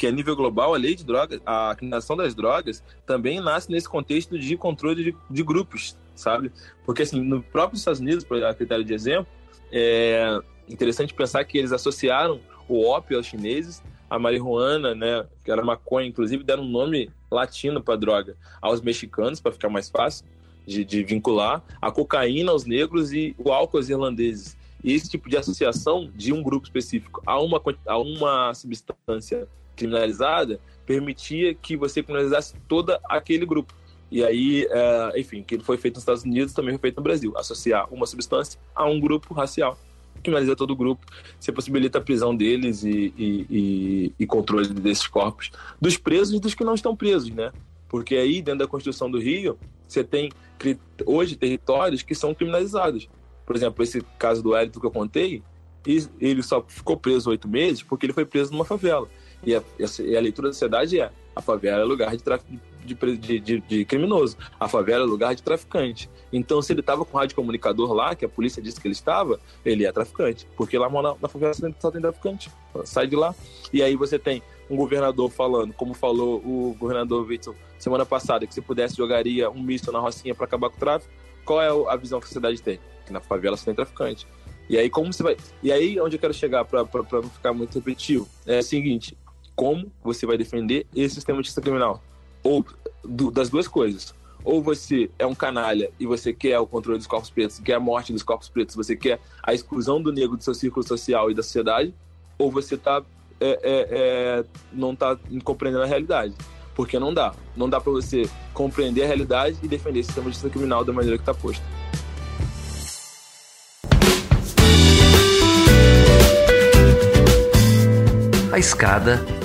que a nível global a lei de drogas, a criminalização das drogas também nasce nesse contexto de controle de, de grupos, sabe? Porque assim, no próprio Estados Unidos, a critério de exemplo, é interessante pensar que eles associaram o ópio aos chineses, a marihuana, né, que era maconha, inclusive deram um nome latino para droga aos mexicanos para ficar mais fácil de, de vincular, a cocaína aos negros e o álcool aos irlandeses. E esse tipo de associação de um grupo específico a uma, a uma substância criminalizada permitia que você criminalizasse todo aquele grupo. E aí, é, enfim, que foi feito nos Estados Unidos também foi feito no Brasil. Associar uma substância a um grupo racial. Criminaliza todo o grupo, você possibilita a prisão deles e, e, e, e controle desses corpos, dos presos e dos que não estão presos, né? Porque aí, dentro da Constituição do Rio, você tem hoje territórios que são criminalizados. Por exemplo, esse caso do Hélito que eu contei, ele só ficou preso oito meses porque ele foi preso numa favela. E a, e a leitura da sociedade é: a favela é lugar de tráfico de, de, de, de, criminoso, a favela é lugar de traficante. Então, se ele estava com o rádio comunicador lá, que a polícia disse que ele estava, ele é traficante, porque lá na, na favela só tem traficante. Sai de lá. E aí você tem um governador falando, como falou o governador Witzel semana passada, que se pudesse jogaria um misto na Rocinha para acabar com o tráfico. Qual é a visão que a sociedade tem? Que na favela só tem traficante. E aí como você vai? E aí onde eu quero chegar para não ficar muito repetitivo é o seguinte: como você vai defender esse sistema de justiça criminal? Ou do, das duas coisas. Ou você é um canalha e você quer o controle dos corpos pretos, quer a morte dos corpos pretos, você quer a exclusão do negro do seu círculo social e da sociedade, ou você tá, é, é, é, não está compreendendo a realidade. Porque não dá. Não dá para você compreender a realidade e defender esse sistema de justiça criminal da maneira que está posto. A escada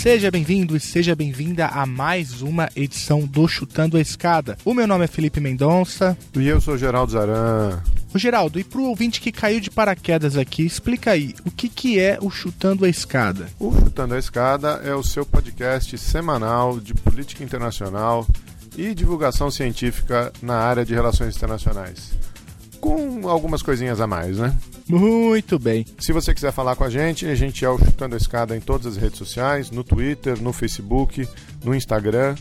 Seja bem-vindo e seja bem-vinda a mais uma edição do Chutando a Escada. O meu nome é Felipe Mendonça. E eu sou Geraldo Zaran. Ô Geraldo, e pro ouvinte que caiu de paraquedas aqui, explica aí, o que, que é o Chutando a Escada? O Chutando a Escada é o seu podcast semanal de política internacional e divulgação científica na área de relações internacionais. Com algumas coisinhas a mais, né? Muito bem. Se você quiser falar com a gente, a gente é o Chutando a Escada em todas as redes sociais, no Twitter, no Facebook, no Instagram.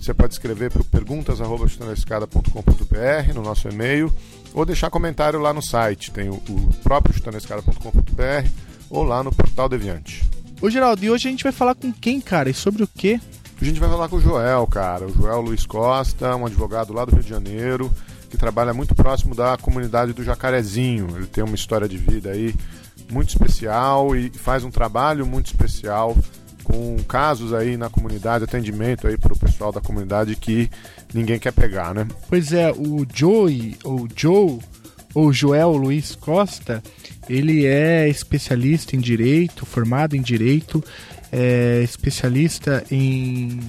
Você pode escrever para perguntas.chutandoescada.com.br no nosso e-mail ou deixar comentário lá no site. Tem o, o próprio chutandoescada.com.br ou lá no Portal Deviante. Ô Geraldo, e hoje a gente vai falar com quem, cara? E sobre o quê? A gente vai falar com o Joel, cara. O Joel Luiz Costa, um advogado lá do Rio de Janeiro que trabalha muito próximo da comunidade do Jacarezinho. Ele tem uma história de vida aí muito especial e faz um trabalho muito especial com casos aí na comunidade, atendimento aí para o pessoal da comunidade que ninguém quer pegar, né? Pois é, o Joey, ou Joe, ou Joel Luiz Costa, ele é especialista em direito, formado em direito, é especialista em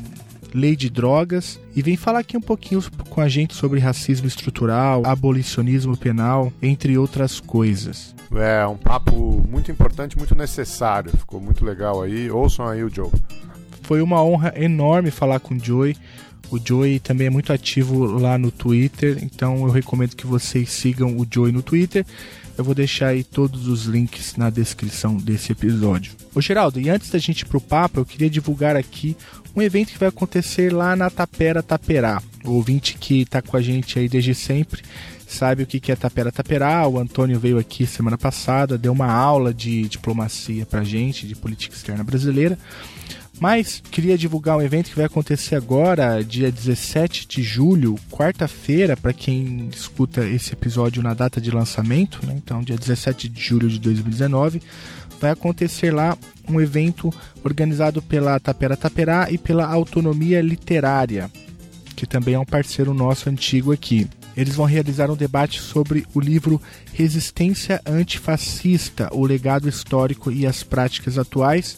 lei de drogas e vem falar aqui um pouquinho com a gente sobre racismo estrutural, abolicionismo penal, entre outras coisas. É, um papo muito importante, muito necessário. Ficou muito legal aí. Ouçam aí o Joe. Foi uma honra enorme falar com o Joey. O Joey também é muito ativo lá no Twitter, então eu recomendo que vocês sigam o Joey no Twitter. Eu vou deixar aí todos os links na descrição desse episódio. Ô Geraldo, e antes da gente ir pro papo, eu queria divulgar aqui um evento que vai acontecer lá na Tapera Taperá. O ouvinte que está com a gente aí desde sempre sabe o que é Tapera Taperá. O Antônio veio aqui semana passada, deu uma aula de diplomacia pra gente, de política externa brasileira. Mas queria divulgar um evento que vai acontecer agora, dia 17 de julho, quarta-feira, para quem escuta esse episódio na data de lançamento, né? então dia 17 de julho de 2019 vai acontecer lá um evento organizado pela Tapera Taperá e pela Autonomia Literária, que também é um parceiro nosso antigo aqui. Eles vão realizar um debate sobre o livro Resistência Antifascista: O Legado Histórico e as Práticas Atuais,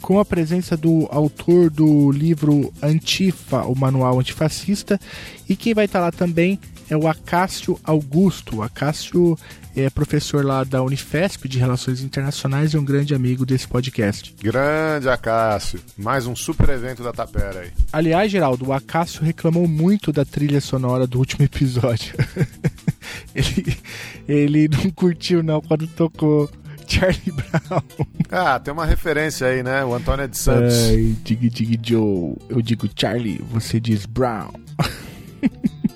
com a presença do autor do livro Antifa, o Manual Antifascista, e quem vai estar lá também é o Acácio Augusto. O Acácio é professor lá da Unifesp de Relações Internacionais e um grande amigo desse podcast. Grande Acácio, mais um super evento da Tapera aí. Aliás, Geraldo, o Acácio reclamou muito da trilha sonora do último episódio. ele, ele não curtiu não quando tocou Charlie Brown. Ah, tem uma referência aí, né? O Antônio de Santos. Ai, dig, dig, Joe. Eu digo Charlie, você diz Brown.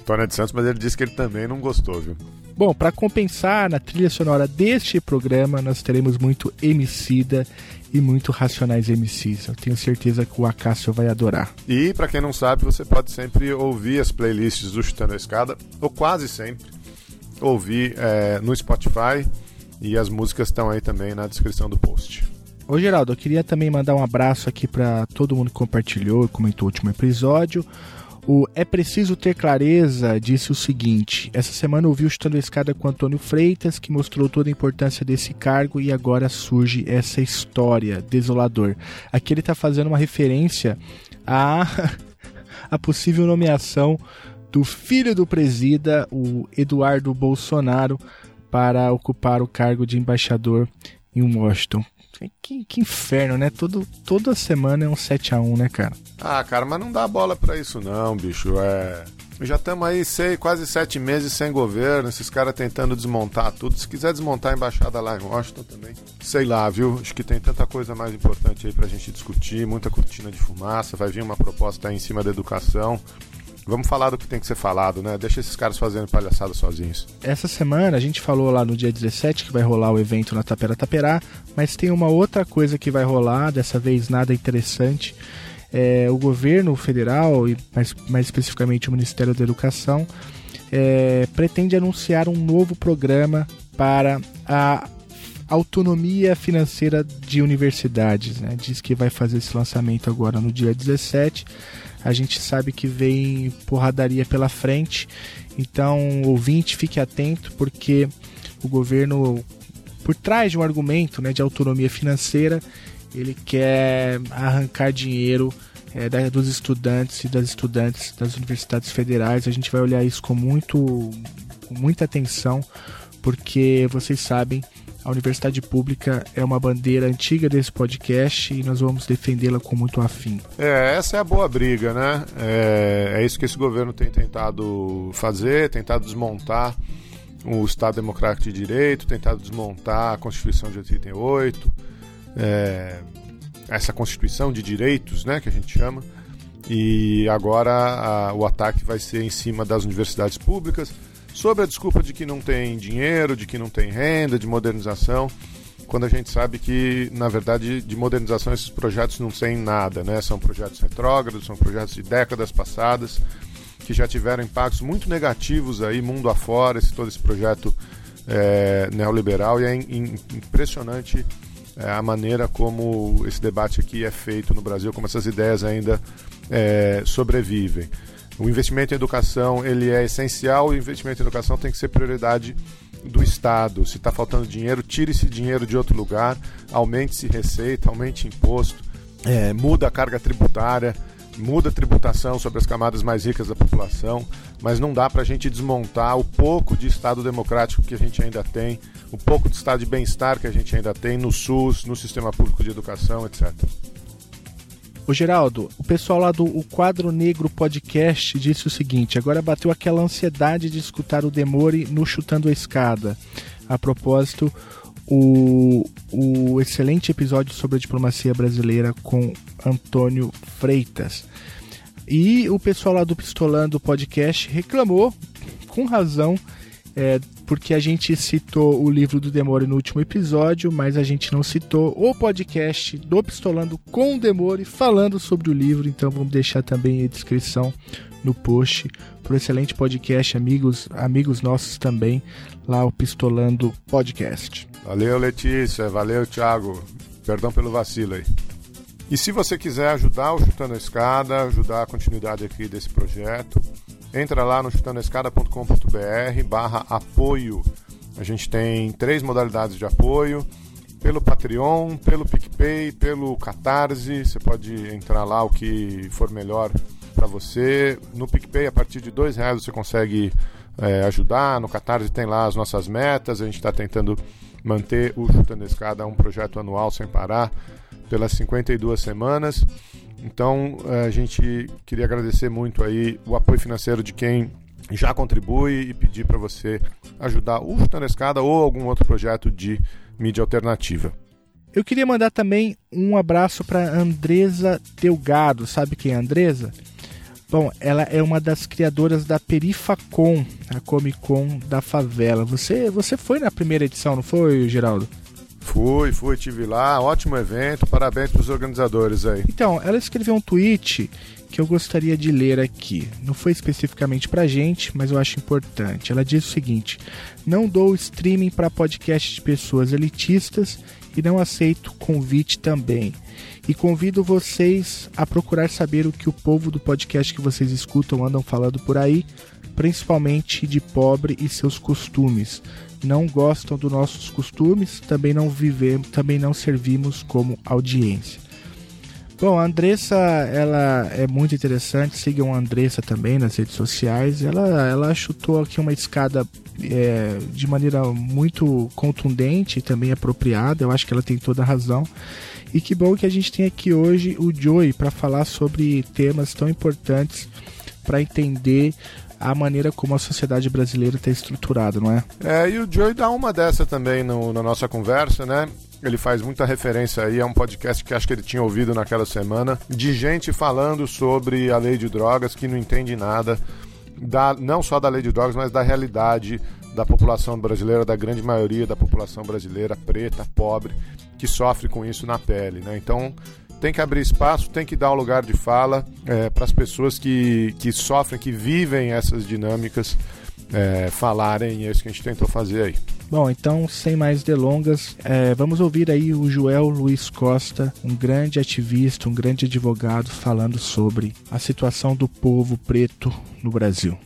Antônio de Santos, mas ele disse que ele também não gostou, viu? Bom, para compensar na trilha sonora deste programa, nós teremos muito Emicida e muito Racionais MCs. Eu tenho certeza que o Acácio vai adorar. E para quem não sabe, você pode sempre ouvir as playlists do Chutando a Escada, ou quase sempre ouvir é, no Spotify e as músicas estão aí também na descrição do post. Ô Geraldo, eu queria também mandar um abraço aqui para todo mundo que compartilhou e comentou o último episódio. O É Preciso Ter Clareza disse o seguinte: Essa semana ouvi o Chutando a Escada com Antônio Freitas, que mostrou toda a importância desse cargo e agora surge essa história desolador. Aqui ele está fazendo uma referência à, à possível nomeação do filho do presida, o Eduardo Bolsonaro, para ocupar o cargo de embaixador em Washington. Que, que, inferno, né? Todo, toda semana é um 7 a 1 né, cara? Ah, cara, mas não dá bola para isso não, bicho. É. Já estamos aí sei, quase sete meses sem governo, esses caras tentando desmontar tudo. Se quiser desmontar a embaixada lá em Washington também, sei lá, viu? Acho que tem tanta coisa mais importante aí pra gente discutir, muita cortina de fumaça, vai vir uma proposta aí em cima da educação. Vamos falar do que tem que ser falado, né? Deixa esses caras fazendo palhaçada sozinhos. Essa semana a gente falou lá no dia 17 que vai rolar o evento na Tapera Taperá, mas tem uma outra coisa que vai rolar, dessa vez nada interessante. É, o governo federal, e mais, mais especificamente o Ministério da Educação, é, pretende anunciar um novo programa para a autonomia financeira de universidades. Né? Diz que vai fazer esse lançamento agora no dia 17 a gente sabe que vem porradaria pela frente. Então, ouvinte, fique atento, porque o governo, por trás de um argumento né, de autonomia financeira, ele quer arrancar dinheiro é, dos estudantes e das estudantes das universidades federais. A gente vai olhar isso com, muito, com muita atenção, porque vocês sabem a universidade pública é uma bandeira antiga desse podcast e nós vamos defendê-la com muito afim. É, essa é a boa briga, né? É, é isso que esse governo tem tentado fazer, tentado desmontar o Estado Democrático de Direito, tentado desmontar a Constituição de 88, é, essa Constituição de Direitos, né, que a gente chama. E agora a, o ataque vai ser em cima das universidades públicas sobre a desculpa de que não tem dinheiro, de que não tem renda, de modernização, quando a gente sabe que, na verdade, de modernização esses projetos não têm nada, né? São projetos retrógrados, são projetos de décadas passadas, que já tiveram impactos muito negativos aí, mundo afora, esse, todo esse projeto é, neoliberal, e é in, impressionante é, a maneira como esse debate aqui é feito no Brasil, como essas ideias ainda é, sobrevivem. O investimento em educação ele é essencial, o investimento em educação tem que ser prioridade do Estado. Se está faltando dinheiro, tire esse dinheiro de outro lugar, aumente-se receita, aumente imposto, é, muda a carga tributária, muda a tributação sobre as camadas mais ricas da população, mas não dá para a gente desmontar o pouco de Estado democrático que a gente ainda tem, o pouco de Estado de bem-estar que a gente ainda tem no SUS, no sistema público de educação, etc. Ô Geraldo, o pessoal lá do o Quadro Negro Podcast disse o seguinte: agora bateu aquela ansiedade de escutar o Demore no Chutando a Escada. A propósito, o, o excelente episódio sobre a diplomacia brasileira com Antônio Freitas. E o pessoal lá do Pistolando Podcast reclamou, com razão, é, porque a gente citou o livro do Demore no último episódio, mas a gente não citou o podcast do Pistolando com o Demore falando sobre o livro, então vamos deixar também a descrição no post pro excelente podcast, amigos, amigos nossos também, lá o Pistolando Podcast. Valeu, Letícia, valeu, Thiago. Perdão pelo vacilo aí. E se você quiser ajudar o Chutando a Escada, ajudar a continuidade aqui desse projeto, entra lá no chutandoescada.com.br barra apoio. A gente tem três modalidades de apoio. Pelo Patreon, pelo PicPay, pelo Catarse. Você pode entrar lá o que for melhor para você. No PicPay, a partir de dois reais você consegue é, ajudar. No Catarse tem lá as nossas metas, a gente está tentando manter o Chutando Escada um projeto anual sem parar pelas 52 semanas. Então a gente queria agradecer muito aí o apoio financeiro de quem já contribui e pedir para você ajudar o Chutando Escada ou algum outro projeto de mídia alternativa. Eu queria mandar também um abraço para Andresa Delgado. Sabe quem é Andresa? Bom, ela é uma das criadoras da Perifacon, a Comic Con da favela. Você, você foi na primeira edição, não foi, Geraldo? Fui, fui, tive lá, ótimo evento, parabéns para os organizadores aí. Então, ela escreveu um tweet que eu gostaria de ler aqui. Não foi especificamente para gente, mas eu acho importante. Ela diz o seguinte: Não dou streaming para podcast de pessoas elitistas e não aceito convite também. E convido vocês a procurar saber o que o povo do podcast que vocês escutam andam falando por aí, principalmente de pobre e seus costumes. Não gostam dos nossos costumes, também não vivemos, também não servimos como audiência. Bom, a Andressa, ela é muito interessante. Sigam a Andressa também nas redes sociais. Ela, ela chutou aqui uma escada é, de maneira muito contundente e também apropriada. Eu acho que ela tem toda a razão. E que bom que a gente tem aqui hoje o Joey para falar sobre temas tão importantes para entender a maneira como a sociedade brasileira está estruturada, não é? É, e o Joey dá uma dessa também no, na nossa conversa, né? Ele faz muita referência aí a um podcast que acho que ele tinha ouvido naquela semana, de gente falando sobre a lei de drogas que não entende nada, da, não só da lei de drogas, mas da realidade da população brasileira, da grande maioria da população brasileira preta, pobre, que sofre com isso na pele. Né? Então tem que abrir espaço, tem que dar um lugar de fala é, para as pessoas que, que sofrem, que vivem essas dinâmicas é, falarem, e é isso que a gente tentou fazer aí. Bom, então, sem mais delongas, é, vamos ouvir aí o Joel Luiz Costa, um grande ativista, um grande advogado, falando sobre a situação do povo preto no Brasil.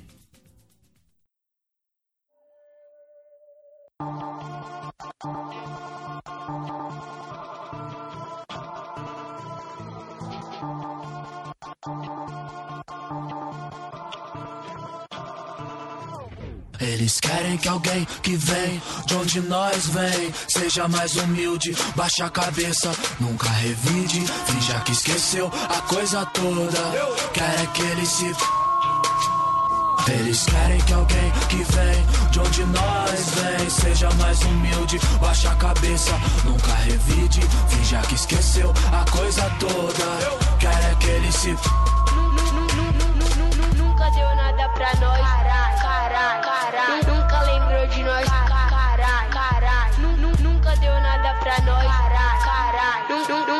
Eles querem que alguém que vem de onde nós vem seja mais humilde, baixa a cabeça, nunca revide, finja que esqueceu a coisa toda. Querem que ele se eles querem que alguém que vem de onde nós vem seja mais humilde, baixa a cabeça, nunca revide, finja que esqueceu a coisa toda. Querem que ele se Nunca deu nada pra nós, caralho, caralho. Nunca lembrou de nós, caralho, caralho. Nunca deu nada pra nós, caralho, caralho.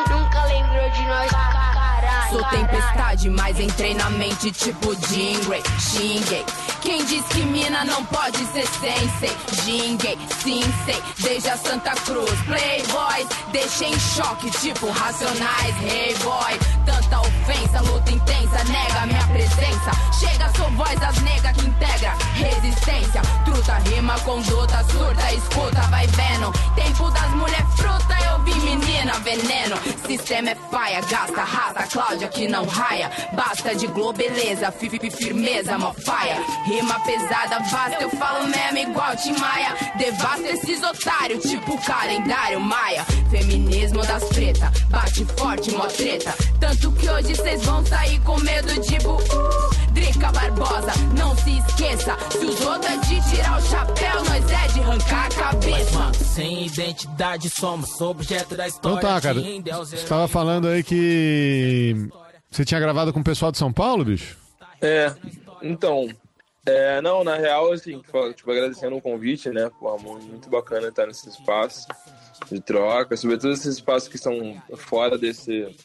Nunca lembrou de nós, caralho. Sou tempestade, mas entrei na mente tipo Jingray, xinguei. Quem diz que mina não pode ser sensei? Jinguei, sim sei, desde a Santa Cruz. Playboys, deixei em choque, tipo Racionais, hey boy. Tanta ofensa, luta intensa, nega minha presença. Chega, sou voz das negas que integra resistência. Truta, rima, conduta, surta, escuta, vai vendo. Tempo das mulher fruta, eu vi menina veneno. Sistema é paia, gasta, rasa, Cláudia que não raia. Basta de globeleza, firmeza, mofaia. Rima pesada, basta, eu falo mesmo igual Tim Maia. Devasta esses otários, tipo calendário Maia. Feminismo das preta, bate forte, mó treta. Tanto que hoje cês vão sair com medo de bu. Drica Barbosa, não se esqueça. Se os outros é de tirar o chapéu, nós é de arrancar a cabeça. Sem identidade somos objeto da história. Então tá, cara. Você tava falando aí que você tinha gravado com o pessoal de São Paulo, bicho? É, então, é, não, na real, assim, tipo, agradecendo o convite, né? Pô, muito bacana estar nesse espaço de troca, sobretudo esses espaços que são fora desse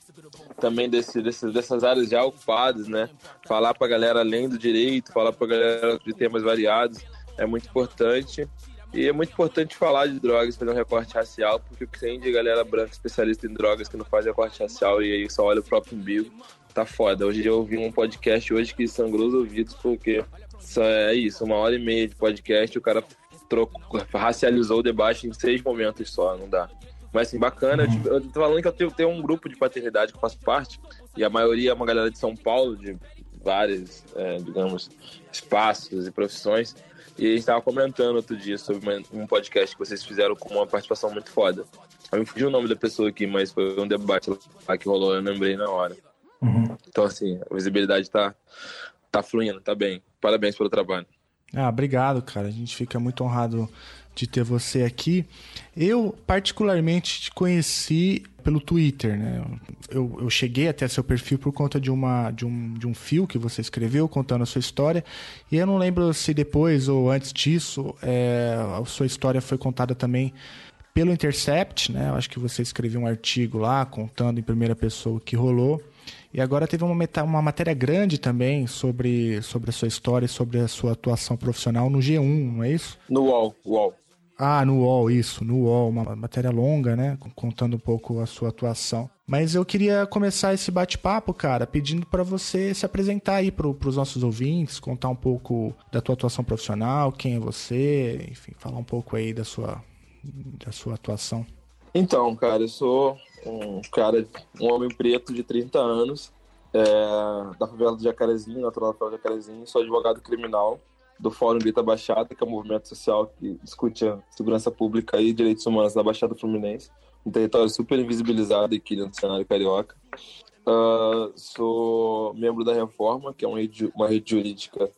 também desse, desse, dessas áreas já ocupadas, né? Falar pra galera além do direito, falar pra galera de temas variados é muito importante. E é muito importante falar de drogas, fazer um recorte racial, porque o que tem de galera branca especialista em drogas que não faz recorte racial e aí só olha o próprio umbigo, tá foda. Hoje eu ouvi um podcast hoje que sangrou os ouvidos, porque só é isso, uma hora e meia de podcast, o cara trocou, racializou o debate em seis momentos só, não dá. Mas assim, bacana, eu, eu tô falando que eu tenho, tenho um grupo de paternidade que eu faço parte, e a maioria é uma galera de São Paulo, de vários, é, digamos, espaços e profissões. E a gente tava comentando outro dia sobre um podcast que vocês fizeram com uma participação muito foda. Eu me fugiu o nome da pessoa aqui, mas foi um debate lá que rolou, eu lembrei na hora. Uhum. Então, assim, a visibilidade tá, tá fluindo, tá bem. Parabéns pelo trabalho. Ah, obrigado, cara. A gente fica muito honrado de ter você aqui. Eu, particularmente, te conheci pelo Twitter, né? Eu, eu cheguei até seu perfil por conta de, uma, de, um, de um fio que você escreveu contando a sua história. E eu não lembro se depois ou antes disso é, a sua história foi contada também pelo Intercept, né? Eu acho que você escreveu um artigo lá contando em primeira pessoa o que rolou. E agora teve uma, uma matéria grande também sobre, sobre a sua história, sobre a sua atuação profissional no G1, não é isso? No UOL, UOL. Ah, no UOL, isso, no UOL, uma matéria longa, né? Contando um pouco a sua atuação. Mas eu queria começar esse bate-papo, cara, pedindo para você se apresentar aí para os nossos ouvintes, contar um pouco da tua atuação profissional, quem é você, enfim, falar um pouco aí da sua, da sua atuação. Então, cara, eu sou um cara, um homem preto de 30 anos, é, da favela do Jacarezinho, natural da favela do Jacarezinho, sou advogado criminal do Fórum Grita Baixada, que é um movimento social que discute a segurança pública e direitos humanos na Baixada Fluminense, um território super invisibilizado aqui no cenário carioca. Uh, sou membro da Reforma, que é uma rede, uma rede jurídica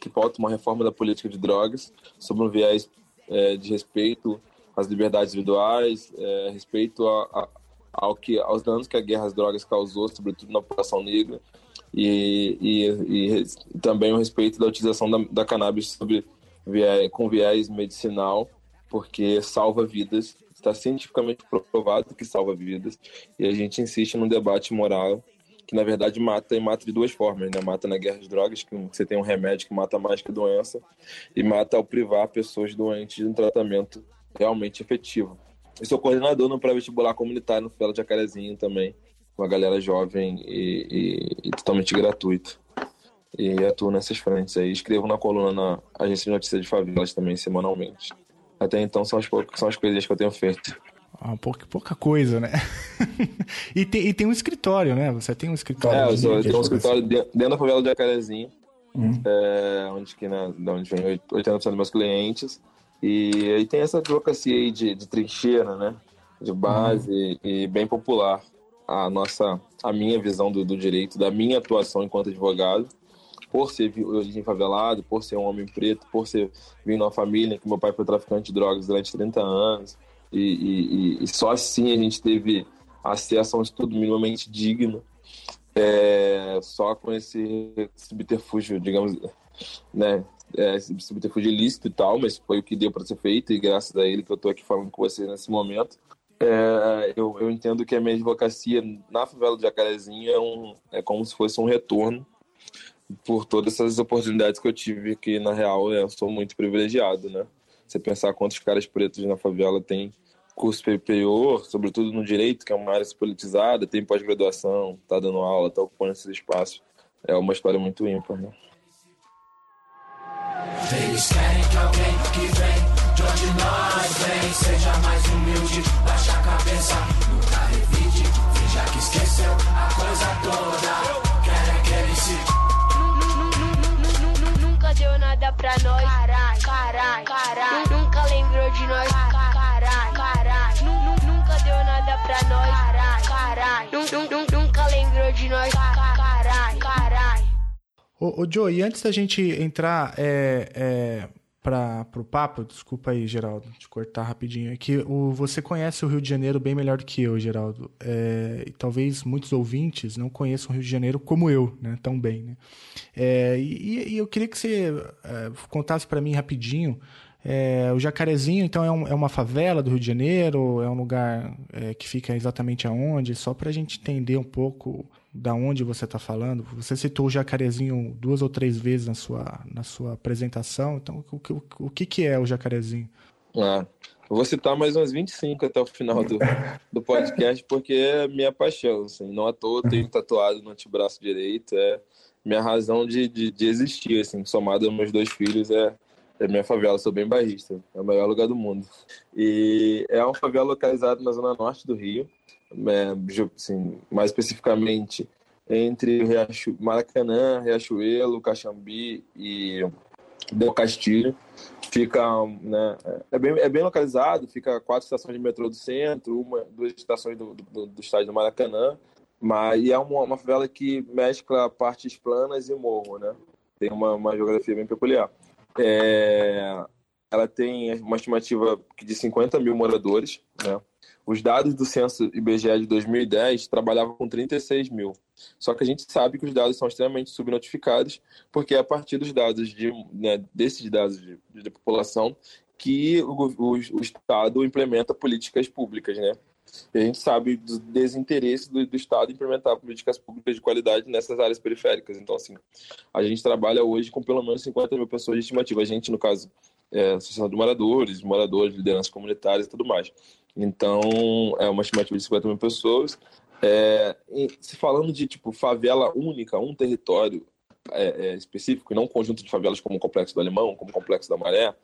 que pauta uma reforma da política de drogas, sobre um viés é, de respeito às liberdades individuais, é, respeito a, a, ao que, aos danos que a guerra às drogas causou, sobretudo na população negra, e, e, e também o respeito da utilização da, da cannabis sobre, com viés medicinal, porque salva vidas, está cientificamente provado que salva vidas, e a gente insiste num debate moral que na verdade mata e mata de duas formas, né? Mata na guerra de drogas, que você tem um remédio que mata mais que doença, e mata ao privar pessoas doentes de um tratamento realmente efetivo. Eu sou coordenador no pré-vestibular comunitário no Fela de Jacarezinho também, com a galera jovem e, e, e, totalmente gratuito. E atuo nessas frentes aí. Escrevo na coluna na Agência de Notícias de Favelas também, semanalmente. Até então são as, são as coisas que eu tenho feito. Ah, pouca, pouca coisa, né? e, tem, e tem um escritório, né? Você tem um escritório. É, eu, sou, eu tenho um escritório dentro da favela de Jacarezinho, uhum. é, onde, que, né, onde vem 80% dos meus clientes. E aí tem essa advocacia aí de, de trincheira, né? De base uhum. e, bem popular a nossa, a minha visão do, do direito, da minha atuação enquanto advogado, por ser de origem favelado, por ser um homem preto, por ser vindo de uma família que meu pai foi traficante de drogas durante 30 anos, e, e, e só assim a gente teve acesso a um estudo minimamente digno, é, só com esse subterfúgio, digamos, né, é, subterfúgio ilícito e tal, mas foi o que deu para ser feito, e graças a ele que eu estou aqui falando com você nesse momento. É, eu, eu, entendo que a minha advocacia na favela do Jacarezinho é, um, é como se fosse um retorno por todas essas oportunidades que eu tive, que na real eu sou muito privilegiado, né? Você pensar quantos caras pretos na favela têm curso superior, sobretudo no direito, que é uma área politizada, tem pós-graduação, tá dando aula, tá ocupando esses espaços. É uma história muito ímpar, né? Eles querem que alguém que vem onde nós vem. Seja mais humilde, baixa a cabeça, nunca revide. Finja que esqueceu a coisa toda. Quer é que ele se. Nunca deu nada pra nós. Carai, carai, carai. Nunca lembrou de nós. Carai, carai. Nunca deu nada pra nós. Carai, carai. Nunca lembrou de nós. Carai. Ô, ô Joe, e antes da gente entrar é, é para o papo, desculpa aí, Geraldo, te cortar rapidinho, é que o, você conhece o Rio de Janeiro bem melhor do que eu, Geraldo. É, e talvez muitos ouvintes não conheçam o Rio de Janeiro como eu, né, tão bem. Né? É, e, e, eu queria que você é, contasse para mim rapidinho. É, o Jacarezinho, então, é, um, é, uma favela do Rio de Janeiro? É um lugar é, que fica exatamente aonde? Só para a gente entender um pouco da onde você está falando. Você citou o jacarezinho duas ou três vezes na sua, na sua apresentação. Então, o, o, o que, que é o jacarezinho? Ah, eu vou citar mais umas 25 até o final do, do podcast, porque é minha paixão. Assim, não à toa tenho tatuado no antebraço direito. É minha razão de, de, de existir, assim, somado aos meus dois filhos, é, é minha favela. Sou bem barrista, é o melhor lugar do mundo. E é uma favela localizada na zona norte do Rio é, assim, mais especificamente entre Riacho, Maracanã, Riachuelo, Caxambi e Del Castilho. Fica, né, é bem, é bem localizado, fica quatro estações de metrô do centro, uma, duas estações do, do, do estádio do Maracanã, mas é uma, uma favela que mescla partes planas e morro, né? Tem uma, uma geografia bem peculiar. É, ela tem uma estimativa de 50 mil moradores, né? Os dados do censo IBGE de 2010 trabalhavam com 36 mil. Só que a gente sabe que os dados são extremamente subnotificados, porque é a partir dos dados de, né, desses dados de, de população que o, o, o, Estado implementa políticas públicas, né? E a gente sabe do desinteresse do, do, Estado em implementar políticas públicas de qualidade nessas áreas periféricas. Então, assim, a gente trabalha hoje com pelo menos 50 mil pessoas de estimativa. A gente, no caso, é, Associação de Moradores, moradores, lideranças comunitárias e tudo mais. Então, é uma estimativa de 50 mil pessoas. É, se falando de tipo favela única, um território é, é, específico, e não um conjunto de favelas como o Complexo do Alemão, como o Complexo da Maré,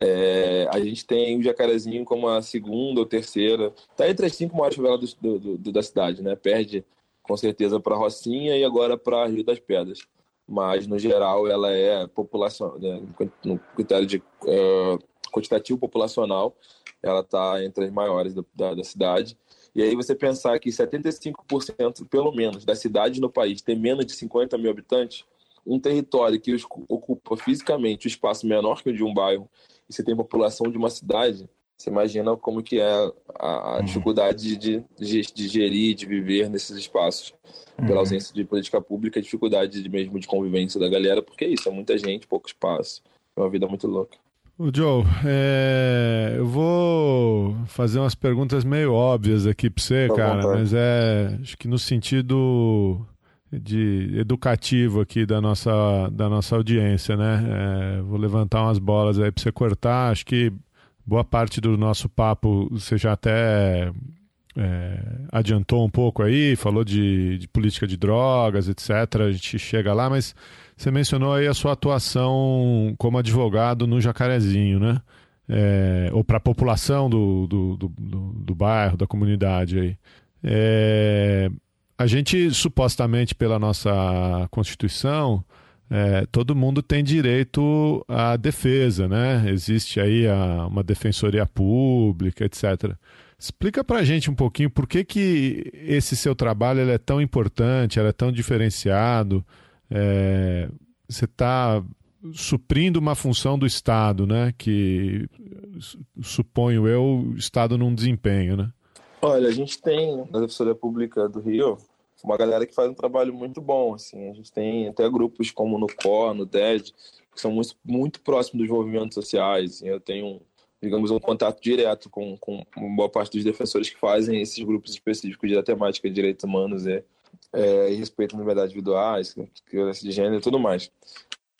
é, a gente tem o Jacarezinho como a segunda ou terceira. Está entre as cinco maiores favelas do, do, do, da cidade, né? Perde com certeza para Rocinha e agora para Rio das Pedras. Mas, no geral, ela é população, né? no critério de uh, quantitativo populacional, ela está entre as maiores da, da, da, cidade. E aí você pensar que 75% pelo menos das cidades no país tem menos de 50 mil habitantes, um território que ocupa fisicamente o espaço menor que o de um bairro, e você tem população de uma cidade, você imagina como que é a, uhum. dificuldade de, de, de, gerir, de viver nesses espaços, uhum. pela ausência de política pública, dificuldade de, mesmo de convivência da galera, porque é isso, é muita gente, pouco espaço, é uma vida muito louca. O Joe, é... eu vou fazer umas perguntas meio óbvias aqui para você, cara, mas é acho que no sentido de educativo aqui da nossa, da nossa audiência, né? É... vou levantar umas bolas aí para você cortar. Acho que boa parte do nosso papo você já até é, adiantou um pouco aí, falou de, de política de drogas, etc. A gente chega lá, mas você mencionou aí a sua atuação como advogado no Jacarezinho, né? É, ou para a população do, do, do, do, bairro, da comunidade aí. É, a gente, supostamente, pela nossa Constituição, é, todo mundo tem direito à defesa, né? Existe aí a, uma defensoria pública, etc. Explica para a gente um pouquinho por que, que esse seu trabalho é tão importante, é tão diferenciado, é, você está suprindo uma função do Estado, né? Que suponho eu o Estado não desempenha, né? Olha, a gente tem na Defensoria Pública do Rio uma galera que faz um trabalho muito bom, assim. A gente tem até grupos como no COR, no TED, que são muito, muito próximos dos movimentos sociais. Assim. Eu tenho, digamos, um contato direto com, com boa parte dos defensores que fazem esses grupos específicos da temática de direitos humanos e é, respeito à liberdade individuais, violência de gênero e tudo mais.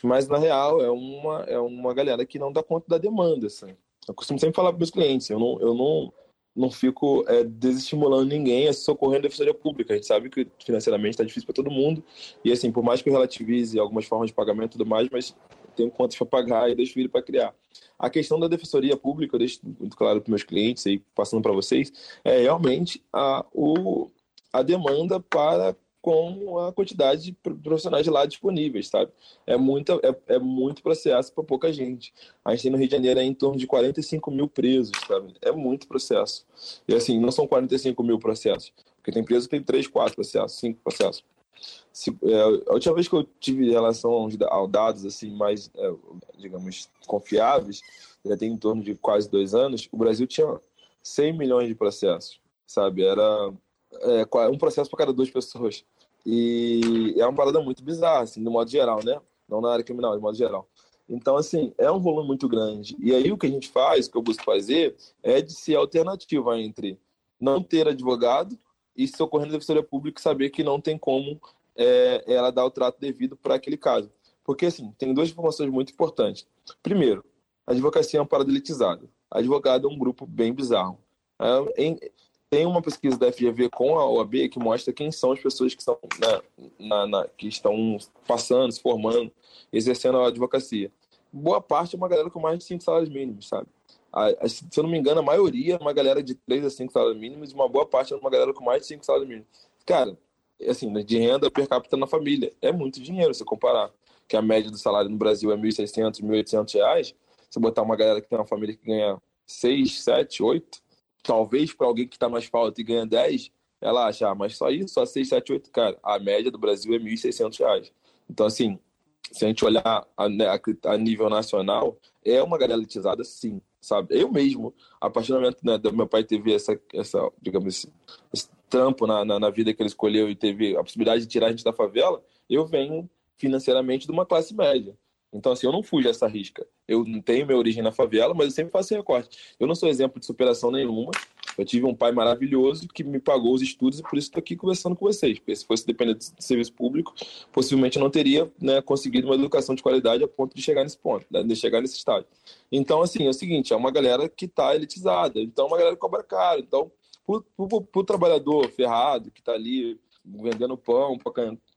Mas, na real, é uma, é uma galera que não dá conta da demanda. Assim. Eu costumo sempre falar para meus clientes, eu não, eu não, não fico é, desestimulando ninguém a se socorrer na defensoria pública. A gente sabe que financeiramente está difícil para todo mundo. E, assim, por mais que eu relativize algumas formas de pagamento e tudo mais, mas tenho contas para pagar e deixo filho para criar. A questão da defensoria pública, eu deixo muito claro para meus clientes e passando para vocês, é realmente a, o, a demanda para com a quantidade de profissionais lá disponíveis, sabe? É, muita, é, é muito processo para pouca gente. A gente tem no Rio de Janeiro é em torno de 45 mil presos, sabe? É muito processo. E assim, não são 45 mil processos, porque tem preso que tem 3, 4 processos, 5 processos. Se, é, a última vez que eu tive relação aos dados assim mais, é, digamos, confiáveis, já tem em torno de quase dois anos, o Brasil tinha 100 milhões de processos, sabe? Era é, um processo para cada duas pessoas. E é uma parada muito bizarra, assim, no modo geral, né? Não na área criminal, de modo geral. Então, assim, é um volume muito grande. E aí o que a gente faz, o que eu busco fazer, é de ser alternativa entre não ter advogado e socorrer na defensoria pública saber que não tem como é, ela dar o trato devido para aquele caso. Porque, assim, tem duas informações muito importantes. Primeiro, a advocacia é uma parada elitizada. Advogado é um grupo bem bizarro. É, em, tem uma pesquisa da FGV com a OAB que mostra quem são as pessoas que estão, na, na, na, que estão passando, se formando, exercendo a advocacia. Boa parte é uma galera com mais de cinco salários mínimos, sabe? A, a, se eu não me engano, a maioria é uma galera de três a cinco salários mínimos e uma boa parte é uma galera com mais de cinco salários mínimos. Cara, assim, de renda per capita na família, é muito dinheiro se comparar. que a média do salário no Brasil é R$ 1.600, 1.800 reais, você botar uma galera que tem uma família que ganha 6, 7, 8, talvez para alguém que está no asfalto e ganha 10, ela acha, ah, mas só isso, só 6, 7, 8, cara, a média do Brasil é 1.600 reais. Então, assim, se a gente olhar a, né, a, a, nível nacional, é uma galera elitizada, sim, sabe? Eu mesmo, a partir do momento né, do meu pai teve essa, essa digamos assim, esse trampo na, na, na, vida que ele escolheu e teve a possibilidade de tirar a gente da favela, eu venho financeiramente de uma classe média. Então, assim, eu não fujo dessa risca. Eu não tenho minha origem na favela, mas eu sempre faço recorte. Eu não sou exemplo de superação nenhuma. Eu tive um pai maravilhoso que me pagou os estudos e por isso estou aqui conversando com vocês. Porque se fosse depender de serviço público, possivelmente eu não teria né, conseguido uma educação de qualidade a ponto de chegar nesse ponto, né, de chegar nesse estágio. Então, assim, é o seguinte, é uma galera que está elitizada. Então, é uma galera que cobra caro. Então, para o trabalhador ferrado que está ali vendendo pão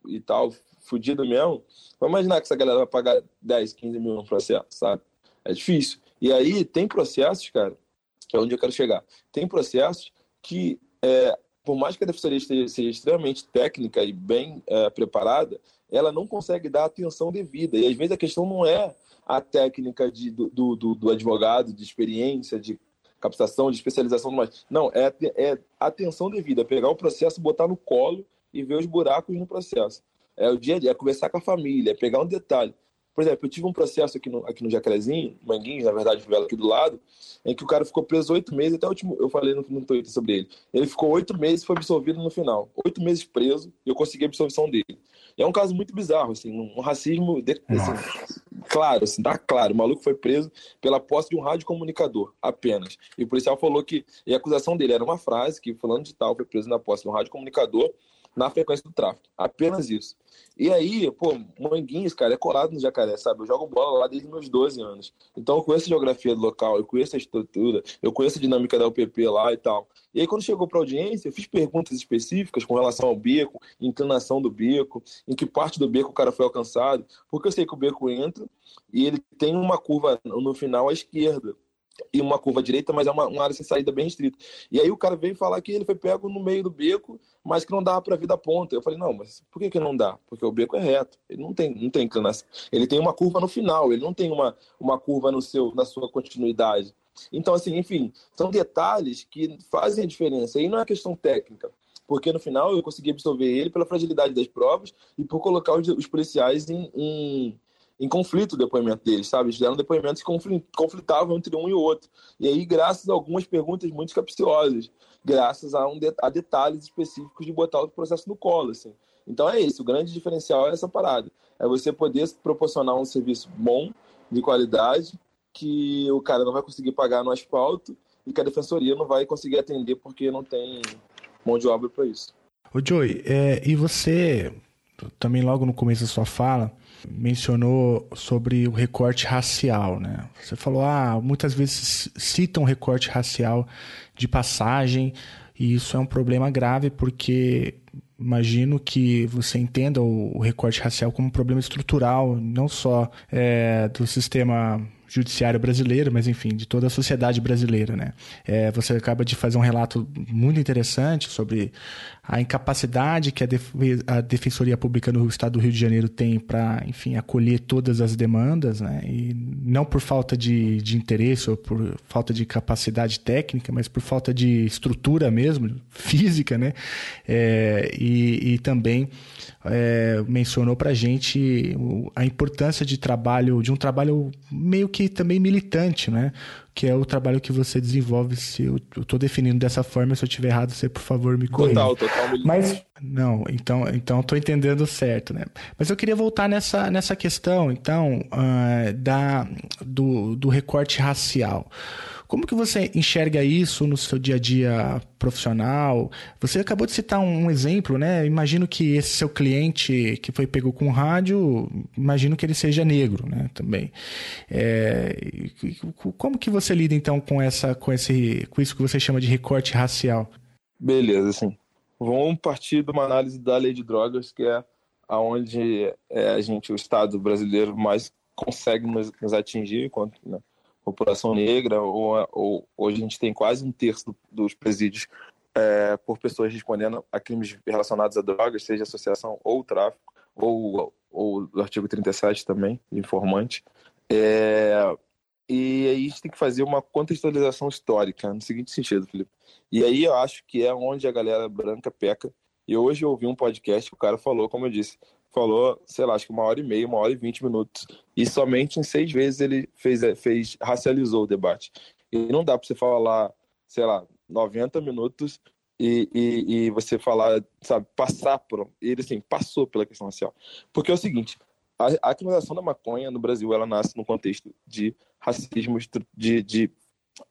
e tal, fudido mesmo, vamos imaginar que essa galera vai pagar 10, 15 mil no processo, sabe? É difícil. E aí tem processos, cara, que é onde eu quero chegar. Tem processos que, é, por mais que a defensoria seja, seja extremamente técnica e bem é, preparada, ela não consegue dar atenção devida. E às vezes a questão não é a técnica de, do, do, do advogado, de experiência, de captação, de especialização, mas não, é, é atenção devida, pegar o processo, botar no colo e ver os buracos no processo. É o dia a dia, é conversar com a família, é pegar um detalhe. Por exemplo, eu tive um processo aqui no, aqui no Jacarezinho, Manguinhos, na verdade, favela aqui do lado, em que o cara ficou preso oito meses, até o último, eu falei no, no Twitter sobre ele. Ele ficou oito meses e foi absolvido no final. Oito meses preso e eu consegui a absolvição dele. E é um caso muito bizarro, assim, um racismo, de, assim, claro, assim, tá claro. O maluco foi preso pela posse de um radiocomunicador, apenas. E o policial falou que, e a acusação dele era uma frase, que falando de tal, foi preso na posse de um radiocomunicador na frequência do tráfego. Apenas isso. E aí, pô, Manguinhos, cara, é colado no jacaré, sabe? Eu jogo bola lá desde meus 12 anos. Então eu conheço a geografia do local, eu conheço a estrutura, eu conheço a dinâmica da UPP lá e tal. E aí, quando chegou para audiência, eu fiz perguntas específicas com relação ao beco, inclinação do beco, em que parte do beco o cara foi alcançado, porque eu sei que o beco entra e ele tem uma curva no final à esquerda e uma curva direita, mas é uma, uma, área sem saída bem restrita. E aí o cara veio falar que ele foi pego no meio do beco, mas que não dava para vir da ponta. Eu falei, não, mas por que, que não dá? Porque o beco é reto, ele não tem, não tem inclinação. Ele tem uma curva no final, ele não tem uma, uma curva no seu, na sua continuidade. Então, assim, enfim, são detalhes que fazem a diferença. E não é questão técnica porque no final eu consegui absorver ele pela fragilidade das provas e por colocar os, os policiais em, em, em conflito o depoimento deles, sabe? Eles deram depoimentos que conflitavam entre um e outro. E aí, graças a algumas perguntas muito capciosas, graças a, um de, a detalhes específicos de botar o processo no colo, assim. Então é isso, o grande diferencial é essa parada. É você poder proporcionar um serviço bom, de qualidade, que o cara não vai conseguir pagar no asfalto e que a defensoria não vai conseguir atender porque não tem mão de obra para isso. Ô Joey, é, e você, também logo no começo da sua fala, mencionou sobre o recorte racial, né? Você falou, ah, muitas vezes citam recorte racial de passagem e isso é um problema grave porque imagino que você entenda o, recorte racial como um problema estrutural, não só é, do sistema judiciário brasileiro, mas enfim, de toda a sociedade brasileira, né? É, você acaba de fazer um relato muito interessante sobre a incapacidade que a, a Defensoria Pública no Estado do Rio de Janeiro tem para, enfim, acolher todas as demandas, né? E não por falta de, de interesse ou por falta de capacidade técnica, mas por falta de estrutura mesmo, física, né? É, e, e também é, mencionou para a gente a importância de trabalho, de um trabalho meio que também militante, né? Que é o trabalho que você desenvolve. Se eu estou definindo dessa forma, se eu estiver errado, você por favor me corrija. Total, total. Mas não, então, então estou entendendo certo, né? Mas eu queria voltar nessa, nessa questão, então, uh, da do, do recorte racial. Como que você enxerga isso no seu dia a dia profissional? Você acabou de citar um, exemplo, né? Imagino que esse seu cliente que foi pego com rádio, imagino que ele seja negro, né? Também. É, como que você lida então com essa, com esse, com isso que você chama de recorte racial? Beleza, assim. Vamos partir de uma análise da lei de drogas, que é aonde é, a gente, o Estado brasileiro, mais consegue nos, nos atingir, enquanto, né? População negra, ou, ou, hoje a gente tem quase um terço do, dos presídios é, por pessoas respondendo a crimes relacionados a drogas, seja associação ou tráfico, ou, ou do artigo 37 também, informante. É, e aí a gente tem que fazer uma contextualização histórica, no seguinte sentido, Felipe. E aí eu acho que é onde a galera branca peca. E hoje eu ouvi um podcast que o cara falou, como eu disse, falou, sei lá, acho que uma hora e meia, uma hora e vinte minutos. E somente em seis vezes ele fez, fez racializou o debate. E não dá para você falar, sei lá, 90 minutos e, e, e, você falar, sabe, passar por. Ele, assim, passou pela questão racial. Porque é o seguinte: a, a criminalização da maconha no Brasil ela nasce no contexto de racismo, de, de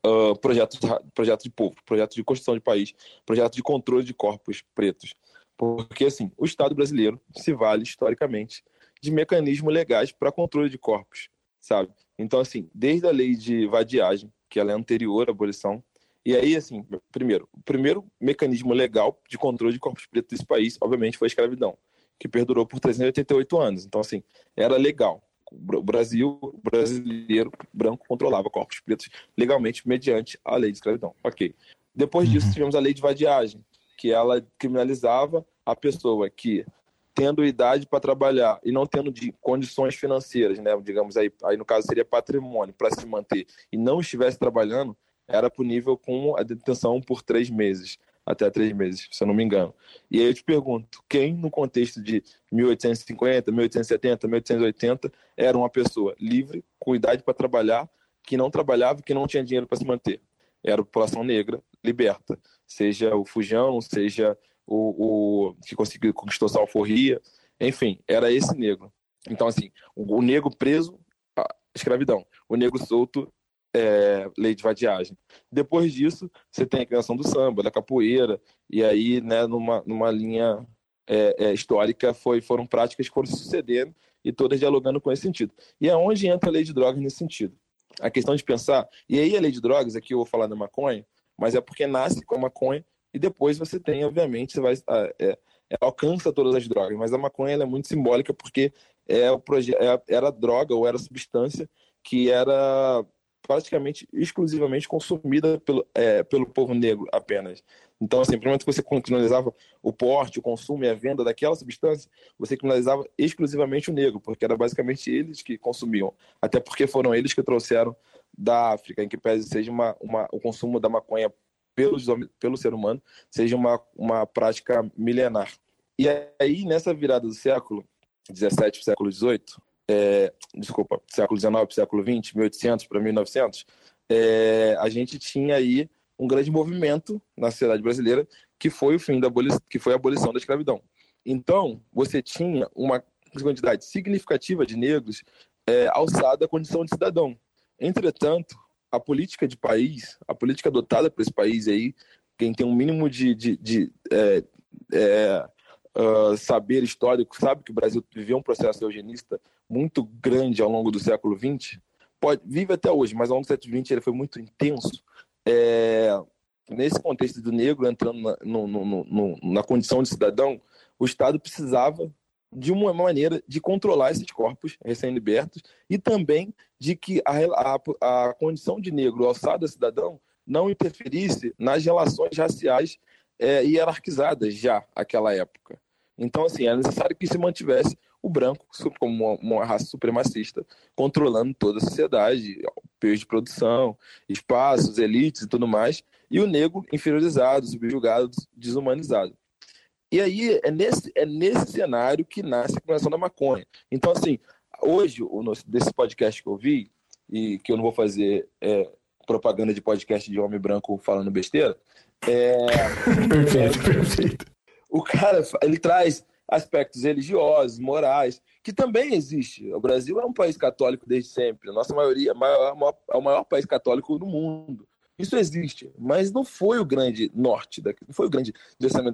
uh, projetos, projetos de povo, projetos de construção de país, projetos de controle de corpos pretos. Porque, assim, o Estado brasileiro se vale, historicamente, de mecanismos legais para controle de corpos, sabe? Então, assim, desde a lei de vadiagem, que ela é anterior à abolição, e aí, assim, primeiro, o primeiro mecanismo legal de controle de corpos pretos desse país, obviamente, foi a escravidão, que perdurou por 388 anos. Então, assim, era legal. O Brasil, o brasileiro branco controlava corpos pretos legalmente mediante a lei de escravidão. Ok. Depois disso, uhum. tivemos a lei de vadiagem, que ela criminalizava a pessoa que tendo idade para trabalhar e não tendo de condições financeiras, né, digamos aí, aí no caso seria patrimônio para se manter e não estivesse trabalhando, era punível com a detenção por três meses, até três meses, se eu não me engano. E aí eu te pergunto, quem no contexto de 1850, 1870, 1880 era uma pessoa livre, com idade para trabalhar, que não trabalhava, que não tinha dinheiro para se manter? Era a população negra liberta, seja o fujão, seja o, o que conseguiu conquistou alforria, enfim, era esse negro. Então assim, o, o negro preso, escravidão, o negro solto é, lei de vadiagem. Depois disso, você tem a criação do samba, da capoeira, e aí, né, numa, numa linha é, é, histórica, foi, foram práticas que foram sucedendo e todas dialogando com esse sentido. E é onde entra a lei de drogas nesse sentido. A questão de pensar, e aí a lei de drogas, aqui eu vou falar da maconha, mas é porque nasce com a maconha e depois você tem, obviamente, você vai é, é, alcança todas as drogas, mas a maconha é muito simbólica porque é o projeto, é, era droga ou era substância que era praticamente exclusivamente consumida pelo, é, pelo povo negro apenas. Então, assim, primeiro que você criminalizava o porte, o consumo e a venda daquela substância, você criminalizava exclusivamente o negro, porque era basicamente eles que consumiam. Até porque foram eles que trouxeram da África, em que pese seja uma, uma, o consumo da maconha pelo, pelo ser humano, seja uma, uma prática milenar. E aí, nessa virada do século 17 para século 18, é, desculpa, século XIX para século XX, 1800 para 1900, é, a gente tinha aí um grande movimento na sociedade brasileira que foi o fim da abolição, que foi a abolição da escravidão. Então, você tinha uma quantidade significativa de negros é, alçada à condição de cidadão. Entretanto, a política de país, a política adotada por esse país aí, quem tem um mínimo de, de, de é, é, uh, saber histórico sabe que o Brasil viveu um processo eugenista muito grande ao longo do século XX, pode, vive até hoje, mas ao longo do século XX ele foi muito intenso. É, nesse contexto do negro entrando na, no, no, no, na condição de cidadão, o Estado precisava de uma maneira de controlar esses corpos recém-libertos e também de que a, a, a condição de negro alçado a cidadão não interferisse nas relações raciais é, hierarquizadas já naquela época. Então, assim, é necessário que se mantivesse o branco como uma, uma raça supremacista, controlando toda a sociedade, peixe de produção, espaços, elites e tudo mais, e o negro inferiorizado, subjugado, desumanizado. E aí é nesse, é nesse cenário que nasce a criação da maconha. Então, assim, hoje, o nosso, desse podcast que eu vi, e que eu não vou fazer é, propaganda de podcast de homem branco falando besteira, é, perfeito, perfeito. O cara, ele traz aspectos religiosos, morais, que também existe. O Brasil é um país católico desde sempre. A nossa maioria é, maior, é o maior país católico do mundo. Isso existe, mas não foi o grande norte, da, não foi o grande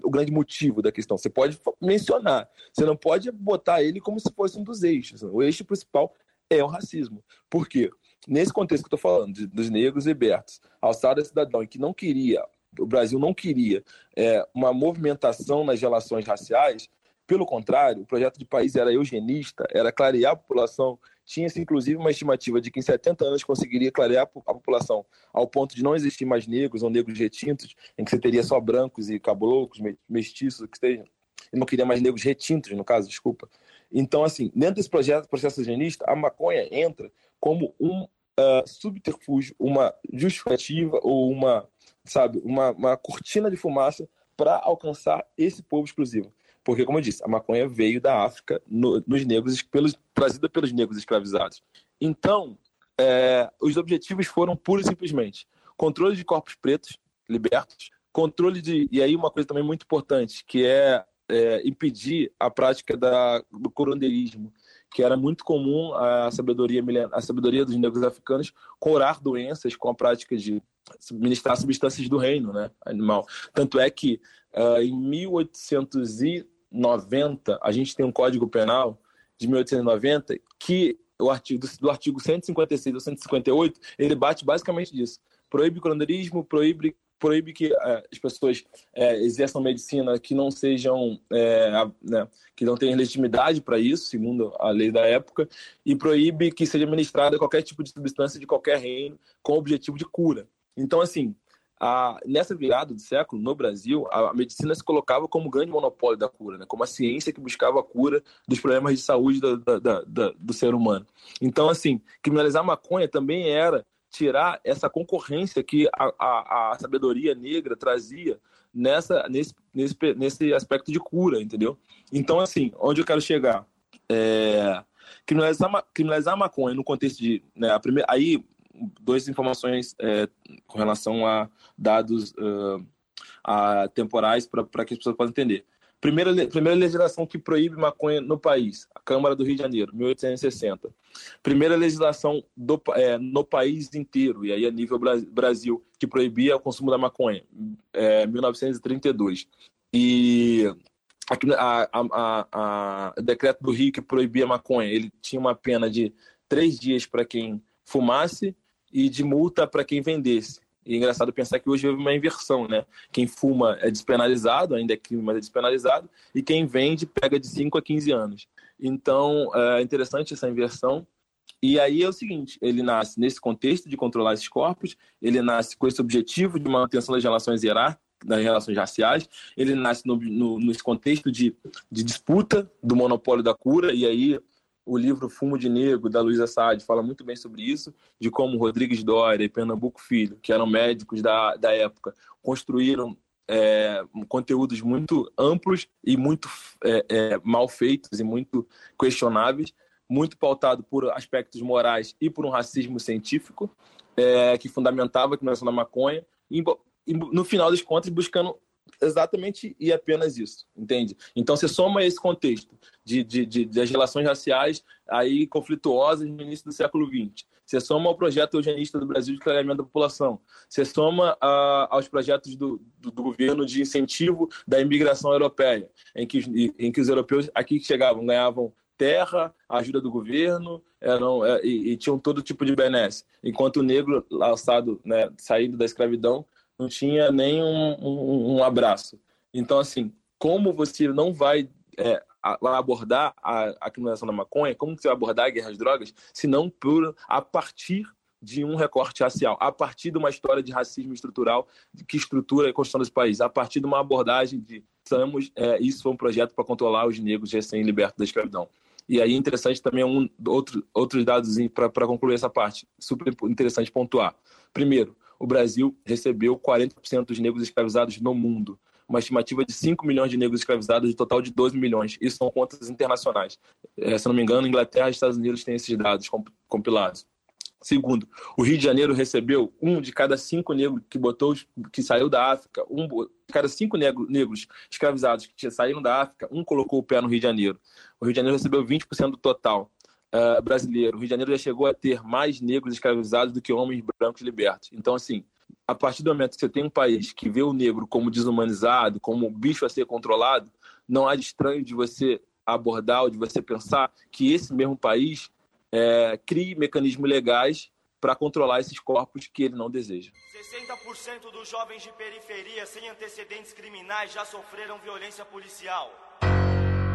o grande motivo da questão. Você pode mencionar, você não pode botar ele como se fosse um dos eixos. O eixo principal é o racismo. Por quê? Nesse contexto que eu estou falando, de, dos negros libertos, alçada cidadão, que não queria, o Brasil não queria é, uma movimentação nas relações raciais, pelo contrário, o projeto de país era eugenista, era clarear a população. Tinha-se, inclusive, uma estimativa de que em 70 anos conseguiria clarear a população ao ponto de não existir mais negros ou negros retintos, em que você teria só brancos e caboclos, mestiços, que estejam. Ele não queria mais negros retintos, no caso, desculpa. Então, assim, dentro desse projeto, processo higienista, a maconha entra como um uh, subterfúgio, uma justificativa ou uma, sabe, uma, uma cortina de fumaça para alcançar esse povo exclusivo. Porque, como eu disse, a maconha veio da África no, nos negros, pelos, trazida pelos negros escravizados. Então, é, os objetivos foram pura e simplesmente controle de corpos pretos libertos, controle de. E aí, uma coisa também muito importante, que é, é impedir a prática da, do corondeirismo, que era muito comum a sabedoria, a sabedoria dos negros africanos curar doenças com a prática de ministrar substâncias do reino né, animal. Tanto é que uh, em 1890 a gente tem um código penal de 1890 que o artigo do, artigo 156 ou 158 ele bate basicamente disso proíbe o coronerismo proíbe proíbe que é, as pessoas é, exerçam medicina que não sejam, é, né, que não tenham legitimidade para isso, segundo a lei da época, e proíbe que seja administrada qualquer tipo de substância de qualquer reino com objetivo de cura. Então, assim, a, nessa virada do século, no Brasil, a, a, medicina se colocava como grande monopólio da cura, né? como a ciência que buscava a cura dos problemas de saúde da, do ser humano. Então, assim, criminalizar maconha também era tirar essa concorrência que a, a, sabedoria negra trazia nessa, nesse, nesse, nesse aspecto de cura, entendeu? Então, assim, onde eu quero chegar? É, criminalizar, criminalizar maconha no contexto de. Né, a primeira, aí, duas informações é, com relação a dados uh, a temporais para que as pessoas possam entender. Primeira, primeira legislação que proíbe maconha no país, a Câmara do Rio de Janeiro, 1860. Primeira legislação do, é, no país inteiro, e aí a nível Brasil, que proibia o consumo da maconha, é, 1932. E a, a, a, a, decreto do Rio que proibia maconha, ele tinha uma pena de três dias para quem fumasse e de multa para quem vendesse. E é engraçado pensar que hoje houve uma inversão, né? Quem fuma é despenalizado, ainda é crime, mas é despenalizado, e quem vende pega de 5 a 15 anos. Então, é interessante essa inversão. E aí é o seguinte, ele nasce nesse contexto de controlar esses corpos, ele nasce com esse objetivo de manutenção das relações hierárquicas, das relações raciais, ele nasce no, no, nesse contexto de, de disputa do monopólio da cura, e aí o livro Fumo de Negro, da Luísa Sade, fala muito bem sobre isso, de como Rodrigues Dória e Pernambuco Filho, que eram médicos da, da época, construíram é, conteúdos muito amplos e muito é, é, mal feitos e muito questionáveis, muito pautado por aspectos morais e por um racismo científico, é, que fundamentava a criminalização da maconha, e no final das contas buscando exatamente e apenas isso, entende? Então você soma esse contexto de, de, de, das relações raciais aí conflituosas no início do século XX. Você soma ao projeto eugenista do Brasil de clareamento da população. Você soma uh, aos projetos do, do, do, governo de incentivo da imigração europeia, em que, em que os europeus aqui que chegavam ganhavam terra, ajuda do governo, eram, é, e, e, tinham todo tipo de benesse. Enquanto o negro, alçado, né, saído da escravidão, não tinha nem um, um, um abraço. Então, assim, como você não vai é, abordar a, a criminalização da maconha, como você vai abordar a guerra às drogas, se não por, a partir de um recorte racial, a partir de uma história de racismo estrutural que estrutura a construção desse país, a partir de uma abordagem de estamos, é, isso foi um projeto para controlar os negros recém-libertos da escravidão. E aí interessante também um outro, outros dados para concluir essa parte, super interessante pontuar. Primeiro, o Brasil recebeu 40% dos negros escravizados no mundo. Uma estimativa de 5 milhões de negros escravizados, de total de 12 milhões. Isso são contas internacionais. É, se não me engano, Inglaterra e Estados Unidos têm esses dados compilados. Segundo, o Rio de Janeiro recebeu um de cada cinco negros que botou, que saiu da África, um de cada cinco negro, negros escravizados que saíram da África, um colocou o pé no Rio de Janeiro. O Rio de Janeiro recebeu 20% do total uh, brasileiro. O Rio de Janeiro já chegou a ter mais negros escravizados do que homens brancos libertos. Então, assim, a partir do momento que você tem um país que vê o negro como desumanizado, como bicho a ser controlado, não há de estranho de você abordar ou de você pensar que esse mesmo país é, crie mecanismos legais para controlar esses corpos que ele não deseja. 60% dos jovens de periferia sem antecedentes criminais já sofreram violência policial.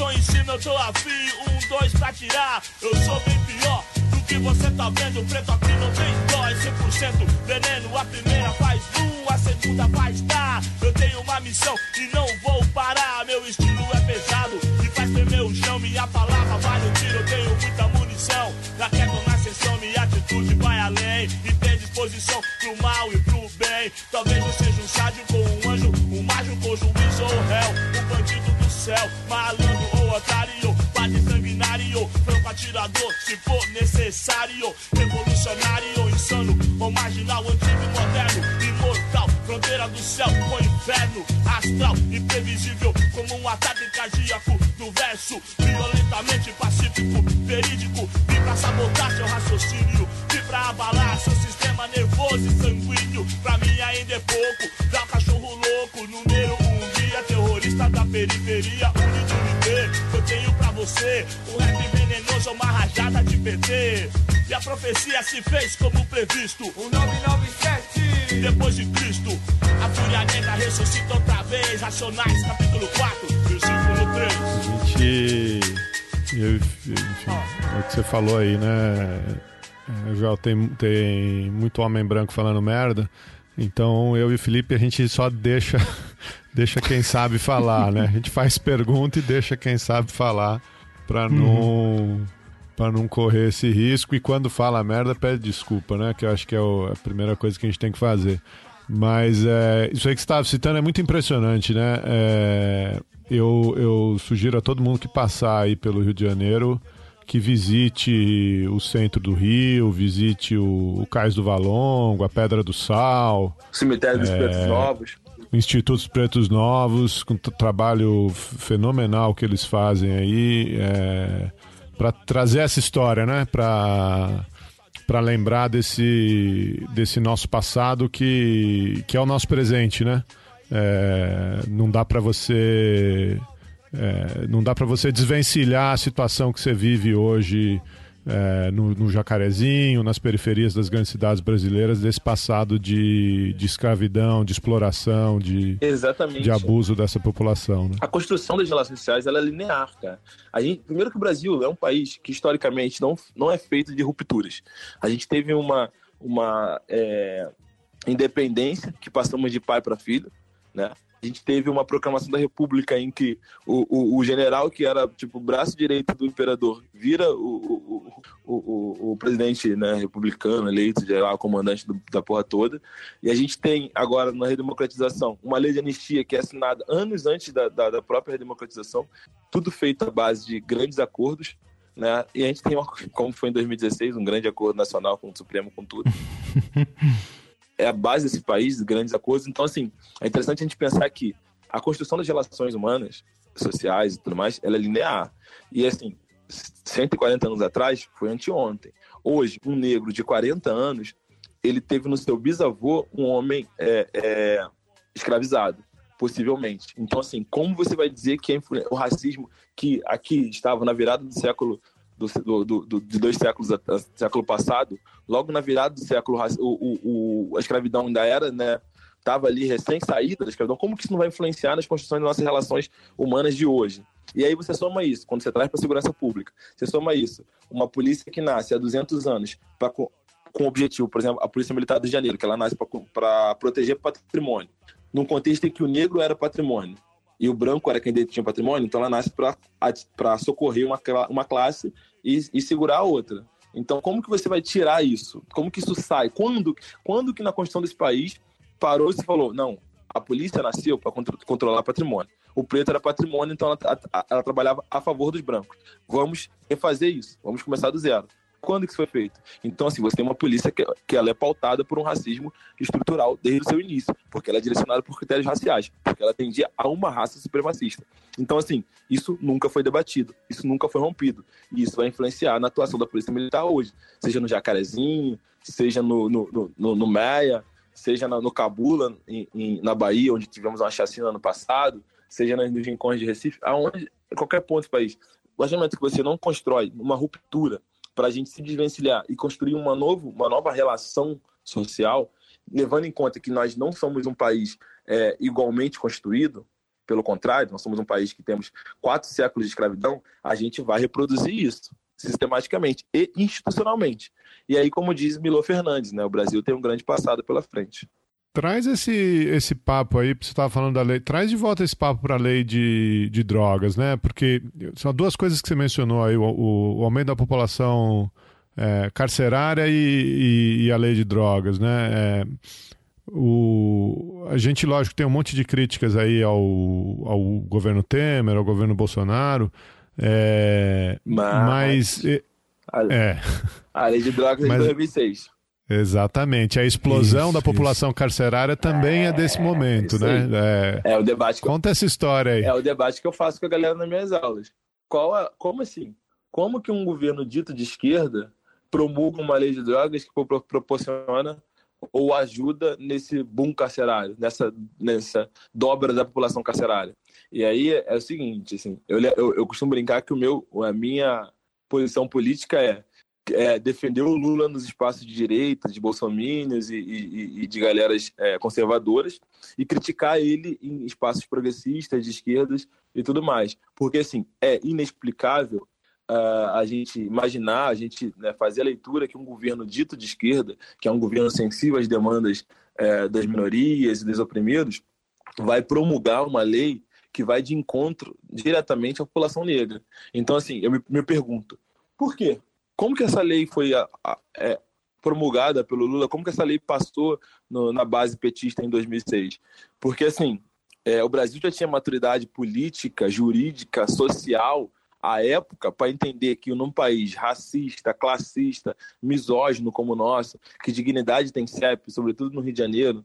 Tô em cima, eu tô afim. Um, dois pra tirar. Eu sou bem pior do que você tá vendo. Preto aqui não tem dó, é 100% veneno. A primeira faz um, a segunda faz tá. Eu tenho uma missão e não vou parar. Meu estilo é pesado e faz tremer o chão. Minha palavra vale o tiro, eu tenho muita munição. Na queda na sessão, minha atitude vai além. E tem disposição pro mal e pro bem. Talvez eu céu o inferno. Astral, imprevisível, como um ataque cardíaco do verso. Violentamente pacífico, verídico. Vim pra sabotar seu raciocínio. Vim pra abalar seu sistema nervoso e sanguíneo. Pra mim ainda é pouco. Dá um cachorro louco, número um guia. Terrorista da periferia, unido viver. Eu tenho pra você um rap venenoso, é uma rajada de PT. E a profecia se fez como previsto. O 997 depois de Cristo. A fúria negra ressuscita outra vez. Racionais, capítulo 4, versículo 3. A gente. eu- enfim, é o que você falou aí, né? É, Já tem, tem muito homem branco falando merda. Então eu e o Felipe a gente só deixa, deixa quem sabe falar, né? A gente faz pergunta e deixa quem sabe falar pra não, pra não correr esse risco. E quando fala merda, pede desculpa, né? Que eu acho que é o- a primeira coisa que a gente tem que fazer. Mas é, isso aí que você estava citando é muito impressionante, né? É, eu, eu sugiro a todo mundo que passar aí pelo Rio de Janeiro que visite o centro do Rio, visite o, o Cais do Valongo, a Pedra do Sal, Cemitério dos É. Pretos Novos. o Instituto dos Pretos Novos, com o trabalho fenomenal que eles fazem aí, para trazer essa história, né? Para para lembrar desse, desse nosso passado que, que é o nosso presente, né? É, não dá para você é, não dá para você desvencilhar a situação que você vive hoje é, no, no Jacarezinho, nas periferias das grandes cidades brasileiras, desse passado de, de escravidão, de exploração, de, Exatamente. de abuso dessa população. Né? A construção das relações sociais ela é linear, cara. A gente, primeiro que o Brasil é um país que historicamente não, não é feito de rupturas. A gente teve uma, uma é, independência que passamos de pai para filho, né? A gente teve uma proclamação da República em que o, o, o general, que era tipo o braço direito do imperador, vira o, o, o, presidente né, republicano eleito, geral, comandante do, da porra toda. E a gente tem agora na redemocratização uma lei de anistia que é assinada anos antes da, da, da própria redemocratização, tudo feito à base de grandes acordos. Né? E a gente tem, como foi em 2016, um grande acordo nacional com o Supremo, com tudo. é a base desse país, grandes acordos. Então, assim, é interessante a gente pensar que a construção das relações humanas, sociais e tudo mais, ela é linear. E, assim, 140 anos atrás foi anteontem. Hoje, um negro de 40 anos, ele teve no seu bisavô um homem é, é, escravizado, possivelmente. Então, assim, como você vai dizer que o racismo que aqui estava na virada do século do, do, do, de dois séculos século passado, logo na virada do século o, o, a escravidão ainda era, né, estava ali recém saída da escravidão. Como que isso não vai influenciar nas construções das nossas relações humanas de hoje? E aí você soma isso, quando você traz para a segurança pública, você soma isso, uma polícia que nasce há 200 anos pra, com o objetivo, por exemplo, a Polícia Militar do Rio de Janeiro, que ela nasce para proteger patrimônio, num contexto em que o negro era patrimônio e o branco era quem detinha patrimônio, então ela nasce para socorrer uma, uma classe e, e, segurar a outra. Então, como que você vai tirar isso? Como que isso sai? Quando, quando que na Constituição desse país parou e se falou, não, a polícia nasceu para controlar patrimônio. O preto era patrimônio, então ela, ela, ela, trabalhava a favor dos brancos. Vamos refazer isso, vamos começar do zero. Quando que isso foi feito? Então, assim, você tem uma polícia que, que ela é pautada por um racismo estrutural desde o seu início, porque ela é direcionada por critérios raciais, porque ela atendia a uma raça supremacista. Então, assim, isso nunca foi debatido, isso nunca foi rompido, e isso vai influenciar na atuação da Polícia Militar hoje, seja no Jacarezinho, seja no, no, no, no Meia, seja no Cabula, em, em, na Bahia, onde tivemos uma chacina ano passado, seja nos rincões de Recife, aonde, qualquer ponto do país. O momento que você não constrói uma ruptura para a gente se desvencilhar e construir uma, novo, uma nova relação social, levando em conta que nós não somos um país é, igualmente construído, pelo contrário, nós somos um país que temos quatro séculos de escravidão, a gente vai reproduzir isso sistematicamente e institucionalmente. E aí, como diz Milo Fernandes, né, o Brasil tem um grande passado pela frente. Traz esse, esse papo aí, você estava falando da lei, traz de volta esse papo para a lei de, de drogas, né? Porque são duas coisas que você mencionou aí, o, o aumento da população é, carcerária e, e, e, a lei de drogas, né? É, o, a gente, lógico, tem um monte de críticas aí ao, ao governo Temer, ao governo Bolsonaro, é, mas... mas a, é. a lei de drogas é de 2006. Exatamente. A explosão isso, da população isso. carcerária também é, é desse momento, né? É, é, o debate. Conta eu, essa história aí. É o debate que eu faço com a galera nas minhas aulas. Qual a, como assim? Como que um governo dito de esquerda promulga uma lei de drogas que proporciona ou ajuda nesse boom carcerário, nessa, nessa dobra da população carcerária? E aí é, o seguinte, assim, eu, eu, eu costumo brincar que o meu, a minha posição política é é, defender o Lula nos espaços de direita, de bolsominions e, e, e de galeras é, conservadoras, e criticar ele em espaços progressistas, de esquerdas e tudo mais. Porque, assim, é inexplicável uh, a gente imaginar, a gente né, fazer a leitura que um governo dito de esquerda, que é um governo sensível às demandas uh, das minorias e dos oprimidos, vai promulgar uma lei que vai de encontro diretamente à população negra. Então, assim, eu me, me pergunto, por quê? Como que essa lei foi a, a, é, promulgada pelo Lula, como que essa lei passou no, na base petista em 2006? Porque, assim, é, o Brasil já tinha maturidade política, jurídica, social, à época, para entender que num país racista, classista, misógino como o nosso, que dignidade tem CEP, sobretudo no Rio de Janeiro,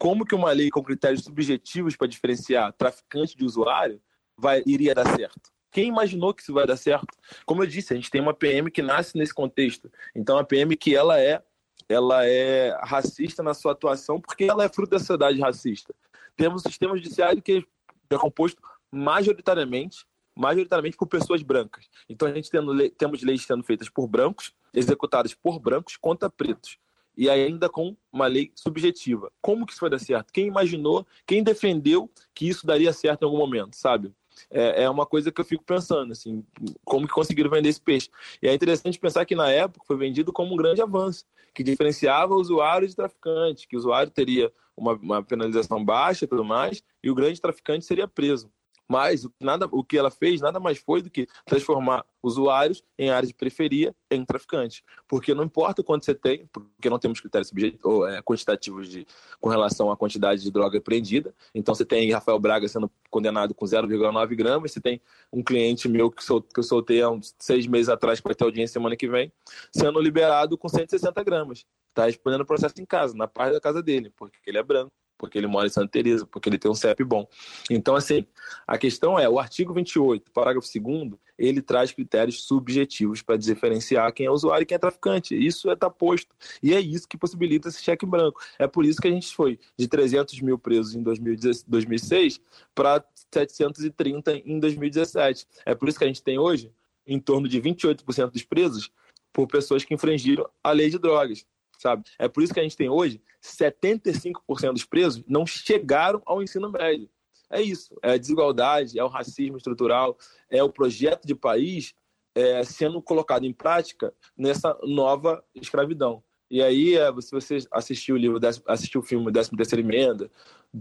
como que uma lei com critérios subjetivos para diferenciar traficante de usuário vai, iria dar certo? Quem imaginou que isso vai dar certo? Como eu disse, a gente tem uma PM que nasce nesse contexto. Então, a PM que ela é, ela é racista na sua atuação porque ela é fruto da sociedade racista. Temos um sistema judiciário que é composto majoritariamente majoritariamente por pessoas brancas. Então a gente tendo, temos leis sendo feitas por brancos, executadas por brancos contra pretos. E ainda com uma lei subjetiva. Como que isso vai dar certo? Quem imaginou, quem defendeu que isso daria certo em algum momento, sabe? É, é uma coisa que eu fico pensando, assim, como que conseguiram vender esse peixe. E é interessante pensar que na época foi vendido como um grande avanço, que diferenciava o usuário de traficante, que o usuário teria uma, uma penalização baixa e tudo mais, e o grande traficante seria preso. Mas nada, o que ela fez nada mais foi do que transformar usuários em áreas de periferia em traficantes. Porque não importa quanto você tem, porque não temos critérios ou, é, quantitativos de, com relação à quantidade de droga apreendida. Então você tem Rafael Braga sendo condenado com 0,9 gramas, você tem um cliente meu que, sol, que eu soltei há uns seis meses atrás para ter audiência semana que vem, sendo liberado com 160 gramas. Está respondendo o processo em casa, na parte da casa dele, porque ele é branco porque ele mora em Santa Teresa, porque ele tem um CEP bom. Então, assim, a questão é, o artigo 28, parágrafo 2 ele traz critérios subjetivos para diferenciar quem é usuário e quem é traficante. Isso é tá posto. E é isso que possibilita esse cheque branco. É por isso que a gente foi de 300 mil presos em 2006 para 730 em 2017. É por isso que a gente tem hoje em torno de 28% dos presos por pessoas que infringiram a lei de drogas sabe? É por isso que a gente tem hoje 75% dos presos não chegaram ao ensino médio. É isso, é a desigualdade, é o racismo estrutural, é o projeto de país é, sendo colocado em prática nessa nova escravidão. E aí, é, se você assistiu o livro, assistiu o filme 13 Terceira Emenda,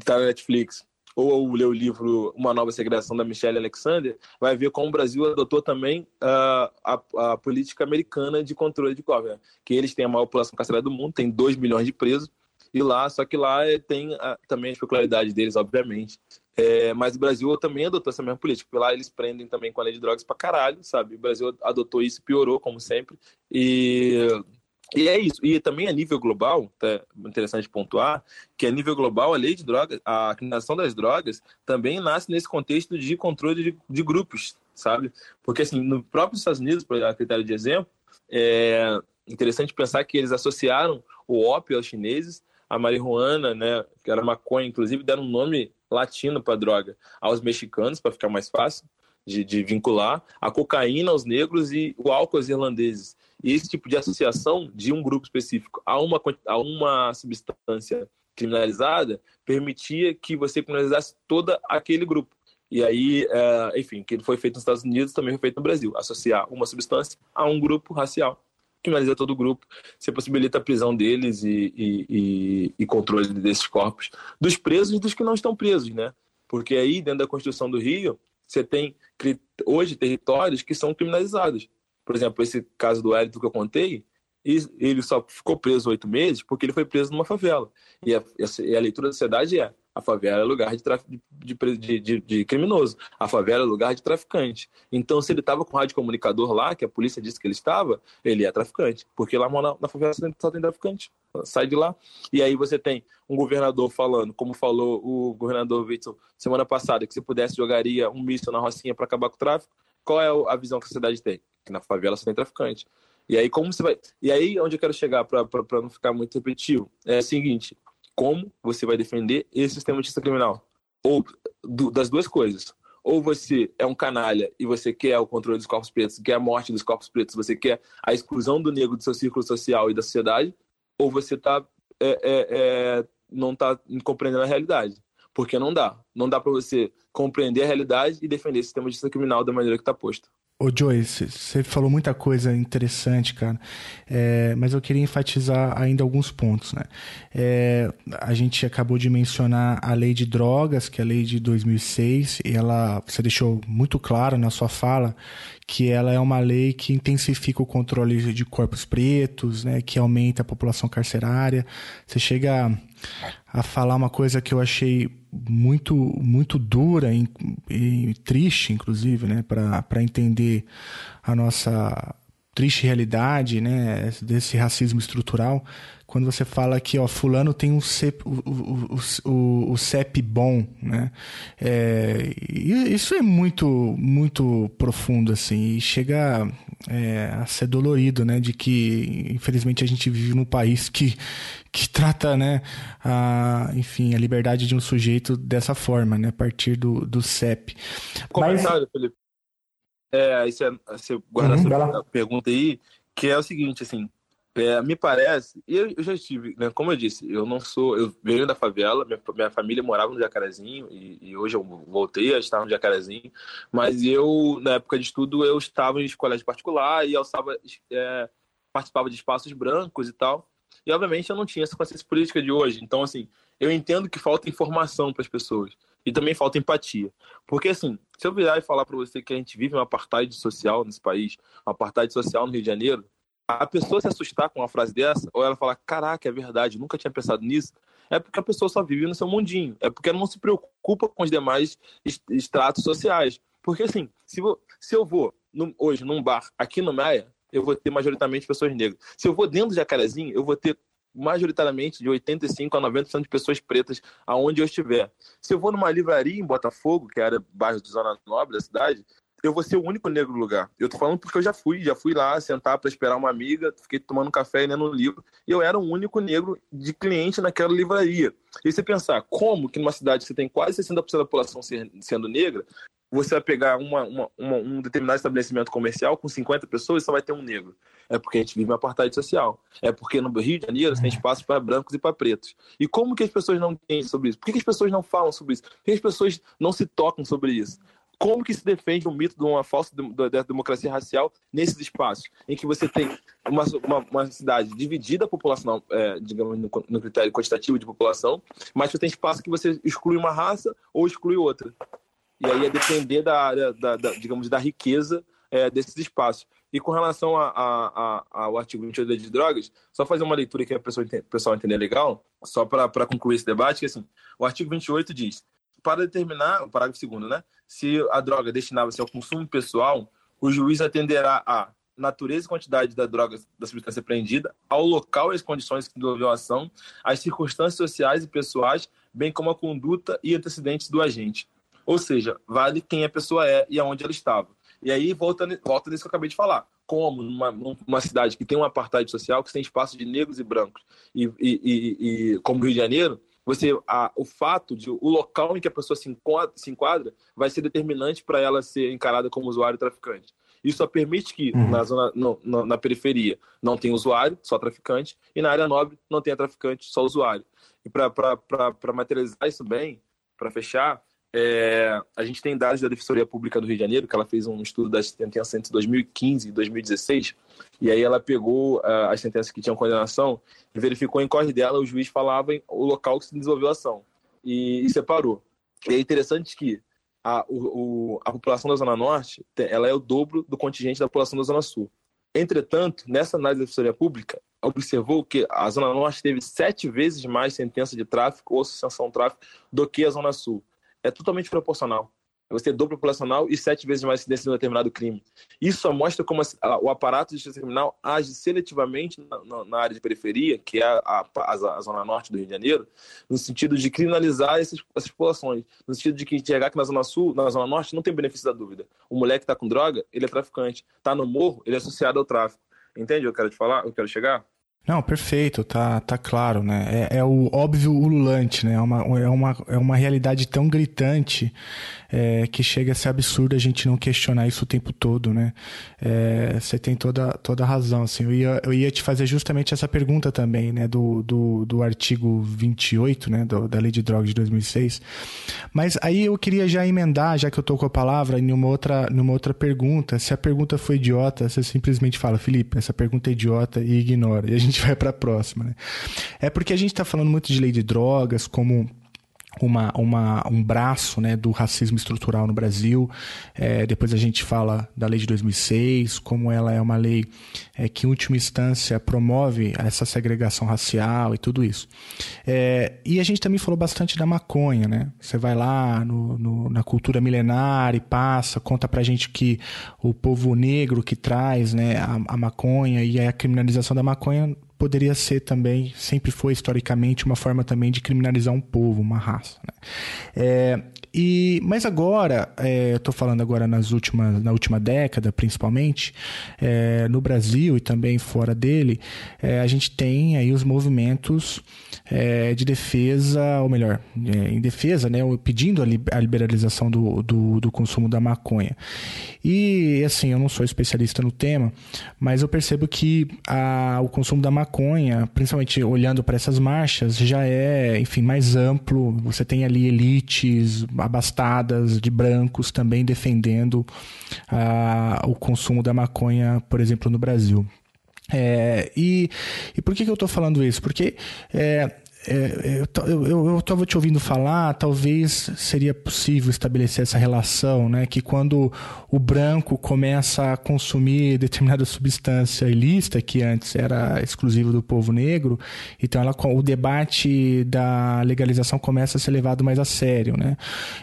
tá na Netflix, ou ler o livro Uma Nova Segregação da Michelle Alexander, vai ver como o Brasil adotou também uh, a, a, política americana de controle de cova, que eles têm a maior população carcerária do mundo, tem 2 milhões de presos, E lá, só que lá é, tem a, também a peculiaridade deles, obviamente. É, mas o Brasil também adotou essa mesma política, lá eles prendem também com a lei de drogas pra caralho, sabe? O Brasil adotou isso, piorou, como sempre. E e é isso. E também a nível global, é interessante pontuar, que a nível global a lei de drogas, a criminalização das drogas também nasce nesse contexto de controle de, de grupos, sabe? Porque assim, no próprio Estados Unidos, a critério de exemplo, é interessante pensar que eles associaram o ópio aos chineses, a marihuana, né, que era maconha, inclusive deram um nome latino para droga, aos mexicanos para ficar mais fácil de, de vincular, a cocaína aos negros e o álcool aos irlandeses. E esse tipo de associação de um grupo específico a uma, a uma substância criminalizada permitia que você criminalizasse todo aquele grupo. E aí, é, enfim, que foi feito nos Estados Unidos também foi feito no Brasil. Associar uma substância a um grupo racial. Criminaliza todo o grupo. Você possibilita a prisão deles e, e, e, e controle desses corpos. Dos presos e dos que não estão presos, né? Porque aí, dentro da Constituição do Rio, você tem hoje territórios que são criminalizados. Por exemplo, esse caso do Hélito que eu contei, ele só ficou preso oito meses porque ele foi preso numa favela. E a, e a leitura da sociedade é: a favela é lugar de, de, de, de, de criminoso, a favela é lugar de traficante. Então, se ele estava com o rádio comunicador lá, que a polícia disse que ele estava, ele é traficante, porque lá na, na favela só tem traficante. Sai de lá. E aí você tem um governador falando, como falou o governador Witzel semana passada, que se pudesse jogaria um míssil na Rocinha para acabar com o tráfico. Qual é a visão que a sociedade tem? que na favela só tem traficante. E aí, como você vai. E aí, onde eu quero chegar para não ficar muito repetitivo, é o seguinte: como você vai defender esse sistema de criminal? Ou do, das duas coisas. Ou você é um canalha e você quer o controle dos corpos pretos, quer a morte dos corpos pretos, você quer a exclusão do negro do seu círculo social e da sociedade, ou você tá, é, é, é, não está compreendendo a realidade. Porque não dá. Não dá para você compreender a realidade e defender esse sistema de justiça criminal da maneira que está posto. Ô Joyce, você falou muita coisa interessante, cara, é, mas eu queria enfatizar ainda alguns pontos, né? É, a gente acabou de mencionar a lei de drogas, que é a lei de 2006, e ela, você deixou muito claro na sua fala que ela é uma lei que intensifica o controle de corpos pretos, né, que aumenta a população carcerária. Você chega a falar uma coisa que eu achei muito muito dura e, e triste, inclusive, né, para entender a nossa triste realidade, né, desse racismo estrutural, quando você fala que ó, fulano tem um CEP, o, o, o, o CEP bom, né? É, isso é muito, muito profundo, assim, e chega é, a ser dolorido, né? De que, infelizmente, a gente vive num país que, que trata, né, a, enfim, a liberdade de um sujeito dessa forma, né? A partir do, do CEP. Comentário, Mas... Felipe. É, você, você guarda uhum, essa pergunta aí, que é o seguinte, assim, é, me parece, e eu, eu, já estive, né, como eu disse, eu não sou, eu venho da favela, minha, minha família morava no Jacarezinho, e, e, hoje eu voltei a estar no Jacarezinho, mas eu, na época de estudo, eu estava em colégio particular e estava, é, participava de espaços brancos e tal, e obviamente eu não tinha essa consciência política de hoje, então assim, eu entendo que falta informação para as pessoas, e também falta empatia. Porque, assim, se eu virar e falar para você que a gente vive um apartheid social nesse país, um apartheid social no Rio de Janeiro, a pessoa se assustar com uma frase dessa, ou ela falar, caraca, é verdade, nunca tinha pensado nisso, é porque a pessoa só vive no seu mundinho, é porque ela não se preocupa com os demais estratos sociais. Porque assim, se, vou, se eu vou no, hoje num bar aqui no Maia, eu vou ter majoritariamente pessoas negras. Se eu vou dentro do Jacarezinho, eu vou ter majoritariamente de 85 a 90% de pessoas pretas aonde eu estiver. Se eu vou numa livraria em Botafogo, que era bairro de Zona Nobre da cidade, eu vou ser o único negro no lugar. Eu tô falando porque eu já fui, já fui lá sentar para esperar uma amiga, fiquei tomando café e lendo um livro, e eu era o único negro de cliente naquela livraria. E você pensar, como que numa cidade que você tem quase 60% da população sendo negra, você vai pegar uma, uma, uma, um determinado estabelecimento comercial com 50 pessoas e só vai ter um negro. É porque a gente vive uma apartheid social. É porque no Rio de Janeiro você tem espaço para brancos e para pretos. E como que as pessoas não têm sobre isso? Por que, que as pessoas não falam sobre isso? Por que as pessoas não se tocam sobre isso? Como que se defende um mito de uma falsa democracia racial nesses espaços, em que você tem uma, uma, uma cidade dividida a população, é, digamos, no, no, critério quantitativo de população, mas você tem espaço que você exclui uma raça ou exclui outra. E aí é depender da, da, da digamos, da riqueza é, desses espaços. E com relação a, a, a, ao artigo 28 da lei de drogas, só fazer uma leitura que a pessoa, o pessoal entender legal, só para concluir esse debate, que assim, o artigo 28 diz, para determinar, o parágrafo segundo, né, se a droga destinava-se ao consumo pessoal, o juiz atenderá a natureza e quantidade da droga, da substância apreendida, ao local e as condições que envolveu a ação, às circunstâncias sociais e pessoais, bem como a conduta e antecedentes do agente. Ou seja, vale quem a pessoa é e aonde ela estava. E aí volta, volta nisso que eu acabei de falar. Como numa, numa cidade que tem um apartheid social, que tem espaço de negros e brancos, e, e, e, e como Rio de Janeiro, você a, o fato de o local em que a pessoa se enquadra, se enquadra vai ser determinante para ela ser encarada como usuário traficante. Isso só permite que uhum. na zona no, no, na periferia não tenha usuário, só traficante, e na área nobre não tenha traficante, só usuário. E para materializar isso bem, para fechar, é, a gente tem dados da Defensoria Pública do Rio de Janeiro, que ela fez um estudo das sentenças entre 2015 e 2016, e aí ela pegou uh, as sentenças que tinham condenação e verificou em corre dela, o juiz falava em, o local que se desenvolveu a ação e, e separou. E é interessante que a, o, o, a população da Zona Norte ela é o dobro do contingente da população da Zona Sul. Entretanto, nessa análise da Defensoria Pública, observou que a Zona Norte teve sete vezes mais sentença de tráfico ou associação de tráfico do que a Zona Sul é totalmente proporcional. Você ter dobro populacional e sete vezes mais incidência de um determinado crime. Isso só mostra como o aparato de justiça criminal age seletivamente na, na área de periferia, que é a, a, a, zona norte do Rio de Janeiro, no sentido de criminalizar esses, essas populações, no sentido de que enxergar que na zona sul, na zona norte, não tem benefício da dúvida. O moleque está com droga, ele é traficante. Está no morro, ele é associado ao tráfico. Entende eu quero te falar? Eu quero chegar? Não, perfeito, tá, tá claro, né? É, é, o óbvio ululante, né? É uma, é uma, é uma realidade tão gritante é, que chega a ser absurdo a gente não questionar isso o tempo todo, né? É, você tem toda, toda a razão, assim. Eu ia, eu ia te fazer justamente essa pergunta também, né? Do, do, do artigo 28, né? Do, da Lei de Drogas de 2006. Mas aí eu queria já emendar, já que eu tô com a palavra, em uma outra, numa outra pergunta. Se a pergunta foi idiota, você simplesmente fala, Felipe, essa pergunta é idiota e ignora. E a gente vai para a próxima. Né? É porque a gente está falando muito de lei de drogas como uma, uma, um braço né, do racismo estrutural no Brasil. É, depois a gente fala da lei de 2006, como ela é uma lei é, que, em última instância, promove essa segregação racial e tudo isso. É, e a gente também falou bastante da maconha. Né? Você vai lá no, no, na cultura milenar e passa, conta pra gente que o povo negro que traz né, a, a maconha e a criminalização da maconha poderia ser também, sempre foi historicamente, uma forma também de criminalizar um povo, uma raça. Né? É, e, mas agora, é, estou falando agora nas últimas, na última década, principalmente, é, no Brasil e também fora dele, é, a gente tem aí os movimentos é, de defesa, ou melhor, é, em defesa, né, pedindo a liberalização do, do, do, consumo da maconha. E, assim, eu não sou especialista no tema, mas eu percebo que a, o consumo da maconha, principalmente olhando para essas marchas, já é, enfim, mais amplo. Você tem ali elites abastadas de brancos também defendendo ah, o consumo da maconha, por exemplo, no Brasil. É, e, e por que, que eu estou falando isso? Porque é, é, eu estava te ouvindo falar, talvez seria possível estabelecer essa relação, né? Que quando o branco começa a consumir determinada substância ilícita, que antes era exclusivo do povo negro, então ela, o debate da legalização começa a ser levado mais a sério, né?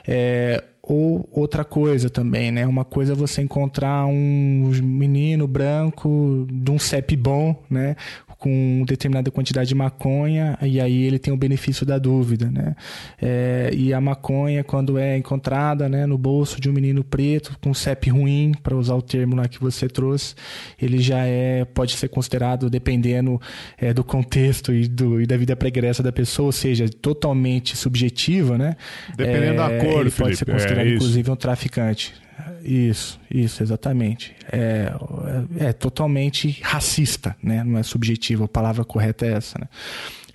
É, ou outra coisa também, né? Uma coisa é você encontrar um menino branco de um CEP bom, né? Com determinada quantidade de maconha e aí ele tem o benefício da dúvida, né? É, e a maconha quando é encontrada, né, no bolso de um menino preto com CEP ruim, para usar o termo lá que você trouxe, ele já é pode ser considerado dependendo é, do contexto e, do, e da vida pregressa da pessoa, ou seja, totalmente subjetiva, né? Dependendo é, da cor, ele Felipe, pode ser considerado é inclusive um traficante. Isso, isso, exatamente. É, é, é, totalmente racista, né? Não é subjetivo, a palavra correta é essa, né?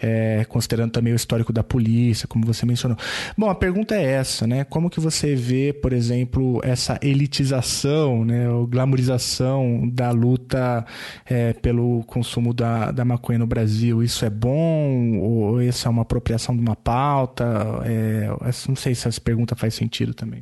É, considerando também o histórico da polícia, como você mencionou. Bom, a pergunta é essa, né? Como que você vê, por exemplo, essa elitização, né, ou glamorização da luta é, pelo consumo da, da maconha no Brasil? Isso é bom ou isso é uma apropriação de uma pauta? É, não sei se essa pergunta faz sentido também.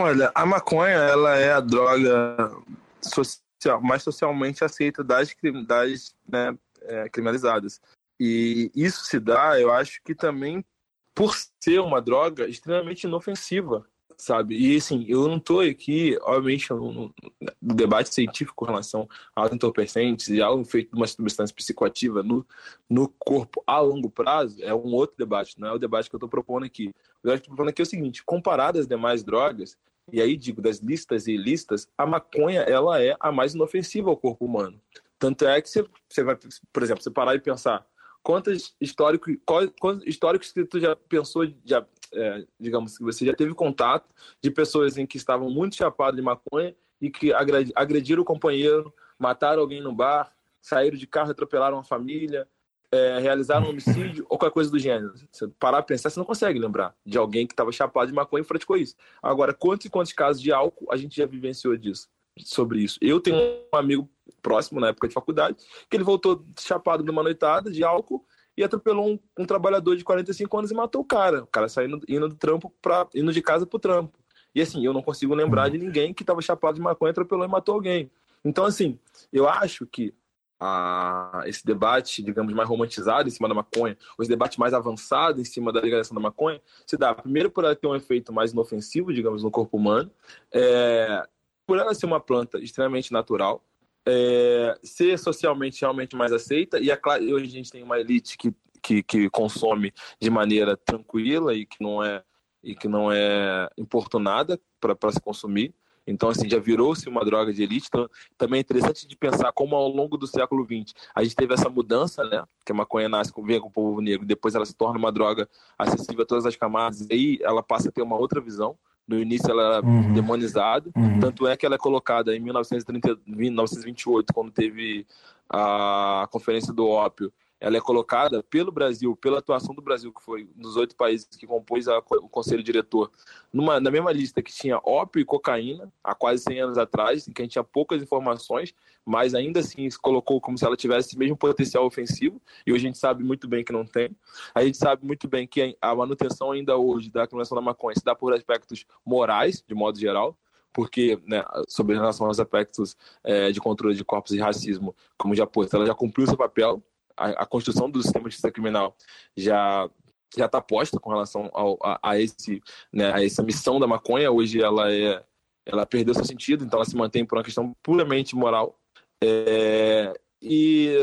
Olha, a maconha, ela é a droga social, mais socialmente aceita das, das né, é, criminalizadas. E isso se dá, eu acho que também por ser uma droga extremamente inofensiva, sabe? E assim, eu não estou aqui, obviamente, no, no, debate científico com relação aos entorpecentes e ao efeito de uma substância psicoativa no, no corpo a longo prazo, é um outro debate, não é o debate que eu estou propondo aqui. O que eu estou propondo aqui é o seguinte: comparado às demais drogas, e aí digo das listas e listas, a maconha ela é a mais inofensiva ao corpo humano. Tanto é que você, você vai, por exemplo, você parar e pensar quantos históricos, quantos históricos que tu já pensou, já, é, digamos que você já teve contato de pessoas em que estavam muito chapadas de maconha e que agrediram o companheiro, mataram alguém no bar, saíram de carro, atropelaram a família, é, realizaram um homicídio ou qualquer coisa do gênero. Você parar a pensar, você não consegue lembrar de alguém que estava chapado de maconha e praticou isso. Agora, quantos e quantos casos de álcool a gente já vivenciou disso? Sobre isso. Eu tenho um amigo próximo, na época de faculdade, que ele voltou chapado de uma noitada de álcool e atropelou um, um, trabalhador de 45 anos e matou o cara. O cara saindo indo do trampo para indo de casa pro trampo. E assim, eu não consigo lembrar de ninguém que estava chapado de maconha, atropelou e matou alguém. Então, assim, eu acho que a, esse debate, digamos, mais romantizado em cima da maconha, os debates mais avançados em cima da legalização da maconha, se dá primeiro por ela ter um efeito mais inofensivo, digamos, no corpo humano, é, por ela ser uma planta extremamente natural, é, ser socialmente realmente mais aceita, e a, hoje a gente tem uma elite que, que, que consome de maneira tranquila e que não é, e que não é importunada para se consumir. Então, assim, já virou-se uma droga de elite. Então, também é interessante de pensar como ao longo do século XX a gente teve essa mudança, né? Que a maconha nasce com, vem com o povo negro, depois ela se torna uma droga acessível a todas as camadas, e aí ela passa a ter uma outra visão. No início ela era uhum. demonizada, uhum. tanto é que ela é colocada em 1930, 1928, quando teve a Conferência do Ópio, ela é colocada pelo Brasil, pela atuação do Brasil, que foi dos oito países que compôs a, o conselho diretor, numa, na mesma lista que tinha ópio e cocaína, há quase 100 anos atrás, em que a gente tinha poucas informações, mas ainda assim se colocou como se ela tivesse o mesmo potencial ofensivo, e hoje a gente sabe muito bem que não tem. A gente sabe muito bem que a manutenção ainda hoje da criminalização da maconha se dá por aspectos morais, de modo geral, porque, né, sobre relação aos aspectos é, de controle de corpos e racismo, como já posto, ela já cumpriu seu papel, a, construção do sistema de justiça criminal já já está posta com relação ao, a, a, esse, né, a essa missão da maconha. Hoje ela é, ela perdeu seu sentido, então ela se mantém por uma questão puramente moral. É, e,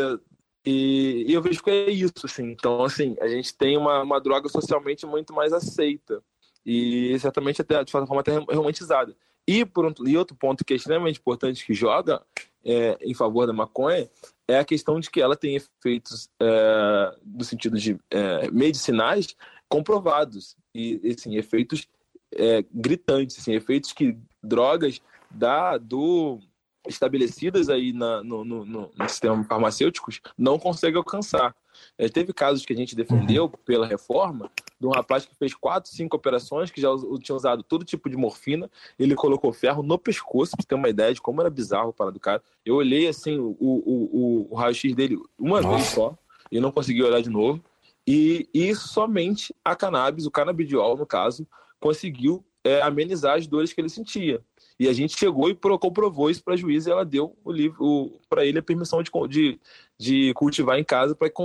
e, e, eu vejo que é isso, assim. Então, assim, a gente tem uma, uma droga socialmente muito mais aceita e certamente até de forma até romantizada. E por um, e outro ponto que é extremamente importante que joga é, em favor da maconha é a questão de que ela tem efeitos é, no sentido de é, medicinais comprovados e assim, efeitos é, gritantes, assim, efeitos que drogas da, do estabelecidas aí na, no, no, no, sistema farmacêuticos não conseguem alcançar. É, teve casos que a gente defendeu pela reforma de um rapaz que fez quatro, cinco operações, que já tinha usado todo tipo de morfina, ele colocou ferro no pescoço, para ter uma ideia de como era bizarro o para do cara. Eu olhei assim o, o, o, o raio-x dele uma Nossa. vez só, e não consegui olhar de novo. E, e somente a cannabis, o canabidiol, no caso, conseguiu é, amenizar as dores que ele sentia. E a gente chegou e comprovou isso para a juíza e ela deu o livro para ele a permissão de, de, de cultivar em casa para que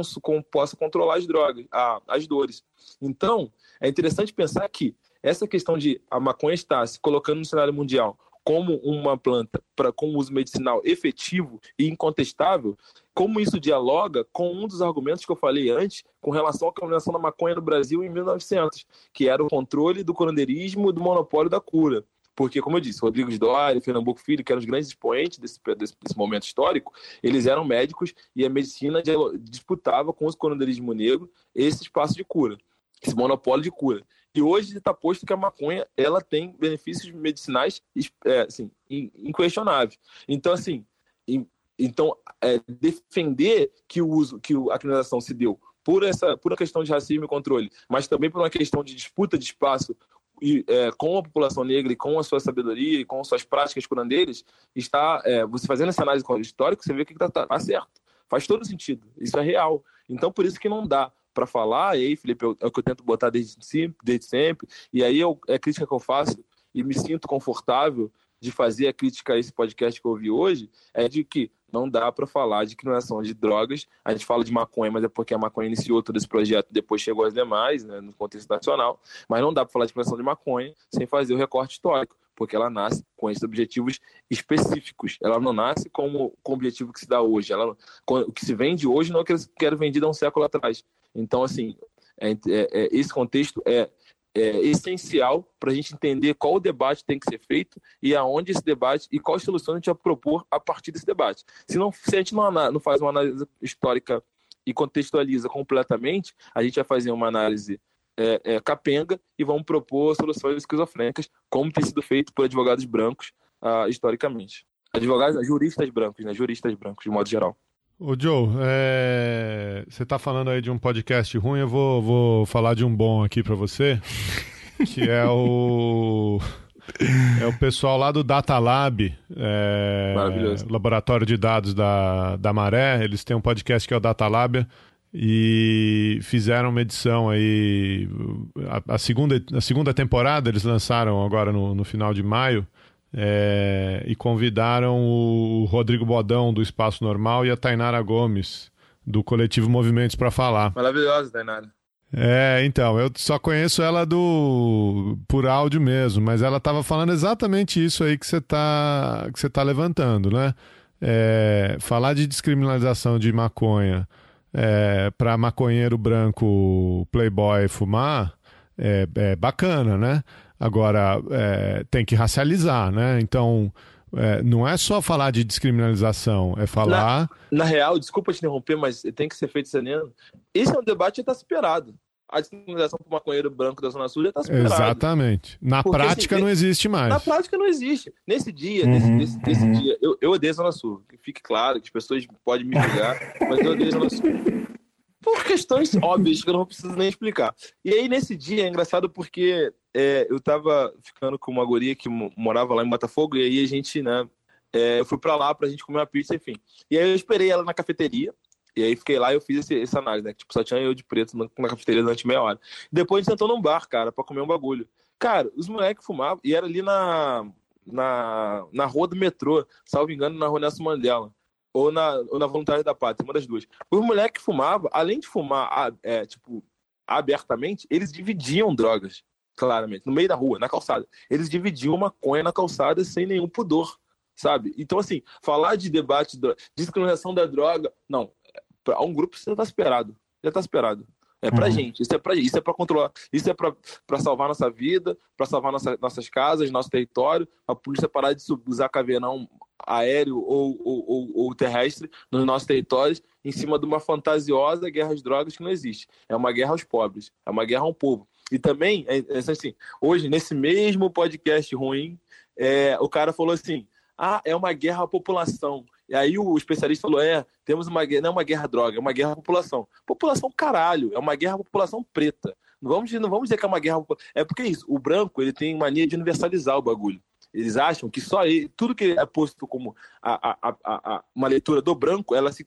possa controlar as drogas, a, as dores. Então, é interessante pensar que essa questão de a maconha estar se colocando no cenário mundial como uma planta para com uso medicinal efetivo e incontestável, como isso dialoga com um dos argumentos que eu falei antes com relação à criminalização da maconha no Brasil em 1900, que era o controle do coroneirismo e do monopólio da cura. Porque, como eu disse, Rodrigues Doria, Fernambuco Filho, que eram os grandes expoentes desse, desse, desse, momento histórico, eles eram médicos e a medicina disputava com o coroneirismo negro esse espaço de cura, esse monopólio de cura. E hoje está posto que a maconha ela tem benefícios medicinais é, assim, inquestionáveis. Então, assim, então é, defender que o uso, que a criminalização se deu por essa por uma questão de racismo e controle, mas também por uma questão de disputa de espaço e, é, com a população negra e com a sua sabedoria e com suas práticas curandeiras, está é, você fazendo essa análise histórica, você vê que está tá, tá certo. Faz todo sentido. Isso é real. Então, por isso que não dá para falar, e aí, Felipe, é o que eu tento botar desde sempre, desde sempre e aí eu, é a crítica que eu faço, e me sinto confortável de fazer a crítica a esse podcast que eu ouvi hoje, é de que não dá para falar de criminalização de drogas. A gente fala de maconha, mas é porque a maconha iniciou todo esse projeto, depois chegou às demais, né, no contexto nacional. Mas não dá para falar de criminalização de maconha sem fazer o recorte histórico, porque ela nasce com esses objetivos específicos. Ela não nasce como com o objetivo que se dá hoje. Ela, o que se vende hoje não é o que era vendido há um século atrás. Então, assim, é, é, é, esse contexto é é, essencial para a gente entender qual o debate tem que ser feito e aonde esse debate e quais soluções a gente vai propor a partir desse debate. Se, não, se a gente não, não faz uma análise histórica e contextualiza completamente, a gente vai fazer uma análise é, é, capenga e vamos propor soluções esquizofrênicas, como tem sido feito por advogados brancos uh, historicamente. Advogados, juristas brancos, né? Juristas brancos, de modo geral. Ô Joe, é... você está falando aí de um podcast ruim, eu vou, vou falar de um bom aqui para você, que é o é o pessoal lá do Data Lab, é... laboratório de dados da, da Maré, eles têm um podcast que é o Data Lab e fizeram uma edição aí, a, a segunda, a segunda temporada eles lançaram agora no, no final de maio, é, e convidaram o Rodrigo Bodão, do Espaço Normal, e a Tainara Gomes, do Coletivo Movimentos, para falar. Maravilhosa, Tainara. É, então, eu só conheço ela do por áudio mesmo, mas ela estava falando exatamente isso aí que você está que você tá levantando, né? É, falar de descriminalização de maconha é, para maconheiro branco playboy fumar é, é bacana, né? Agora, é, tem que racializar, né? Então, é, não é só falar de descriminalização, é falar. Na, na real, desculpa te interromper, mas tem que ser feito sereno. Esse é um debate que está superado. A descriminalização para o maconheiro branco da Zona Sul já está superado. Exatamente. Na Porque, prática assim, não existe mais. Na prática não existe. Nesse dia, uhum, nesse, nesse, nesse uhum. dia, eu, eu odeio a Zona Sul. Que fique claro que as pessoas podem me julgar, mas eu odeio a Zona Sul por questões óbvias que eu não preciso nem explicar. E aí, nesse dia, é engraçado porque é, eu tava ficando com uma guria que morava lá em Botafogo, e aí a gente, né, é, eu fui pra lá pra gente comer uma pizza, enfim. E aí eu esperei ela na cafeteria, e aí fiquei lá e eu fiz esse, essa análise, né? Tipo, só tinha eu de preto na, na cafeteria durante meia hora. Depois a gente sentou num bar, cara, pra comer um bagulho. Cara, os moleques fumavam, e era ali na, na, na rua do metrô, salvo engano, na rua Nelson Mandela ou na, ou na Voluntária da Pátria, uma das duas. Os moleques que fumavam, além de fumar é, tipo, abertamente, eles dividiam drogas, claramente, no meio da rua, na calçada. Eles dividiam maconha na calçada sem nenhum pudor, sabe? Então, assim, falar de debate, de discriminação da droga, não. Para um grupo já está esperado. Já está esperado. É pra uhum. gente, isso é pra isso é para controlar, isso é para salvar nossa vida, para salvar nossa, nossas casas, nosso território, a polícia parar de usar caveirão aéreo ou, ou, ou, ou, terrestre nos nossos territórios em cima de uma fantasiosa guerra às drogas que não existe. É uma guerra aos pobres, é uma guerra ao povo. E também, é, é assim, hoje, nesse mesmo podcast ruim, é, o cara falou assim: ah, é uma guerra à população. E aí o especialista falou: é, temos uma guerra, não é uma guerra à droga, é uma guerra à população. População caralho, é uma guerra à população preta. Não vamos, não vamos dizer que é uma guerra. É porque é isso, o branco ele tem mania de universalizar o bagulho. Eles acham que só ele, tudo que é posto como a, a, a, uma leitura do branco, ela se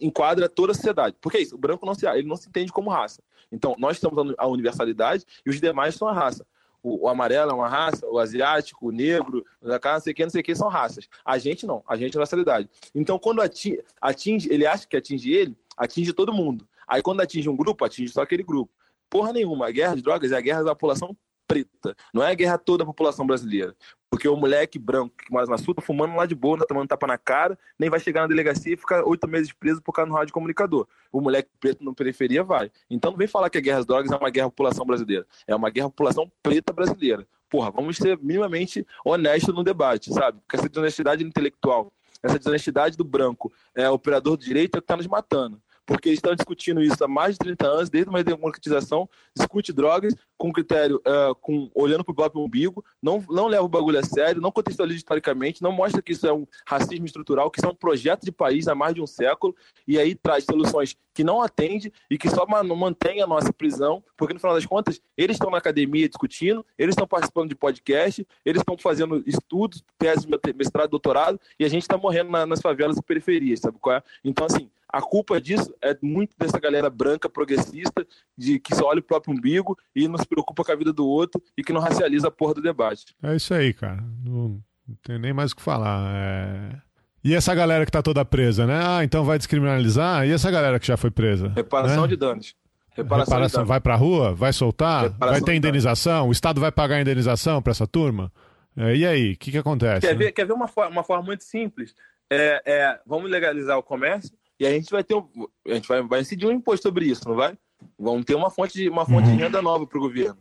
enquadra toda a sociedade. Porque é isso, o branco não se, ele não se entende como raça. Então, nós estamos a universalidade e os demais são a raça. O, o, amarelo é uma raça, o asiático, o negro, não sei o que, não sei o que, são raças. A gente não, a gente é universalidade. Então, quando atinge, atinge, ele acha que atinge ele, atinge todo mundo. Aí, quando atinge um grupo, atinge só aquele grupo. Porra nenhuma. A guerra de drogas é a guerra da população preta. Não é a guerra toda a população brasileira. Porque o moleque branco que mora na sul tá fumando lá de boa, tá tomando tapa na cara, nem vai chegar na delegacia e ficar oito meses preso por causa do rádio comunicador. O moleque preto na periferia vai. Então não vem falar que a guerra às drogas é uma guerra à população brasileira. É uma guerra à população preta brasileira. Porra, vamos ser minimamente honestos no debate, sabe? Porque essa desonestidade intelectual, essa desonestidade do branco, é, operador do direito é que tá nos matando porque eles estão discutindo isso há mais de 30 anos, desde uma democratização, discute drogas com critério, uh, com, olhando para o próprio umbigo, não, não leva o bagulho a sério, não contextualiza historicamente, não mostra que isso é um racismo estrutural, que isso é um projeto de país há mais de um século, e aí traz soluções que não atende e que só mantém a nossa prisão, porque no final das contas, eles estão na academia discutindo, eles estão participando de podcast, eles estão fazendo estudos, tese, mestrado, doutorado, e a gente está morrendo na, nas favelas e periferias, sabe qual é? Então, assim, a culpa disso é muito dessa galera branca progressista, de que só olha o próprio umbigo e nos se preocupa com a vida do outro e que não racializa a porra do debate. É isso aí, cara. Não, não tem nem mais o que falar. É... E essa galera que tá toda presa, né? Ah, então vai descriminalizar? E essa galera que já foi presa? Reparação né? de danos. Reparação, Reparação de danos. vai pra rua? Vai soltar? Reparação vai ter indenização? O Estado vai pagar a indenização pra essa turma? É, e aí, o que, que acontece? Quer né? ver, quer ver uma, forma, uma forma muito simples? É, é, vamos legalizar o comércio e a gente vai ter um, a gente vai, vai incidir um imposto sobre isso, não vai? Vamos ter uma fonte de, uma fonte Uhum. de renda nova para o governo.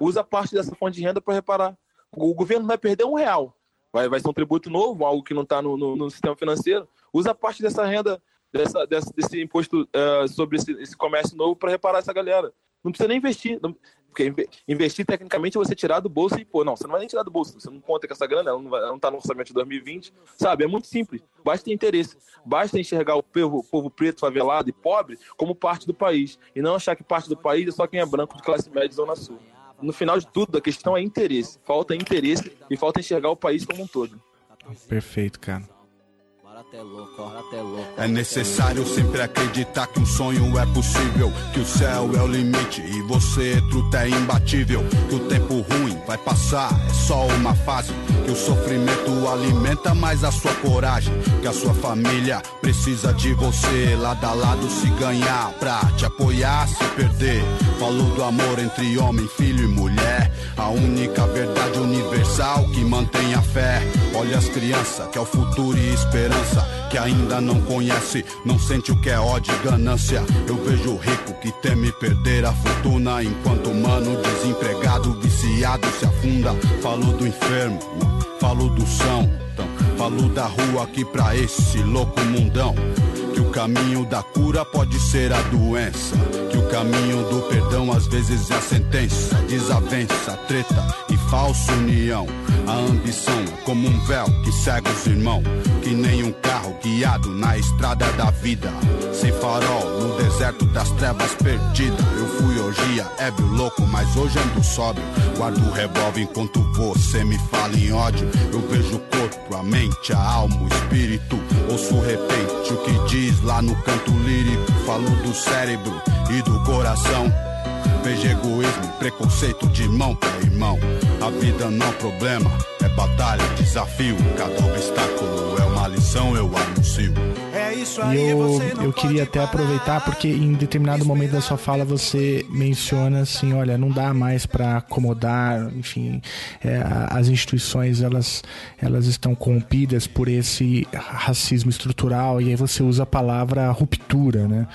Usa parte dessa fonte de renda para reparar. O, governo vai perder um real. Vai, vai ser um tributo novo, algo que não está no, no- no sistema financeiro. Usa parte dessa renda, dessa, dessa- desse imposto eh, sobre esse, esse comércio novo para reparar essa galera. Não precisa nem investir. não- porque inve- investir, tecnicamente, é você tirar do bolso e, pô, não, você não vai nem tirar do bolso. Você não conta com essa grana, ela não, vai, ela não tá no orçamento de 2020. Sabe? É muito simples. Basta ter interesse. Basta enxergar o povo, o povo preto, favelado e pobre como parte do país. E não achar que parte do país é só quem é branco de classe média e zona sul. No final de tudo, a questão é interesse. Falta interesse e falta enxergar o país como um todo. Perfeito, cara. É necessário sempre acreditar que um sonho é possível, que o céu é o limite e você, truta, é imbatível. Que o tempo ruim vai passar, é só uma fase. Que o sofrimento alimenta mais a sua coragem. Que a sua família precisa de você, lado a lado se ganhar, pra te apoiar, se perder. Falou do amor entre homem, filho e mulher, a única verdade universal que mantém a fé. Olha as crianças, que é o futuro e esperança, que ainda não conhece, não sente o que é ódio e ganância. Eu vejo o rico que teme perder a fortuna, enquanto o mano desempregado, viciado se afunda. Falou do enfermo, não, falou do são, então, falou da rua aqui pra esse louco mundão. Que o caminho da cura pode ser a doença. Que o caminho do perdão às vezes é a sentença. Desavença, treta e falsa união. A ambição como um véu que cega os irmãos. Que nem um carro guiado na estrada da vida. Sem farol, no deserto das trevas perdida. Eu fui orgia, ébrio louco, mas hoje ando sóbrio. Guardo o revólver enquanto você me fala em ódio. Eu vejo o corpo, a mente, a alma, o espírito. Ouço repente o que diz lá no canto lírico. Falo do cérebro e do coração. Vejo egoísmo preconceito de irmão pra irmão. A vida não é um problema, é batalha, desafio. Cada obstáculo é uma lição, eu anuncio. É isso E eu, eu queria até aproveitar, porque em determinado momento da sua fala você menciona assim, olha, não dá mais para acomodar, enfim, é, as instituições elas, elas estão corrompidas por esse racismo estrutural e aí você usa a palavra ruptura, né?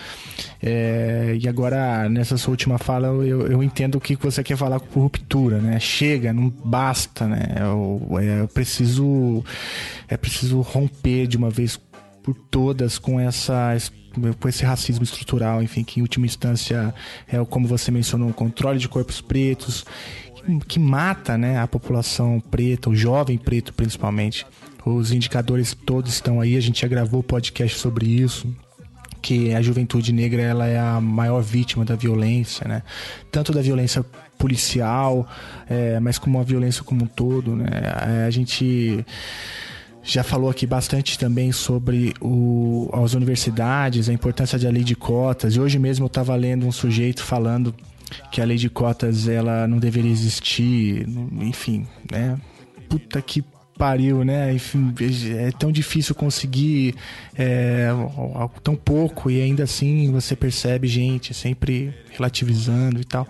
É, e agora nessa sua última fala eu, eu entendo o que você quer falar com ruptura, né? Chega, não basta, né? Eu, é, eu preciso é preciso romper de uma vez por todas com essa com esse racismo estrutural, enfim, que em última instância é como você mencionou, o controle de corpos pretos, que, que mata, né, a população preta, o jovem preto principalmente. Os indicadores todos estão aí, a gente já gravou podcast sobre isso que a juventude negra ela é a maior vítima da violência, né? Tanto da violência policial, é, mas como a violência como um todo, né? É, A gente já falou aqui bastante também sobre o, as universidades, a importância da lei de cotas. E hoje mesmo eu estava lendo um sujeito falando que a lei de cotas ela não deveria existir, enfim, né? Puta que pariu, né? Enfim, é tão difícil conseguir é, tão pouco e ainda assim você percebe gente sempre relativizando e tal.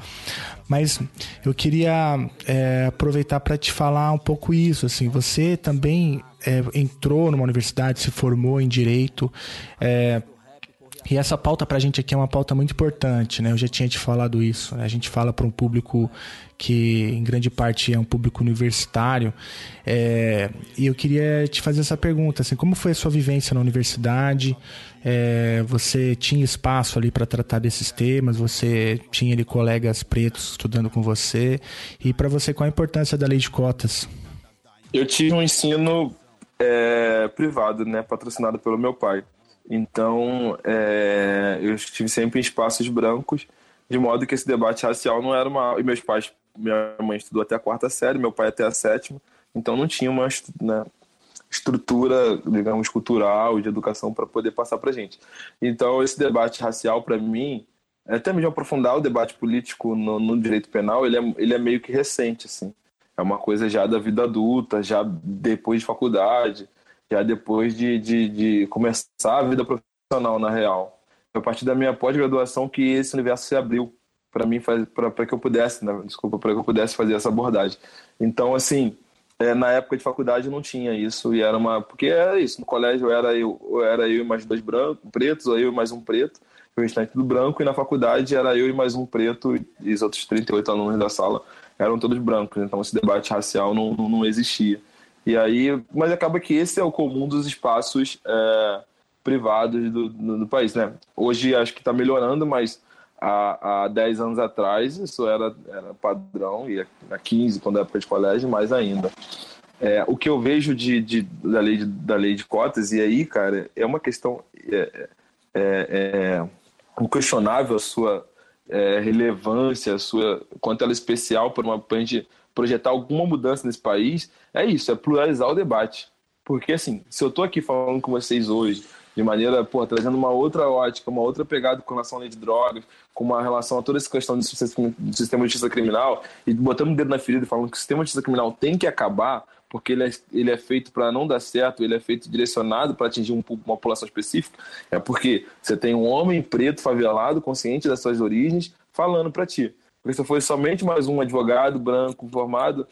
Mas eu queria é, aproveitar para te falar um pouco isso. Assim, você também é, entrou numa universidade, se formou em direito. é, e essa pauta pra gente aqui é uma pauta muito importante, né? Eu já tinha te falado isso. né? A gente fala para um público que, em grande parte, é um público universitário. É, E eu queria te fazer essa pergunta, assim, como foi a sua vivência na universidade? É, Você tinha espaço ali para tratar desses temas? Você tinha ali colegas pretos estudando com você? E para você, qual a importância da lei de cotas? Eu tive um ensino é, privado, né, patrocinado pelo meu pai. Então, é, eu estive sempre em espaços brancos, de modo que esse debate racial não era uma. E meus pais, minha mãe estudou até a quarta série, meu pai até a sétima, então não tinha uma né, estrutura, digamos, cultural de educação para poder passar para gente. Então, esse debate racial, para mim, até mesmo aprofundar o debate político no, no, direito penal, ele é, ele é meio que recente, assim. É uma coisa já da vida adulta, já depois de faculdade, já depois de, de, de começar a vida profissional, na real. Foi a partir da minha pós-graduação que esse universo se abriu para mim, para que eu pudesse, né? desculpa, para que eu pudesse fazer essa abordagem. Então, assim, é, na época de faculdade não tinha isso e era uma porque era isso no colégio era eu era eu e mais dois brancos pretos ou eu e mais um preto o restante tudo branco e na faculdade era eu e mais um preto e os outros 38 alunos da sala eram todos brancos então esse debate racial não, não existia e aí mas acaba que esse é o comum dos espaços é, privados do, do, do, país né hoje acho que está melhorando mas há, há 10 anos atrás isso era, era padrão, e há 15, quando é época de colégio, mais ainda. É, o que eu vejo de, de, da, lei de, da lei de cotas, e aí, cara, é uma questão é, é, é inquestionável a sua é, relevância, a sua, quanto ela é especial para uma gente projetar alguma mudança nesse país, é isso, é pluralizar o debate. Porque, assim, se eu estou aqui falando com vocês hoje, de maneira, pô, trazendo uma outra ótica, uma outra pegada com relação à lei de drogas, com uma relação a toda essa questão do sistema de justiça criminal, e botando o dedo na ferida e falando que o sistema de justiça criminal tem que acabar, porque ele é, ele é feito para não dar certo, ele é feito direcionado para atingir um, uma população específica, é porque você tem um homem preto, favelado, consciente das suas origens, falando para ti. Porque se fosse somente mais um advogado branco formado,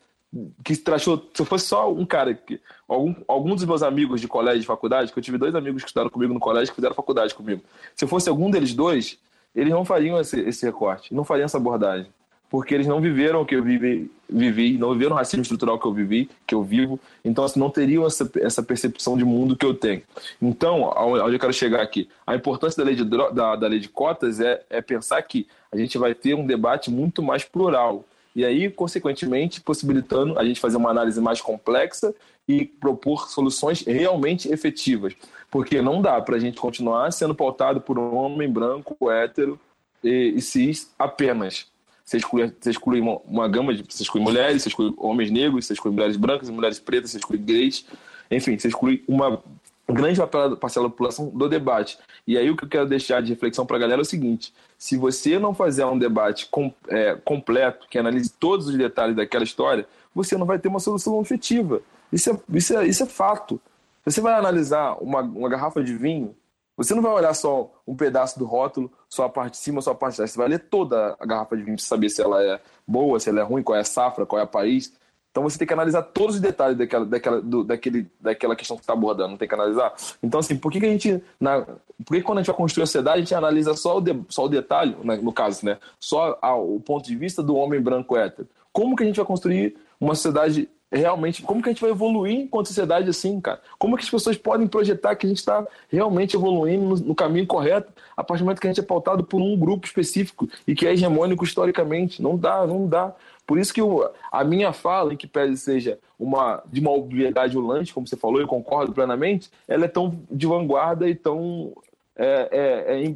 que trachou, se fosse só um cara, que, algum, algum dos meus amigos de colégio, de faculdade, que eu tive dois amigos que estudaram comigo no colégio, que fizeram faculdade comigo. Se fosse algum deles dois, eles não fariam esse, esse recorte, não fariam essa abordagem. Porque eles não viveram o que eu vivi, vivi, não viveram o racismo estrutural que eu vivi, que eu vivo, então assim, não teriam essa, essa percepção de mundo que eu tenho. Então, onde eu quero chegar aqui, a importância da lei de, da, da lei de cotas é, é pensar que a gente vai ter um debate muito mais plural, e aí, consequentemente, possibilitando a gente fazer uma análise mais complexa e propor soluções realmente efetivas. Porque não dá para a gente continuar sendo pautado por um homem branco, hétero e, e cis apenas. Você exclui, você exclui uma, uma, gama de. Você exclui mulheres, você exclui homens negros, você exclui mulheres brancas, mulheres pretas, você exclui gays. Enfim, você exclui uma grande parcela da população do debate. E aí o que eu quero deixar de reflexão para a galera é o seguinte: se você não fazer um debate com, é, completo, que analise todos os detalhes daquela história, você não vai ter uma solução efetiva. Isso é, isso é, isso é fato. Você vai analisar uma, uma garrafa de vinho, você não vai olhar só um pedaço do rótulo, só a parte de cima, só a parte de trás. Você vai ler toda a garrafa de vinho para saber se ela é boa, se ela é ruim, qual é a safra, qual é o país. Então você tem que analisar todos os detalhes daquela, daquela, do, daquele, daquela questão que está abordando, tem que analisar. Então, assim, por que, que a gente. Na, por que quando a gente vai construir a sociedade, a gente analisa só o, de, só o detalhe, né, no caso, né? Só a, o ponto de vista do homem branco hétero? Como que a gente vai construir uma sociedade realmente. Como que a gente vai evoluir enquanto sociedade assim, cara? Como que as pessoas podem projetar que a gente está realmente evoluindo no, no, caminho correto a partir do momento que a gente é pautado por um grupo específico e que é hegemônico historicamente? Não dá, não dá. Por isso que eu, a minha fala, em que pese seja uma de uma obviedade ulante, como você falou, eu concordo plenamente, ela é tão de vanguarda e tão é, é, é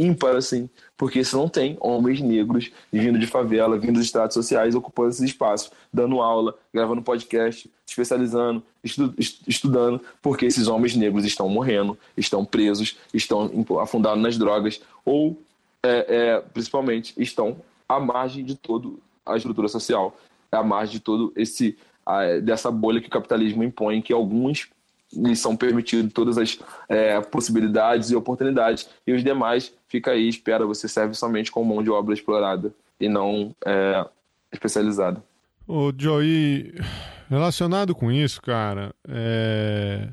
ímpar, assim, porque você não tem homens negros vindo de favela, vindo dos estratos sociais, ocupando esses espaços, dando aula, gravando podcast, especializando, estu, estudando, porque esses homens negros estão morrendo, estão presos, estão afundados nas drogas, ou, é, é, principalmente, estão à margem de todo a estrutura social, a margem de todo esse dessa bolha que o capitalismo impõe, que alguns lhes são permitidos todas as é, possibilidades e oportunidades, e os demais fica aí, espera, você serve somente como mão de obra explorada e não é, especializada. Ô, Joey, relacionado com isso, cara, é...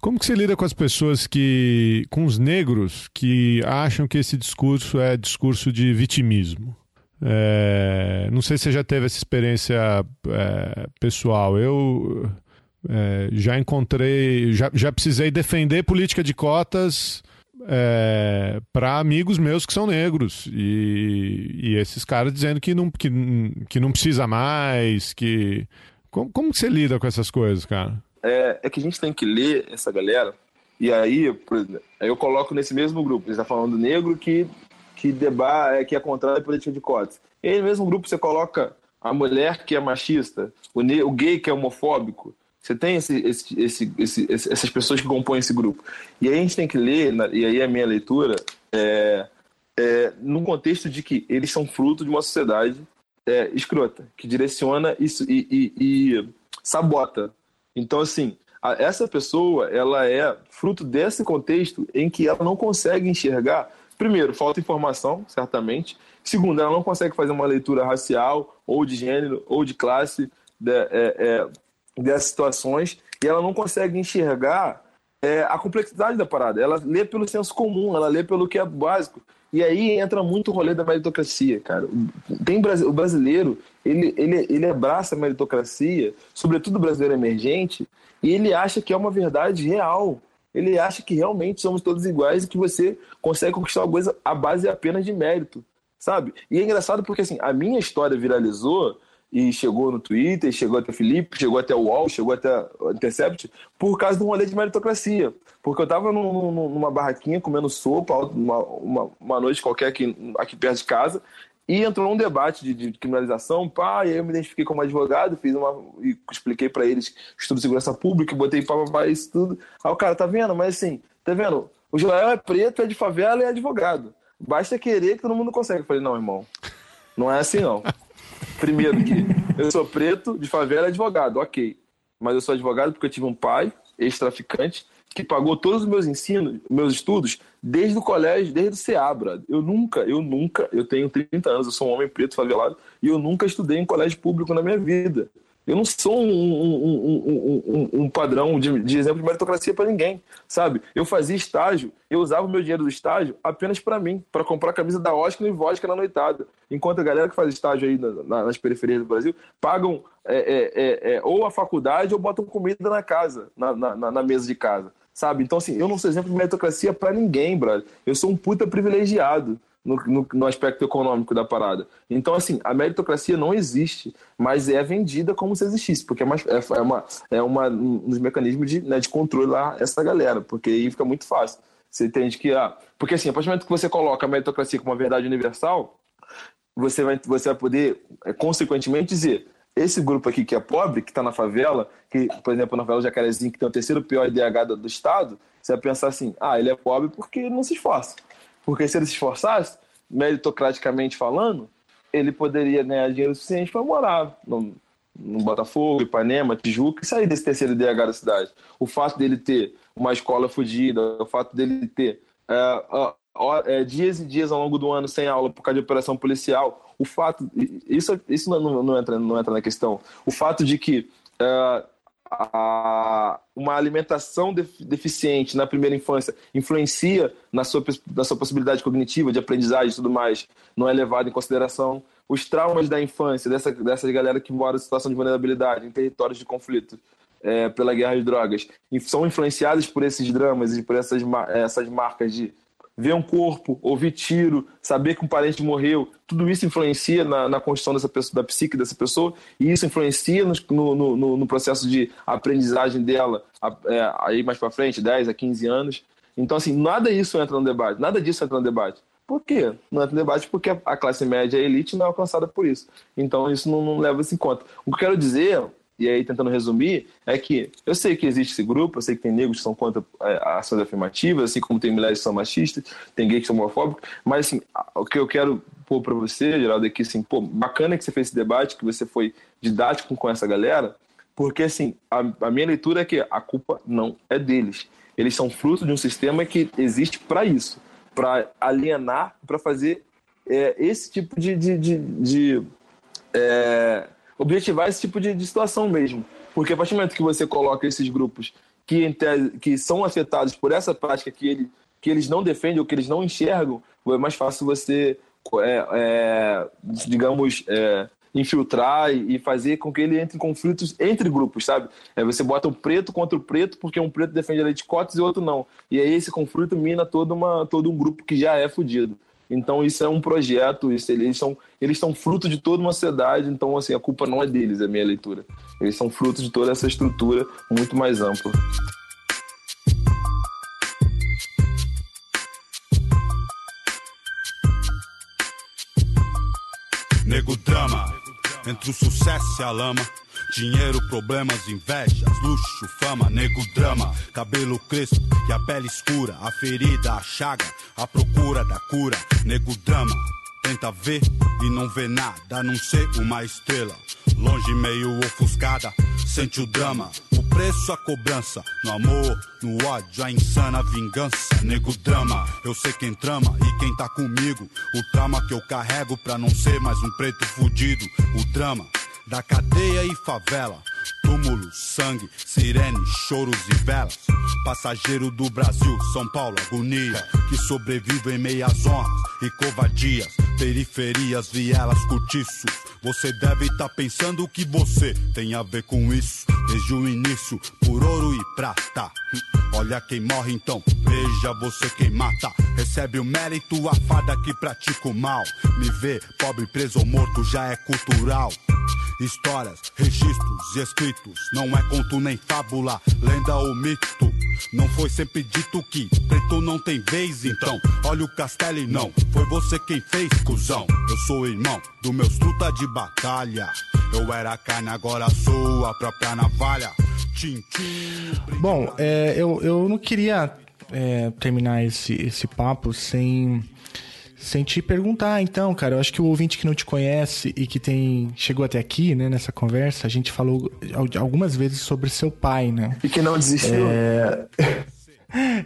como que você lida com as pessoas que, com os negros que acham que esse discurso é discurso de vitimismo? É, não sei se você já teve essa experiência é, pessoal. Eu é, já encontrei, já, já precisei defender política de cotas é, para amigos meus que são negros. E, e esses caras dizendo que não, que, que não precisa mais. que Como, como você lida com essas coisas, cara? É, é que a gente tem que ler essa galera. E aí, aí eu coloco nesse mesmo grupo. Ele está falando negro que que deba é, que é contrário à política de cotas. E no mesmo grupo você coloca a mulher que é machista, o, o gay que é homofóbico. Você tem esse, esse, esse, esse, essas pessoas que compõem esse grupo. E aí a gente tem que ler, e aí a minha leitura é, é, num contexto de que eles são fruto de uma sociedade é, escrota, que direciona isso e, e, e sabota. Então, assim, a, essa pessoa, ela é fruto desse contexto em que ela não consegue enxergar, primeiro, falta informação, certamente, segundo, ela não consegue fazer uma leitura racial, ou de gênero, ou de classe, de, é, é, dessas situações, e ela não consegue enxergar é, a complexidade da parada. Ela lê pelo senso comum, ela lê pelo que é básico. E aí entra muito o rolê da meritocracia, cara. Tem o brasileiro, ele, ele, ele abraça a meritocracia, sobretudo o brasileiro emergente, e ele acha que é uma verdade real. Ele acha que realmente somos todos iguais e que você consegue conquistar uma coisa à base apenas de mérito, sabe? E é engraçado porque assim, a minha história viralizou e chegou no Twitter, chegou até o Felipe, chegou até o UOL, chegou até o Intercept, por causa de um rolê de meritocracia. Porque eu tava num, numa barraquinha comendo sopa, uma, uma, uma, noite qualquer aqui, aqui perto de casa, e entrou um debate de, de criminalização, pá, e aí eu me identifiquei como advogado, fiz uma. e expliquei para eles estudo de segurança pública, botei pá, pá, pá, isso tudo. Aí o cara, tá vendo? Mas assim, tá vendo? O Joel é preto, é de favela e é advogado. Basta querer que todo mundo consegue. Eu falei, não, irmão, não é assim não. Primeiro que eu sou preto, de favela, advogado, ok. Mas eu sou advogado porque eu tive um pai, ex-traficante, que pagou todos os meus ensinos, meus estudos, desde o colégio, desde o CEABRA. Eu nunca, eu nunca, eu tenho 30 anos, eu sou um homem preto favelado, e eu nunca estudei em colégio público na minha vida. Eu não sou um, um, um, um padrão de, de, exemplo de meritocracia para ninguém, sabe? Eu fazia estágio, eu usava o meu dinheiro do estágio apenas para mim, para comprar a camisa da Oscar e vodka na noitada. Enquanto a galera que faz estágio aí na, na, nas periferias do Brasil pagam é, é, é, é ou a faculdade ou botam comida na casa, na, na, na mesa de casa, sabe? Então, assim, eu não sou exemplo de meritocracia para ninguém, brother. Eu sou um puta privilegiado no, no, no, aspecto econômico da parada. Então, assim, a meritocracia não existe, mas é vendida como se existisse, porque é, mais, é, é uma, é uma, um dos mecanismos de, né, de controlar essa galera, porque aí fica muito fácil. Você entende que, ah, porque assim, a partir do momento que você coloca a meritocracia como uma verdade universal, você vai, você vai poder, é, consequentemente, dizer esse grupo aqui que é pobre, que está na favela, que, por exemplo, na favela Jacarezinho, que tem o terceiro pior IDH do, do Estado, você vai pensar assim, ah, ele é pobre porque não se esforça. Porque se ele se esforçasse, meritocraticamente falando, ele poderia ganhar dinheiro suficiente para morar no, no, Botafogo, Ipanema, Tijuca e sair desse terceiro DH da cidade. O fato dele ter uma escola fodida, o fato dele ter é, é, dias e dias ao longo do ano sem aula por causa de operação policial, o fato. Isso, isso não, não, entra, não entra na questão. O fato de que. É, a, uma alimentação deficiente na primeira infância influencia na sua, na sua possibilidade cognitiva, de aprendizagem e tudo mais, não é levado em consideração. Os traumas da infância, dessa, dessa galera que mora em situação de vulnerabilidade, em territórios de conflito, é, pela guerra de drogas, são influenciados por esses dramas e por essas, essas marcas de ver um corpo, ouvir tiro, saber que um parente morreu, tudo isso influencia na, na construção dessa pessoa, da psique dessa pessoa e isso influencia no, no, no, no processo de aprendizagem dela é, aí mais para frente, 10 a 15 anos. Então, assim, nada disso entra no debate, nada disso entra no debate. Por quê? Não entra no debate porque a classe média, a elite, não é alcançada por isso. Então, isso não, não leva isso em conta. O que eu quero dizer e aí tentando resumir, é que eu sei que existe esse grupo, eu sei que tem negros que são contra é, ações afirmativas, assim como tem mulheres que são machistas, tem gays que são homofóbicos, mas assim, o que eu quero pôr para você, Geraldo, é que assim, pô, bacana que você fez esse debate, que você foi didático com essa galera, porque assim, a, a minha leitura é que a culpa não é deles. Eles são fruto de um sistema que existe para isso, para alienar, para fazer é, esse tipo de, de, de, de é, objetivar esse tipo de, de situação mesmo. Porque a partir do momento que você coloca esses grupos que, que são afetados por essa prática que, ele, que eles não defendem ou que eles não enxergam, é mais fácil você, é, é, digamos, é, infiltrar e fazer com que ele entre em conflitos entre grupos, sabe? É, você bota o preto contra o preto porque um preto defende a lei de cotas e o outro não. E aí esse conflito mina todo, uma, todo um grupo que já é fudido. Então isso é um projeto, isso, eles são eles são fruto de toda uma sociedade, então assim, a culpa não é deles, é a minha leitura. Eles são fruto de toda essa estrutura muito mais ampla. Nego drama, entre o sucesso e a lama. Dinheiro, problemas, invejas, luxo, fama, nego drama, cabelo crespo E a pele escura, a ferida, a chaga, a procura da cura. Nego drama, tenta ver e não vê nada, a não ser uma estrela. Longe, meio ofuscada, sente o drama. O preço, a cobrança. No amor, no ódio, a insana vingança. Nego drama, eu sei quem trama e quem tá comigo. O trauma que eu carrego pra não ser mais um preto fudido. O drama da cadeia e favela. Túmulos, sangue, sirene, choros e velas. Passageiro do Brasil, São Paulo, agonia. Que sobrevive em meias honras e covadias. Periferias, vielas, cortiços. Você deve estar tá pensando que você tem a ver com isso. Desde o início, por ouro e prata. Olha quem morre então, veja você quem mata. Recebe o mérito, a fada que pratica o mal. Me vê, pobre preso ou morto, já é cultural. Histórias, registros e escritos, não é conto nem fábula, lenda ou mito. Não foi sempre dito que preto não tem vez, então. Olha o castelo e não, foi você quem fez, cuzão. Eu sou irmão do meus truta de batalha. Eu era carne, agora sou a própria navalha. Tchim, tchim, Bom, é, eu, eu não queria é, terminar esse, esse papo sem sem te perguntar, então, cara, eu acho que o ouvinte que não te conhece e que tem chegou até aqui, né, nessa conversa, a gente falou algumas vezes sobre seu pai, né? E que não desistiu. É...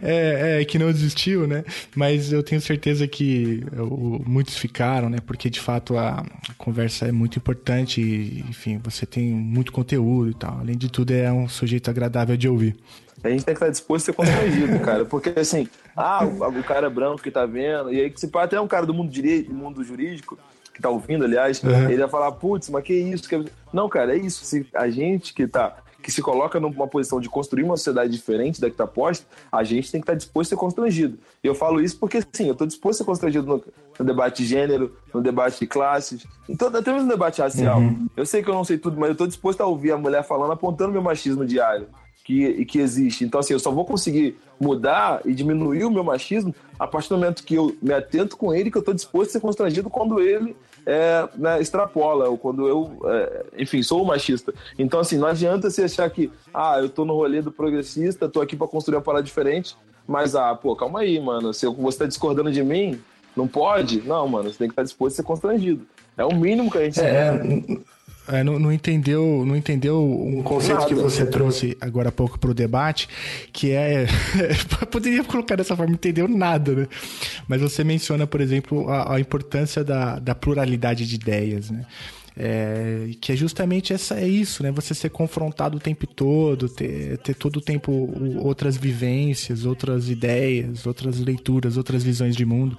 É, é, que não desistiu, né? Mas eu tenho certeza que o, muitos ficaram, né? Porque de fato a, a conversa é muito importante e, enfim, você tem muito conteúdo e tal. Além de tudo, é um sujeito agradável de ouvir. A gente tem que estar disposto a ser constrangido, cara. Porque assim, ah, o, o, cara branco que tá vendo, e aí se pode até um cara do mundo, direito, mundo jurídico, que tá ouvindo, aliás, uhum. ele vai falar, putz, mas que isso? Que... Não, cara, é isso. Se a gente que tá que se coloca numa posição de construir uma sociedade diferente da que está posta, a gente tem que estar tá disposto a ser constrangido. E eu falo isso porque, sim, eu estou disposto a ser constrangido no, no, debate de gênero, no debate de classes, então, até mesmo no debate racial. Uhum. Eu sei que eu não sei tudo, mas eu estou disposto a ouvir a mulher falando, apontando meu machismo diário que, que existe. Então, assim, eu só vou conseguir mudar e diminuir o meu machismo a partir do momento que eu me atento com ele, que eu estou disposto a ser constrangido quando ele é, né, extrapola, ou quando eu, é, enfim, sou machista. Então, assim, não adianta você achar que, ah, eu estou no rolê do progressista, estou aqui para construir uma parada diferente, mas, ah, pô, calma aí, mano, se você está discordando de mim, não pode? Não, mano, você tem que estar disposto a ser constrangido. É o mínimo que a gente é, é, não, não, entendeu, não entendeu um conceito Nada. que você trouxe agora há pouco para o debate, que é. poderia colocar dessa forma, não entendeu nada, né? Mas você menciona, por exemplo, a, a importância da, da pluralidade de ideias, né? É, que é justamente essa, é isso, né? Você ser confrontado o tempo todo, ter, ter todo o tempo outras vivências, outras ideias, outras leituras, outras visões de mundo.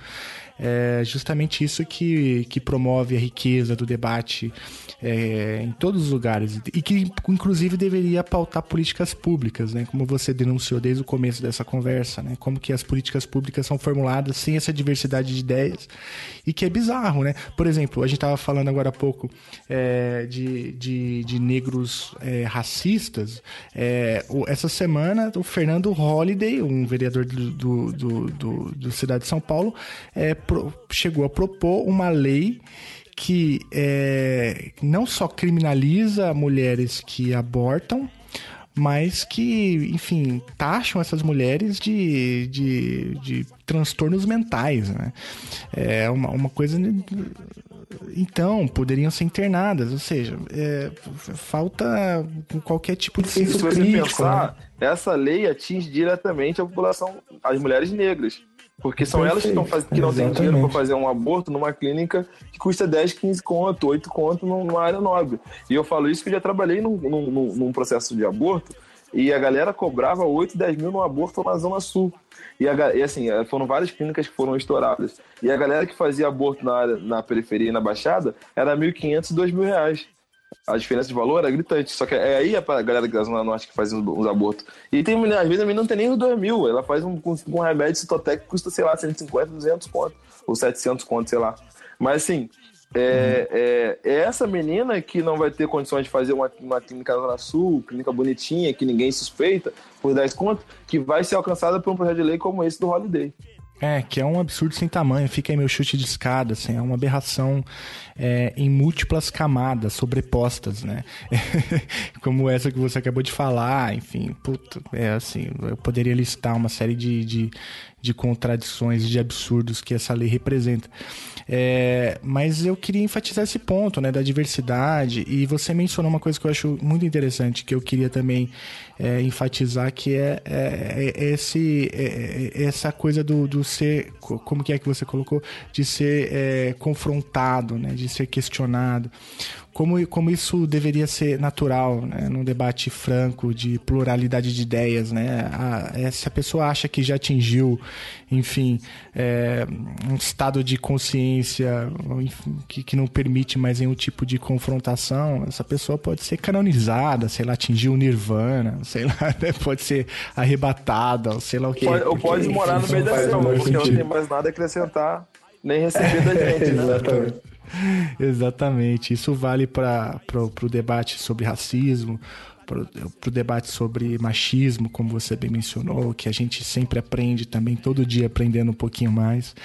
É justamente isso que, que promove a riqueza do debate é, em todos os lugares e que, inclusive, deveria pautar políticas públicas, né? Como você denunciou desde o começo dessa conversa, né? Como que as políticas públicas são formuladas sem essa diversidade de ideias e que é bizarro, né? Por exemplo, a gente estava falando agora há pouco é, de, de, de, negros é, racistas. É, essa semana, o Fernando Holliday, um vereador do, do, do, do, do Cidade de São Paulo, é, chegou a propor uma lei que é, não só criminaliza mulheres que abortam, mas que, enfim, taxam essas mulheres de, de, de transtornos mentais, né? É uma, uma coisa... Então, poderiam ser internadas, ou seja, é, falta qualquer tipo de senso Se você pensar, né? essa lei atinge diretamente a população, as mulheres negras. Porque são Perfeito. elas que, estão faz... que não têm dinheiro para fazer um aborto numa clínica que custa 10, 15 conto, 8 conto numa área nobre. E eu falo isso que eu já trabalhei num, num, num processo de aborto e a galera cobrava 8, 10 mil no aborto na Zona Sul. E, a, e, assim, é, foram várias clínicas que foram estouradas. E a galera que fazia aborto na, área, na periferia e na Baixada era 1.500 e 2.000 reais a diferença de valor é gritante. Só que é aí a galera da Zona Norte que faz os abortos. E tem às vezes a menina não tem nem os 2 mil. Ela faz um, um remédio citotec que custa, sei lá, 150, 200 conto. Ou 700 conto, sei lá. Mas assim, é, uhum. é, é, essa menina que não vai ter condições de fazer uma, uma clínica na Zona Sul, clínica bonitinha, que ninguém suspeita, por 10 conto, que vai ser alcançada por um projeto de lei como esse do Holiday. É, que é um absurdo sem tamanho. Fica aí meu chute de escada, assim, é uma aberração é, em múltiplas camadas sobrepostas, né? Como essa que você acabou de falar, enfim, é assim, eu poderia listar uma série de, de, de contradições, de absurdos que essa lei representa. É, mas eu queria enfatizar esse ponto, né, da diversidade, e você mencionou uma coisa que eu acho muito interessante, que eu queria também é, enfatizar, que é, é, é esse, é, é, essa coisa do, do ser, como que é que você colocou, de ser confrontado, né, de ser questionado como, como isso deveria ser natural, né? num debate franco de pluralidade de ideias, né? A, é, se a pessoa acha que já atingiu, enfim, é, um estado de consciência enfim, que, que não permite mais nenhum tipo de confrontação, essa pessoa pode ser canonizada, sei lá, atingir o nirvana, sei lá, né? pode ser arrebatada, sei lá o. Pode, ou pode morar no meio da selva, porque não tem mais nada a acrescentar, nem receber da gente, né? Exatamente. Exatamente. Isso vale para o debate sobre racismo, para o debate sobre machismo, como você bem mencionou, que a gente sempre aprende também, todo dia aprendendo um pouquinho mais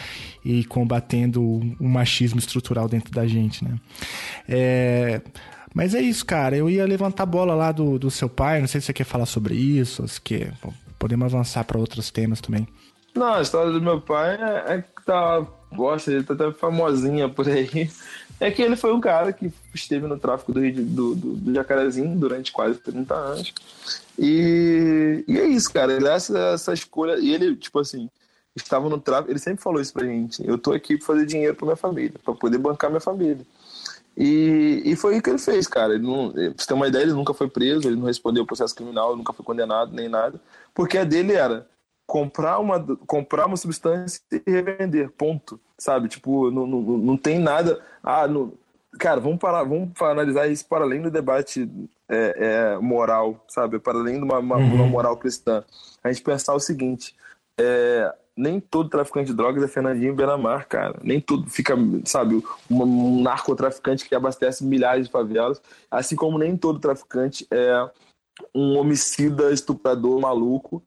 e combatendo o, machismo estrutural dentro da gente, né? É, mas é isso, cara. Eu ia levantar a bola lá do, do seu pai. Não sei se você quer falar sobre isso, se quer. Podemos avançar para outros temas também. Não, a história do meu pai é, é que tá gosta, ele tá até famosinha por aí. É que ele foi um cara que esteve no tráfico do, do, do, do Jacarezinho durante quase 30 anos. E, e é isso, cara. Ele essa, essa escolha. E ele, tipo assim, estava no tráfico. Ele sempre falou isso pra gente. Eu tô aqui pra fazer dinheiro pra minha família, pra poder bancar minha família. E, e foi o que ele fez, cara. Ele não, pra você ter uma ideia, ele nunca foi preso, ele não respondeu o processo criminal, nunca foi condenado, nem nada. Porque a dele era comprar uma, comprar uma substância e revender, ponto. Sabe? Tipo, não, não, não tem nada. Ah, não, cara, vamos parar, vamos analisar isso para além do debate é, é, moral, sabe? Para além de uma, uma, uhum. uma, moral cristã. A gente pensar o seguinte: é, nem todo traficante de drogas é Fernandinho Benamar, cara. Nem tudo fica, sabe, um, um narcotraficante que abastece milhares de favelas, assim como nem todo traficante é um homicida, estuprador maluco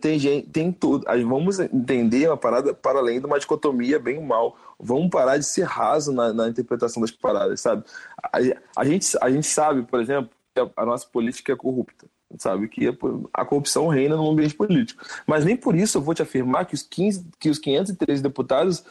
tem gente, tem tudo. Aí vamos entender uma parada para além de uma dicotomia bem mal. Vamos parar de ser raso na, na interpretação das paradas, sabe? A, a, gente, a gente sabe, por exemplo, que a, a nossa política é corrupta sabe que a corrupção reina no ambiente político. Mas nem por isso eu vou te afirmar que os, 15, que os 513 deputados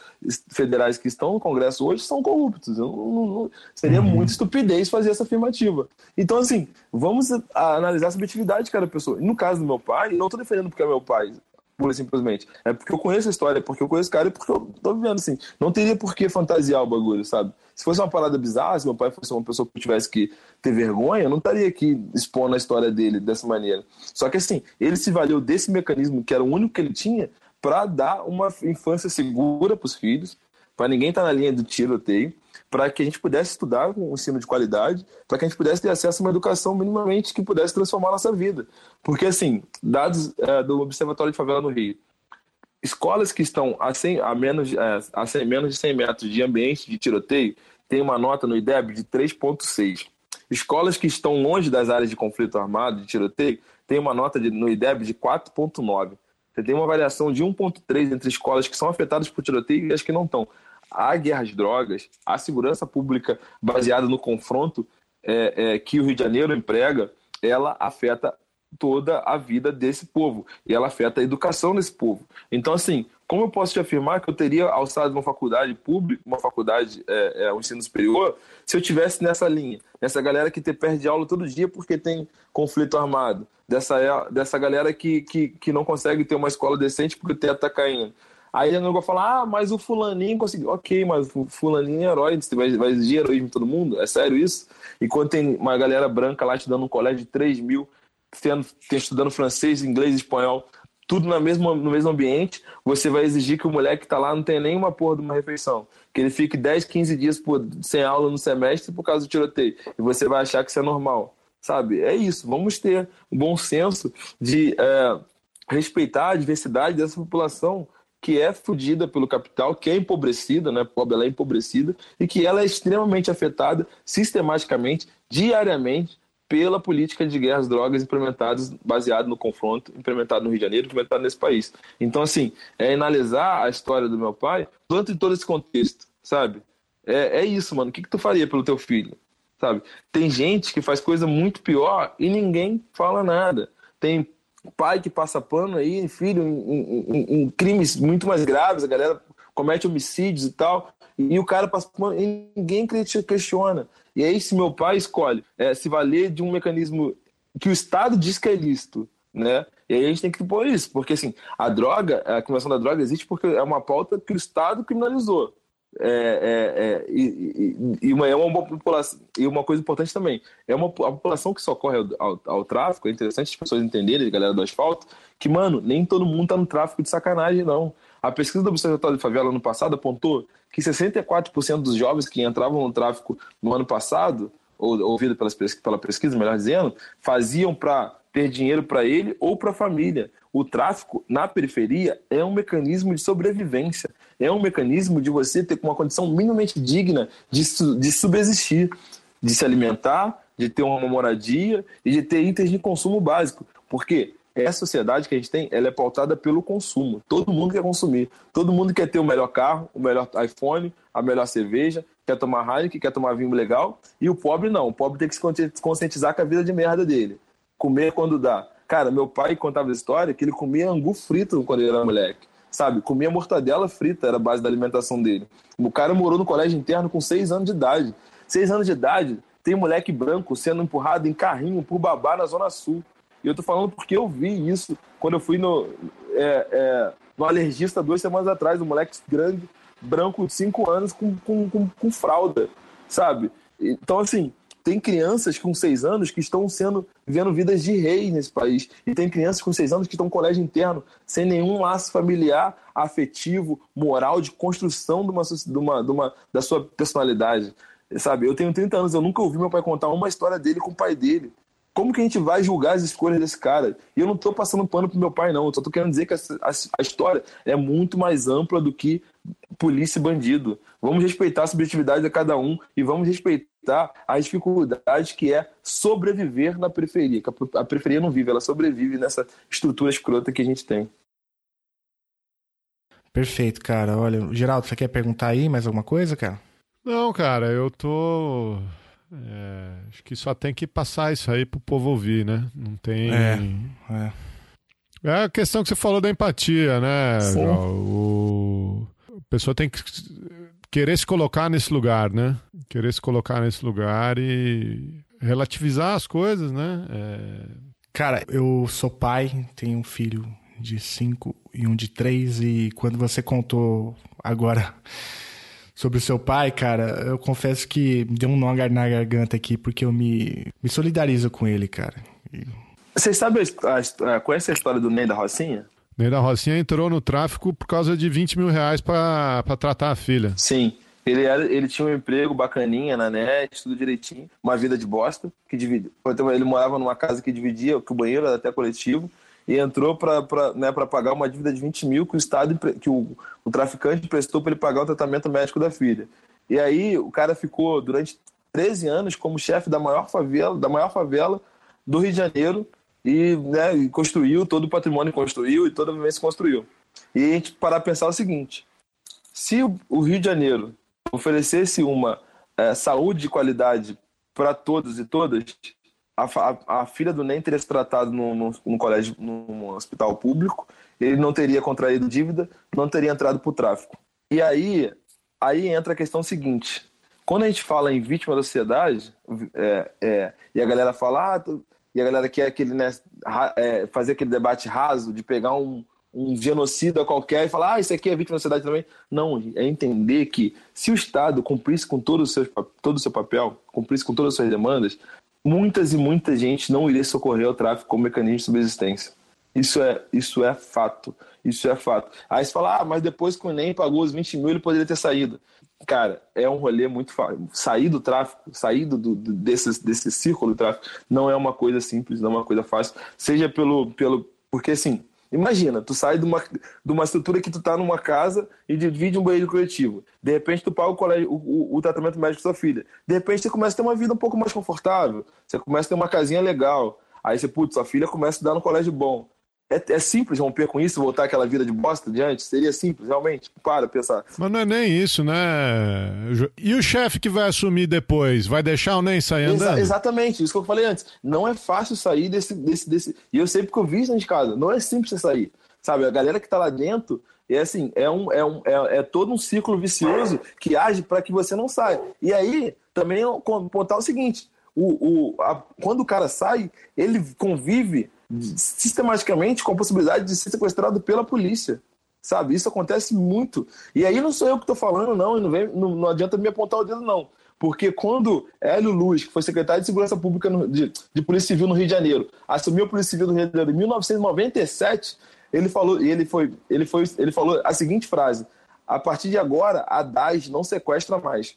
federais que estão no Congresso hoje são corruptos. Eu não, não, seria uhum. muita estupidez fazer essa afirmativa. Então, assim, vamos analisar a subjetividade de cada pessoa. No caso do meu pai, não estou defendendo porque é meu pai pura simplesmente. É porque eu conheço a história, porque eu conheço o cara e porque eu tô vivendo assim. Não teria por que fantasiar o bagulho, sabe? Se fosse uma parada bizarra, se meu pai fosse uma pessoa que tivesse que ter vergonha, eu não estaria aqui expondo a história dele dessa maneira. Só que assim, ele se valeu desse mecanismo, que era o único que ele tinha, para dar uma infância segura para os filhos, para ninguém estar tá na linha do tiroteio, para que a gente pudesse estudar um ensino de qualidade, para que a gente pudesse ter acesso a uma educação minimamente que pudesse transformar a nossa vida. Porque, assim, dados é, do Observatório de Favela no Rio, escolas que estão a, 100, a, menos, é, a 100, menos de 100 metros de ambiente de tiroteio têm uma nota no IDEB de 3,6. Escolas que estão longe das áreas de conflito armado, de tiroteio, têm uma nota de, no IDEB de 4,9. Você tem uma variação de 1,3 entre escolas que são afetadas por tiroteio e as que não estão a guerra às drogas, a segurança pública baseada no confronto é, é, que o Rio de Janeiro emprega, ela afeta toda a vida desse povo e ela afeta a educação desse povo. Então, assim, como eu posso te afirmar que eu teria alçado uma faculdade pública, uma faculdade, é, é, um ensino superior, se eu tivesse nessa linha, nessa galera que te perde aula todo dia porque tem conflito armado, dessa, dessa galera que, que, que não consegue ter uma escola decente porque o teto está caindo, Aí a vai falar, ah, mas o fulaninho conseguiu. Ok, mas o fulaninho é herói, você vai, vai exigir heroísmo todo mundo? É sério isso? E quando tem uma galera branca lá estudando um colégio de 3 mil, tendo, estudando francês, inglês, espanhol, tudo no mesmo, no mesmo ambiente, você vai exigir que o moleque que tá lá não tenha nenhuma porra de uma refeição. Que ele fique 10, 15 dias por, sem aula no semestre por causa do tiroteio. E você vai achar que isso é normal. Sabe? É isso. Vamos ter um bom senso de é, respeitar a diversidade dessa população que é fodida pelo capital, que é empobrecida, né? Pobre, ela é empobrecida e que ela é extremamente afetada sistematicamente, diariamente pela política de guerras drogas implementadas baseado no confronto implementado no Rio de Janeiro, implementado nesse país. Então, assim, é analisar a história do meu pai de todo esse contexto, sabe? É, é isso, mano. O que, que tu faria pelo teu filho? Sabe? Tem gente que faz coisa muito pior e ninguém fala nada. Tem pai que passa pano aí, filho, em, em, em crimes muito mais graves, a galera comete homicídios e tal, e o cara passa pano e ninguém questiona. E aí, se meu pai escolhe é, se valer de um mecanismo que o Estado diz que é lícito, né? E aí a gente tem que pôr isso, porque assim, a droga, a criminalização da droga existe porque é uma pauta que o Estado criminalizou. É, é, é, e, e, uma, é uma população, e uma coisa importante também, é uma a população que socorre ao, ao, ao, tráfico, é interessante as pessoas entenderem, galera do asfalto, que, mano, nem todo mundo tá no tráfico de sacanagem, não. A pesquisa do Observatório de Favela ano passado apontou que 64% dos jovens que entravam no tráfico no ano passado, ou ouvido pelas, pela pesquisa, melhor dizendo, faziam para ter dinheiro para ele ou para a família. O tráfico na periferia é um mecanismo de sobrevivência, é um mecanismo de você ter uma condição minimamente digna de, de subsistir, de se alimentar, de ter uma moradia e de ter itens de consumo básico. Porque essa sociedade que a gente tem, ela é pautada pelo consumo. Todo mundo quer consumir. Todo mundo quer ter o melhor carro, o melhor iPhone, a melhor cerveja, quer tomar Heineken, quer tomar vinho legal. E o pobre não. O pobre tem que se conscientizar com a vida de merda dele. Comer quando dá. Cara, meu pai contava a história que ele comia angu frito quando ele era moleque. Sabe? Comia mortadela frita, era a base da alimentação dele. O cara morou no colégio interno com seis anos de idade. Seis anos de idade, tem moleque branco sendo empurrado em carrinho por babá na Zona Sul. E eu tô falando porque eu vi isso quando eu fui no, é, é, no alergista duas semanas atrás, um moleque grande, branco de 5 anos, com, com, com, com, fralda, sabe? Então, assim, tem crianças com 6 anos que estão sendo vivendo vidas de reis nesse país. E tem crianças com 6 anos que estão no colégio interno, sem nenhum laço familiar, afetivo, moral, de construção de uma, de uma, de uma, da sua personalidade. Sabe, eu tenho 30 anos, eu nunca ouvi meu pai contar uma história dele com o pai dele. Como que a gente vai julgar as escolhas desse cara? E eu não estou passando pano pro meu pai, não. Eu só tô querendo dizer que a, a, a, história é muito mais ampla do que polícia e bandido. Vamos respeitar a subjetividade de cada um e vamos respeitar as dificuldades que é sobreviver na periferia. Que a, a periferia não vive, ela sobrevive nessa estrutura escrota que a gente tem. Perfeito, cara. Olha, Geraldo, você quer perguntar aí mais alguma coisa, cara? Não, cara, eu tô é, acho que só tem que passar isso aí pro povo ouvir, né? Não tem. É, é. é a questão que você falou da empatia, né? O... A pessoa tem que querer se colocar nesse lugar, né? Querer se colocar nesse lugar e relativizar as coisas, né? É... Cara, eu sou pai, tenho um filho de cinco e um de três, e quando você contou agora sobre o seu pai, cara, eu confesso que deu um nó na garganta aqui, porque eu me, me solidarizo com ele, cara. Vocês sabem, a, a, conhece a história do Ney da Rocinha? Ney da Rocinha entrou no tráfico por causa de 20 mil reais para tratar a filha. Sim. Ele, era, ele tinha um emprego bacaninha na net, tudo direitinho, uma vida de bosta, que divide. Ele morava numa casa que dividia, que o banheiro era até coletivo, e entrou para né, pagar uma dívida de 20 mil que o Estado, que o, o traficante prestou para ele pagar o tratamento médico da filha. E aí o cara ficou durante 13 anos como chefe da maior favela, da maior favela do Rio de Janeiro e, né, e construiu todo o patrimônio construiu e toda a vivência construiu. E a gente parar a pensar o seguinte: se o Rio de Janeiro oferecesse uma é, saúde de qualidade para todos e todas, a, a, a filha do Ney teria se tratado no, no, no, colégio, num hospital público, ele não teria contraído dívida, não teria entrado para o tráfico. E aí, aí entra a questão seguinte: quando a gente fala em vítima da sociedade, é, é, e a galera fala, ah, e a galera quer aquele, né, é, fazer aquele debate raso de pegar um, um genocida qualquer e falar, ah, isso aqui é vítima da sociedade também. Não, é entender que se o Estado cumprisse com todo o seu, todo o seu papel, cumprisse com todas as suas demandas, muitas e muita gente não iria socorrer ao tráfico como mecanismo de subsistência. Isso é, isso é fato. Isso é fato. Aí você fala, ah, mas depois que o Enem pagou os 20 mil, ele poderia ter saído. Cara, é um rolê muito fácil. Sair do tráfico, sair do, do, desse, desse círculo do tráfico, não é uma coisa simples, não é uma coisa fácil. Seja pelo. pelo porque, assim, Imagina, tu sai de uma, de uma estrutura que tu tá numa casa e divide um banheiro coletivo. De repente tu paga o, colégio, o, o, o tratamento médico da sua filha. De repente você começa a ter uma vida um pouco mais confortável. Você começa a ter uma casinha legal. Aí você, putz, sua filha começa a estudar no colégio bom. É, é, simples romper com isso, voltar àquela vida de bosta de antes? Seria simples, realmente? Para pensar. Mas não é nem isso, né? E o chefe que vai assumir depois? Vai deixar ou nem sair andando? Exa exatamente, isso que eu falei antes. Não é fácil sair desse. desse, desse... E eu sei porque eu vi isso de casa. Não é simples você sair. Sabe, a galera que tá lá dentro é assim, é, um, é, um, é, é todo um ciclo vicioso que age para que você não saia. E aí, também contar o seguinte: o, o, a, quando o cara sai, ele convive sistematicamente com a possibilidade de ser sequestrado pela polícia. Sabe? Isso acontece muito. E aí não sou eu que estou falando, não, e não, vem, não, não adianta me apontar o dedo, não. Porque quando Hélio Luz, que foi secretário de Segurança Pública no, de, de, Polícia Civil no Rio de Janeiro, assumiu a Polícia Civil do Rio de Janeiro em 1997, ele falou, ele foi, ele foi, ele falou a seguinte frase: a partir de agora, a DAS não sequestra mais.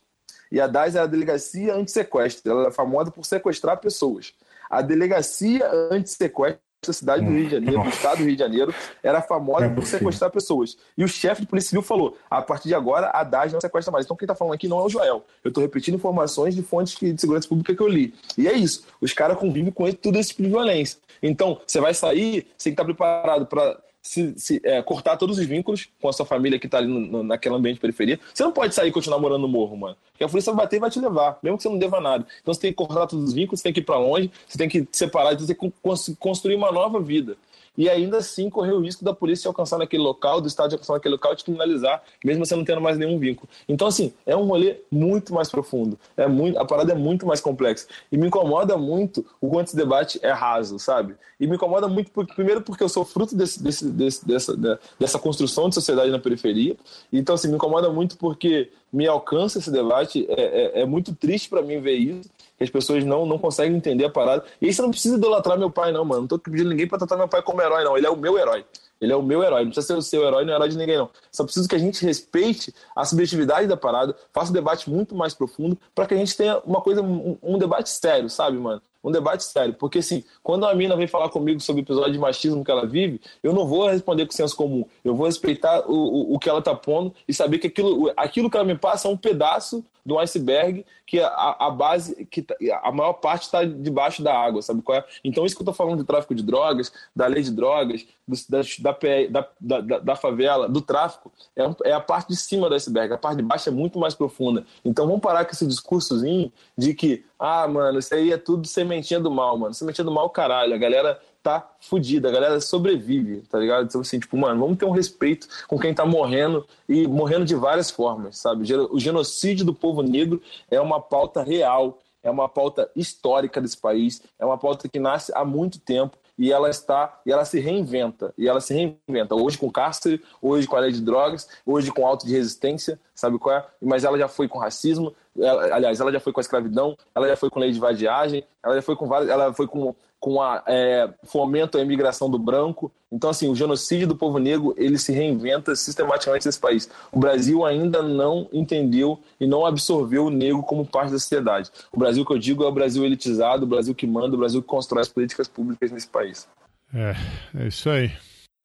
E a DAS é a Delegacia Antissequestro. Ela é famosa por sequestrar pessoas. A Delegacia Antissequestro da cidade do Rio de Janeiro, do estado do Rio de Janeiro, era famosa por sequestrar pessoas. E o chefe de polícia civil falou: a partir de agora, a DAS não sequestra mais. Então, quem está falando aqui não é o Joel. Eu estou repetindo informações de fontes de segurança pública que eu li. E é isso. Os caras convivem com tudo esse tipo de violência. Então, você vai sair, você tem que estar preparado para se, se é, cortar todos os vínculos com a sua família que está ali no, no, naquele ambiente de periferia. Você não pode sair e continuar morando no morro, mano. Porque a polícia vai bater e vai te levar, mesmo que você não deva nada. Então você tem que cortar todos os vínculos, você tem que ir para longe, você tem que se separar, você tem que construir uma nova vida e ainda assim correr o risco da polícia alcançar naquele local, do Estado alcançar naquele local e te criminalizar, mesmo você não tendo mais nenhum vínculo. Então, assim, é um rolê muito mais profundo. É muito, a parada é muito mais complexa. E me incomoda muito o quanto esse debate é raso, sabe? E me incomoda muito, porque, primeiro, porque eu sou fruto desse, desse, desse, dessa, dessa construção de sociedade na periferia. Então, assim, me incomoda muito porque me alcança esse debate. É, é, é muito triste para mim ver isso as pessoas não, não conseguem entender a parada. E você não precisa idolatrar meu pai, não, mano. Não tô pedindo ninguém pra tratar meu pai como herói, não. Ele é o meu herói. Ele é o meu herói. Não precisa ser o seu herói, não é herói de ninguém, não. Só preciso que a gente respeite a subjetividade da parada, faça um debate muito mais profundo, para que a gente tenha uma coisa, um, um debate sério, sabe, mano? um debate sério. Porque, assim, quando a mina vem falar comigo sobre o episódio de machismo que ela vive, eu não vou responder com senso comum. Eu vou respeitar o, o, o que ela tá pondo e saber que aquilo, aquilo que ela me passa é um pedaço do iceberg que a, a base, que tá, a maior parte está debaixo da água, sabe qual é? Então, isso que eu tô falando de tráfico de drogas, da lei de drogas, do, da, da, da, da, favela, do tráfico, é, é a parte de cima do iceberg. A parte de baixo é muito mais profunda. Então, vamos parar com esse discursozinho de que, ah, mano, isso aí é tudo sementinha do mal, mano. Sementinha do mal, caralho. A galera tá fudida, a galera sobrevive, tá ligado? Então, assim, tipo, mano, vamos ter um respeito com quem tá morrendo e morrendo de várias formas, sabe? O genocídio do povo negro é uma pauta real, é uma pauta histórica desse país, é uma pauta que nasce há muito tempo e ela está e ela se reinventa e ela se reinventa hoje com cárcere hoje com a lei de drogas hoje com auto de resistência sabe qual é mas ela já foi com racismo ela, aliás ela já foi com a escravidão ela já foi com lei de vadiagem ela já foi com várias ela foi com com a é, fomento à imigração do branco. Então, assim, o genocídio do povo negro ele se reinventa sistematicamente nesse país. O Brasil ainda não entendeu e não absorveu o negro como parte da sociedade. O Brasil que eu digo é o Brasil elitizado, o Brasil que manda, o Brasil que constrói as políticas públicas nesse país. É, é isso aí.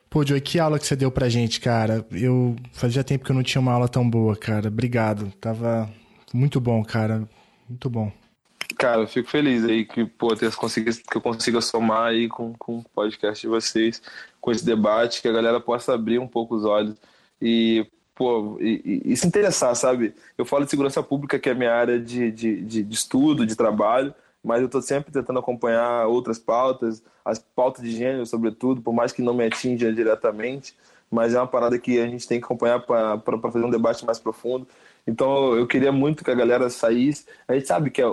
Pô, Joey, que aula que você deu pra gente, cara. Eu fazia tempo que eu não tinha uma aula tão boa, cara. Obrigado. Tava muito bom, cara. Muito bom. Cara, eu fico feliz aí que, pô, ter conseguido, que eu consiga somar aí com, com o podcast de vocês, com esse debate, que a galera possa abrir um pouco os olhos e, pô, e, e, se interessar, sabe? Eu falo de segurança pública, que é a minha área de, de, de, de estudo, de trabalho, mas eu estou sempre tentando acompanhar outras pautas, as pautas de gênero, sobretudo, por mais que não me atinja diretamente, mas é uma parada que a gente tem que acompanhar para fazer um debate mais profundo. Então eu queria muito que a galera saísse. A gente sabe que é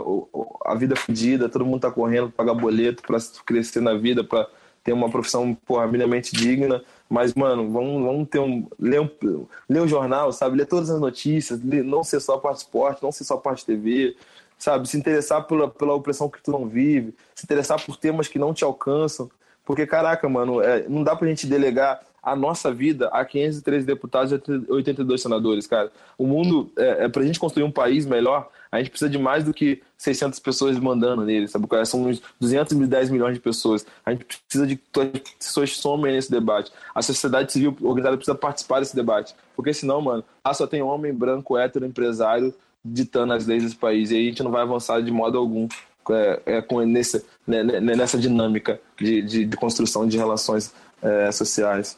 a vida é fodida, todo mundo tá correndo para pagar boleto, para crescer na vida, para ter uma profissão porra, minimamente digna. Mas, mano, vamos, vamos ter um. Ler, um. ler o jornal, sabe? Ler todas as notícias, ler, não ser só parte de esporte, não ser só parte de TV, sabe? Se interessar pela, pela opressão que tu não vive, se interessar por temas que não te alcançam. Porque, caraca, mano, é, não dá pra gente delegar a nossa vida a 513 deputados e 82 senadores, cara. O mundo, é, é para a gente construir um país melhor, A gente precisa de mais do que 600 pessoas mandando nele, sabe? São uns 210 milhões de pessoas. A gente precisa de que as pessoas somem nesse debate. A sociedade civil organizada precisa participar desse debate. Porque senão, mano, lá só tem homem branco, hétero, empresário ditando as leis desse país. E aí a gente não vai avançar de modo algum é, é, com nessa, né, né, nessa dinâmica de, de, de, construção de relações é, sociais.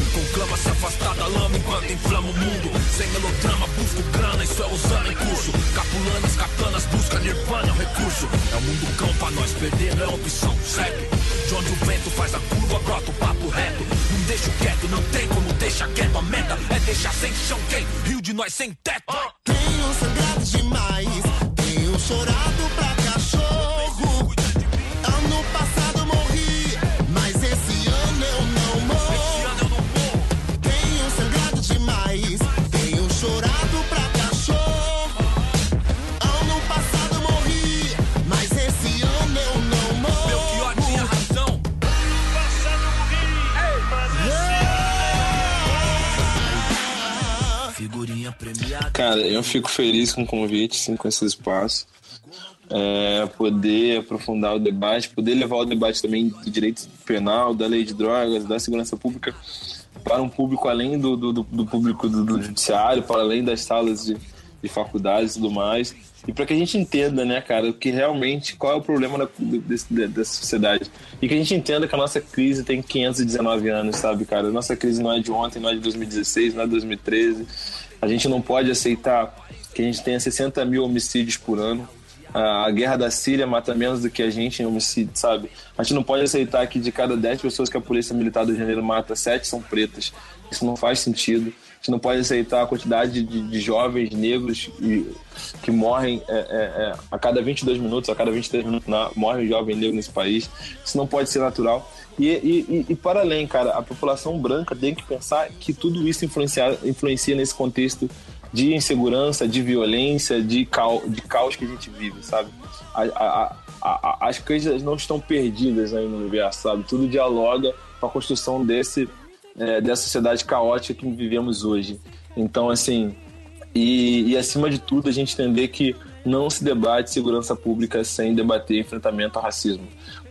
Conclama se afastar da lama enquanto inflama o mundo. Sem melodrama, busco grana, isso é usando em curso. Capulanas, katanas, busca nirvana, é um recurso. É o mundo cão pra nós, perder não é opção, segue. De onde o vento faz a curva, brota o papo reto. Não deixo quieto, não tem como deixar quieto. A meta é deixar sem chão quem? Rio de nós sem teto. Tenho sangrado demais, tenho chorado pra Cara, eu fico feliz com o convite, sim, com esse espaço. É, poder aprofundar o debate, poder levar o debate também do direito penal, da lei de drogas, da segurança pública para um público além do, do, do- público do, do judiciário, para além das salas de, de faculdades e tudo mais. E para que a gente entenda, né, cara, o que realmente, qual é o problema da, desse- dessa sociedade. E que a gente entenda que a nossa crise tem 519 anos, sabe, cara? A nossa crise não é de ontem, não é de 2016, não é de 2013. A gente não pode aceitar que a gente tenha 60 mil homicídios por ano. A guerra da Síria mata menos do que a gente em homicídio, sabe? A gente não pode aceitar que de cada 10 pessoas que a Polícia Militar do Rio de Janeiro mata, 7 são pretas. Isso não faz sentido. Gente não pode aceitar a quantidade de, de jovens negros e- que morrem é, é, é, a cada 22 minutos, a cada 23 minutos na- morre um jovem negro nesse país. Isso não pode ser natural. E, e, e- para além, cara, a população branca tem que pensar que tudo isso influencia, influencia nesse contexto de insegurança, de violência, de, caos, de caos que a gente vive, sabe? A- a- a- as coisas não estão perdidas aí no universo, sabe? Tudo dialoga com a construção desse, é, dessa sociedade caótica que vivemos hoje. Então, assim, e, e acima de tudo, a gente entender que não se debate segurança pública sem debater enfrentamento ao racismo.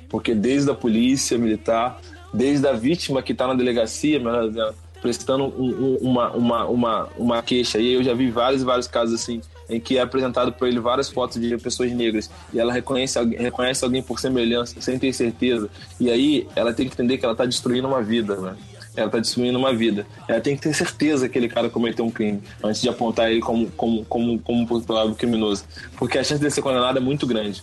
Porque desde a polícia militar, desde a vítima que está na delegacia, dizendo, prestando um- um- uma, uma, uma, uma queixa. E eu já vi vários vários casos assim, em que é apresentado para ele várias fotos de pessoas negras e ela reconhece, reconhece alguém por semelhança, sem ter certeza. E aí ela tem que entender que ela está destruindo uma vida, né? Ela está destruindo uma vida. Ela tem que ter certeza que aquele cara cometeu um crime antes de apontar ele como, como, como, como provável criminoso. Porque a chance de ser condenado é muito grande.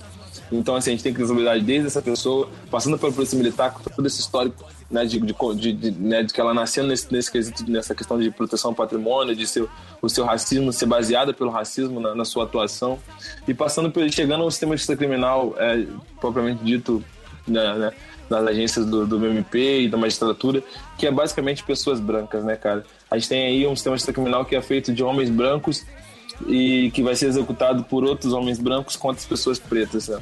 Então, assim, a gente tem que responsabilidade desde essa pessoa, passando pela polícia militar, com todo esse histórico, né, de, de, de, né, de que ela nasceu nesse, nesse quesito, nessa questão de proteção ao patrimônio, de seu, o seu racismo ser baseado pelo racismo na, na sua atuação, e passando por, chegando ao sistema de justiça criminal, é, propriamente dito, né, né, nas agências do, do MP e da magistratura, que é basicamente pessoas brancas, né, cara? A gente tem aí um sistema criminal que é feito de homens brancos e que vai ser executado por outros homens brancos contra as pessoas pretas, né?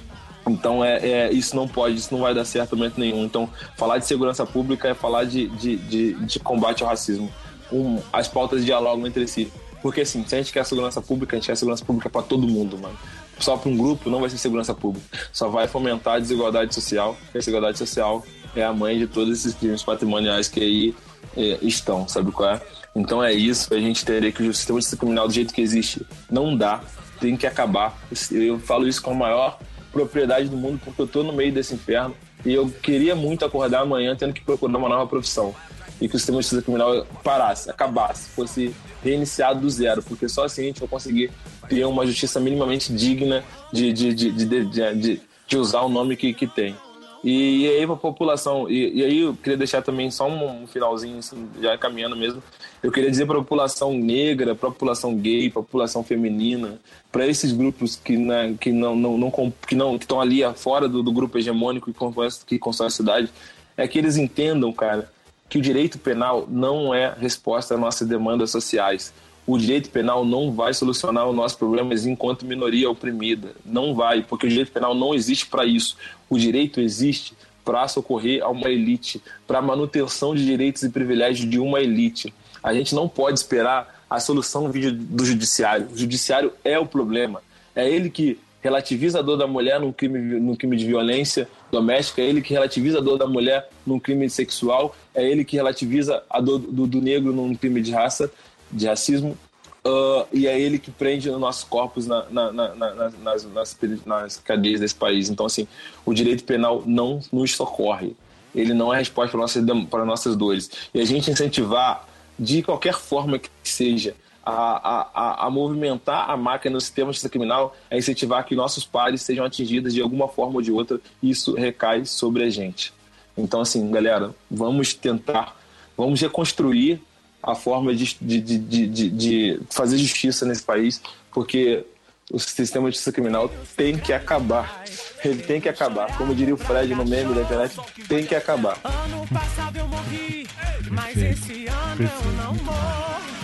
Então é, é, isso não pode, isso não vai dar certo momento nenhum. Então, falar de segurança pública é falar de, de, de, de combate ao racismo. Um, as pautas dialogam entre si. Porque assim, se a gente quer segurança pública, a gente quer segurança pública para todo mundo, mano. Só para um grupo não vai ser segurança pública. Só vai fomentar a desigualdade social. A desigualdade social é a mãe de todos esses crimes patrimoniais que aí é, estão, sabe qual é? Então é isso, a gente teria que o sistema de criminal do jeito que existe não dá, tem que acabar. Eu falo isso com a maior propriedade do mundo porque eu tô no meio desse inferno e eu queria muito acordar amanhã tendo que procurar uma nova profissão e que o sistema de justiça criminal parasse, acabasse, fosse reiniciado do zero, porque só assim a gente vai conseguir ter uma justiça minimamente digna de, de, de, de, de, usar o nome que, que tem. E, aí para a população, e, e, aí eu queria deixar também só um, finalzinho, assim, já caminhando mesmo, eu queria dizer para a população negra, para a população gay, para a população feminina, para esses grupos que, né, que não não, não que não estão ali fora do, do grupo hegemônico que que constrói a cidade, é que eles entendam, cara, que o direito penal não é resposta às nossas demandas sociais o direito penal não vai solucionar os nossos problemas enquanto minoria oprimida. Não vai, porque o direito penal não existe para isso. O direito existe para socorrer a uma elite, para a manutenção de direitos e privilégios de uma elite. A gente não pode esperar a solução do judiciário. O judiciário é o problema. É ele que relativiza a dor da mulher num crime, num crime de violência doméstica, é ele que relativiza a dor da mulher num crime sexual, é ele que relativiza a dor do, do negro num crime de raça de racismo, uh, e é ele que prende os nossos corpos na, na, na, nas, nas, nas cadeias desse país. Então, assim, o direito penal não nos socorre. Ele não é resposta para nossas, para nossas dores. E a gente incentivar, de qualquer forma que seja, a, a, a, movimentar a máquina no sistema de justiça criminal é incentivar que nossos pares sejam atingidos de alguma forma ou de outra. E isso recai sobre a gente. Então, assim, galera, vamos tentar, vamos reconstruir a forma de, de, de, de, de fazer justiça nesse país, porque o sistema de justiça criminal tem que acabar. Ele tem que acabar. Como diria o Fred no meme da internet, tem que acabar. Ano passado eu morri, mas esse ano eu não morro.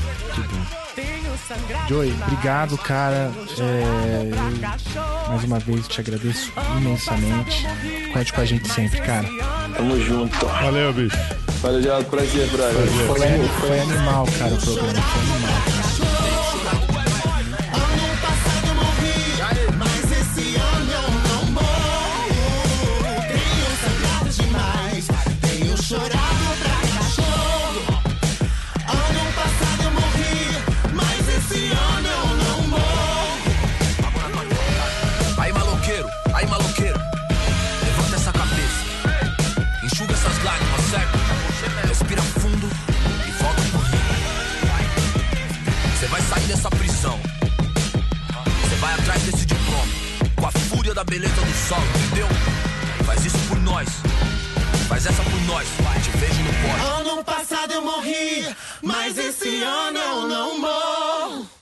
Joey, obrigado, cara. É, mais uma vez te agradeço imensamente. Conte com a gente sempre, cara. Tamo junto. Valeu, bicho. Valeu, Geraldo. Prazer, brother. Foi, foi animal, cara, o programa. Foi animal, cara. Da beleza do sol, entendeu? Faz isso por nós. Faz essa por nós, te vejo no pódio. Ano passado eu morri, mas esse ano eu não morro.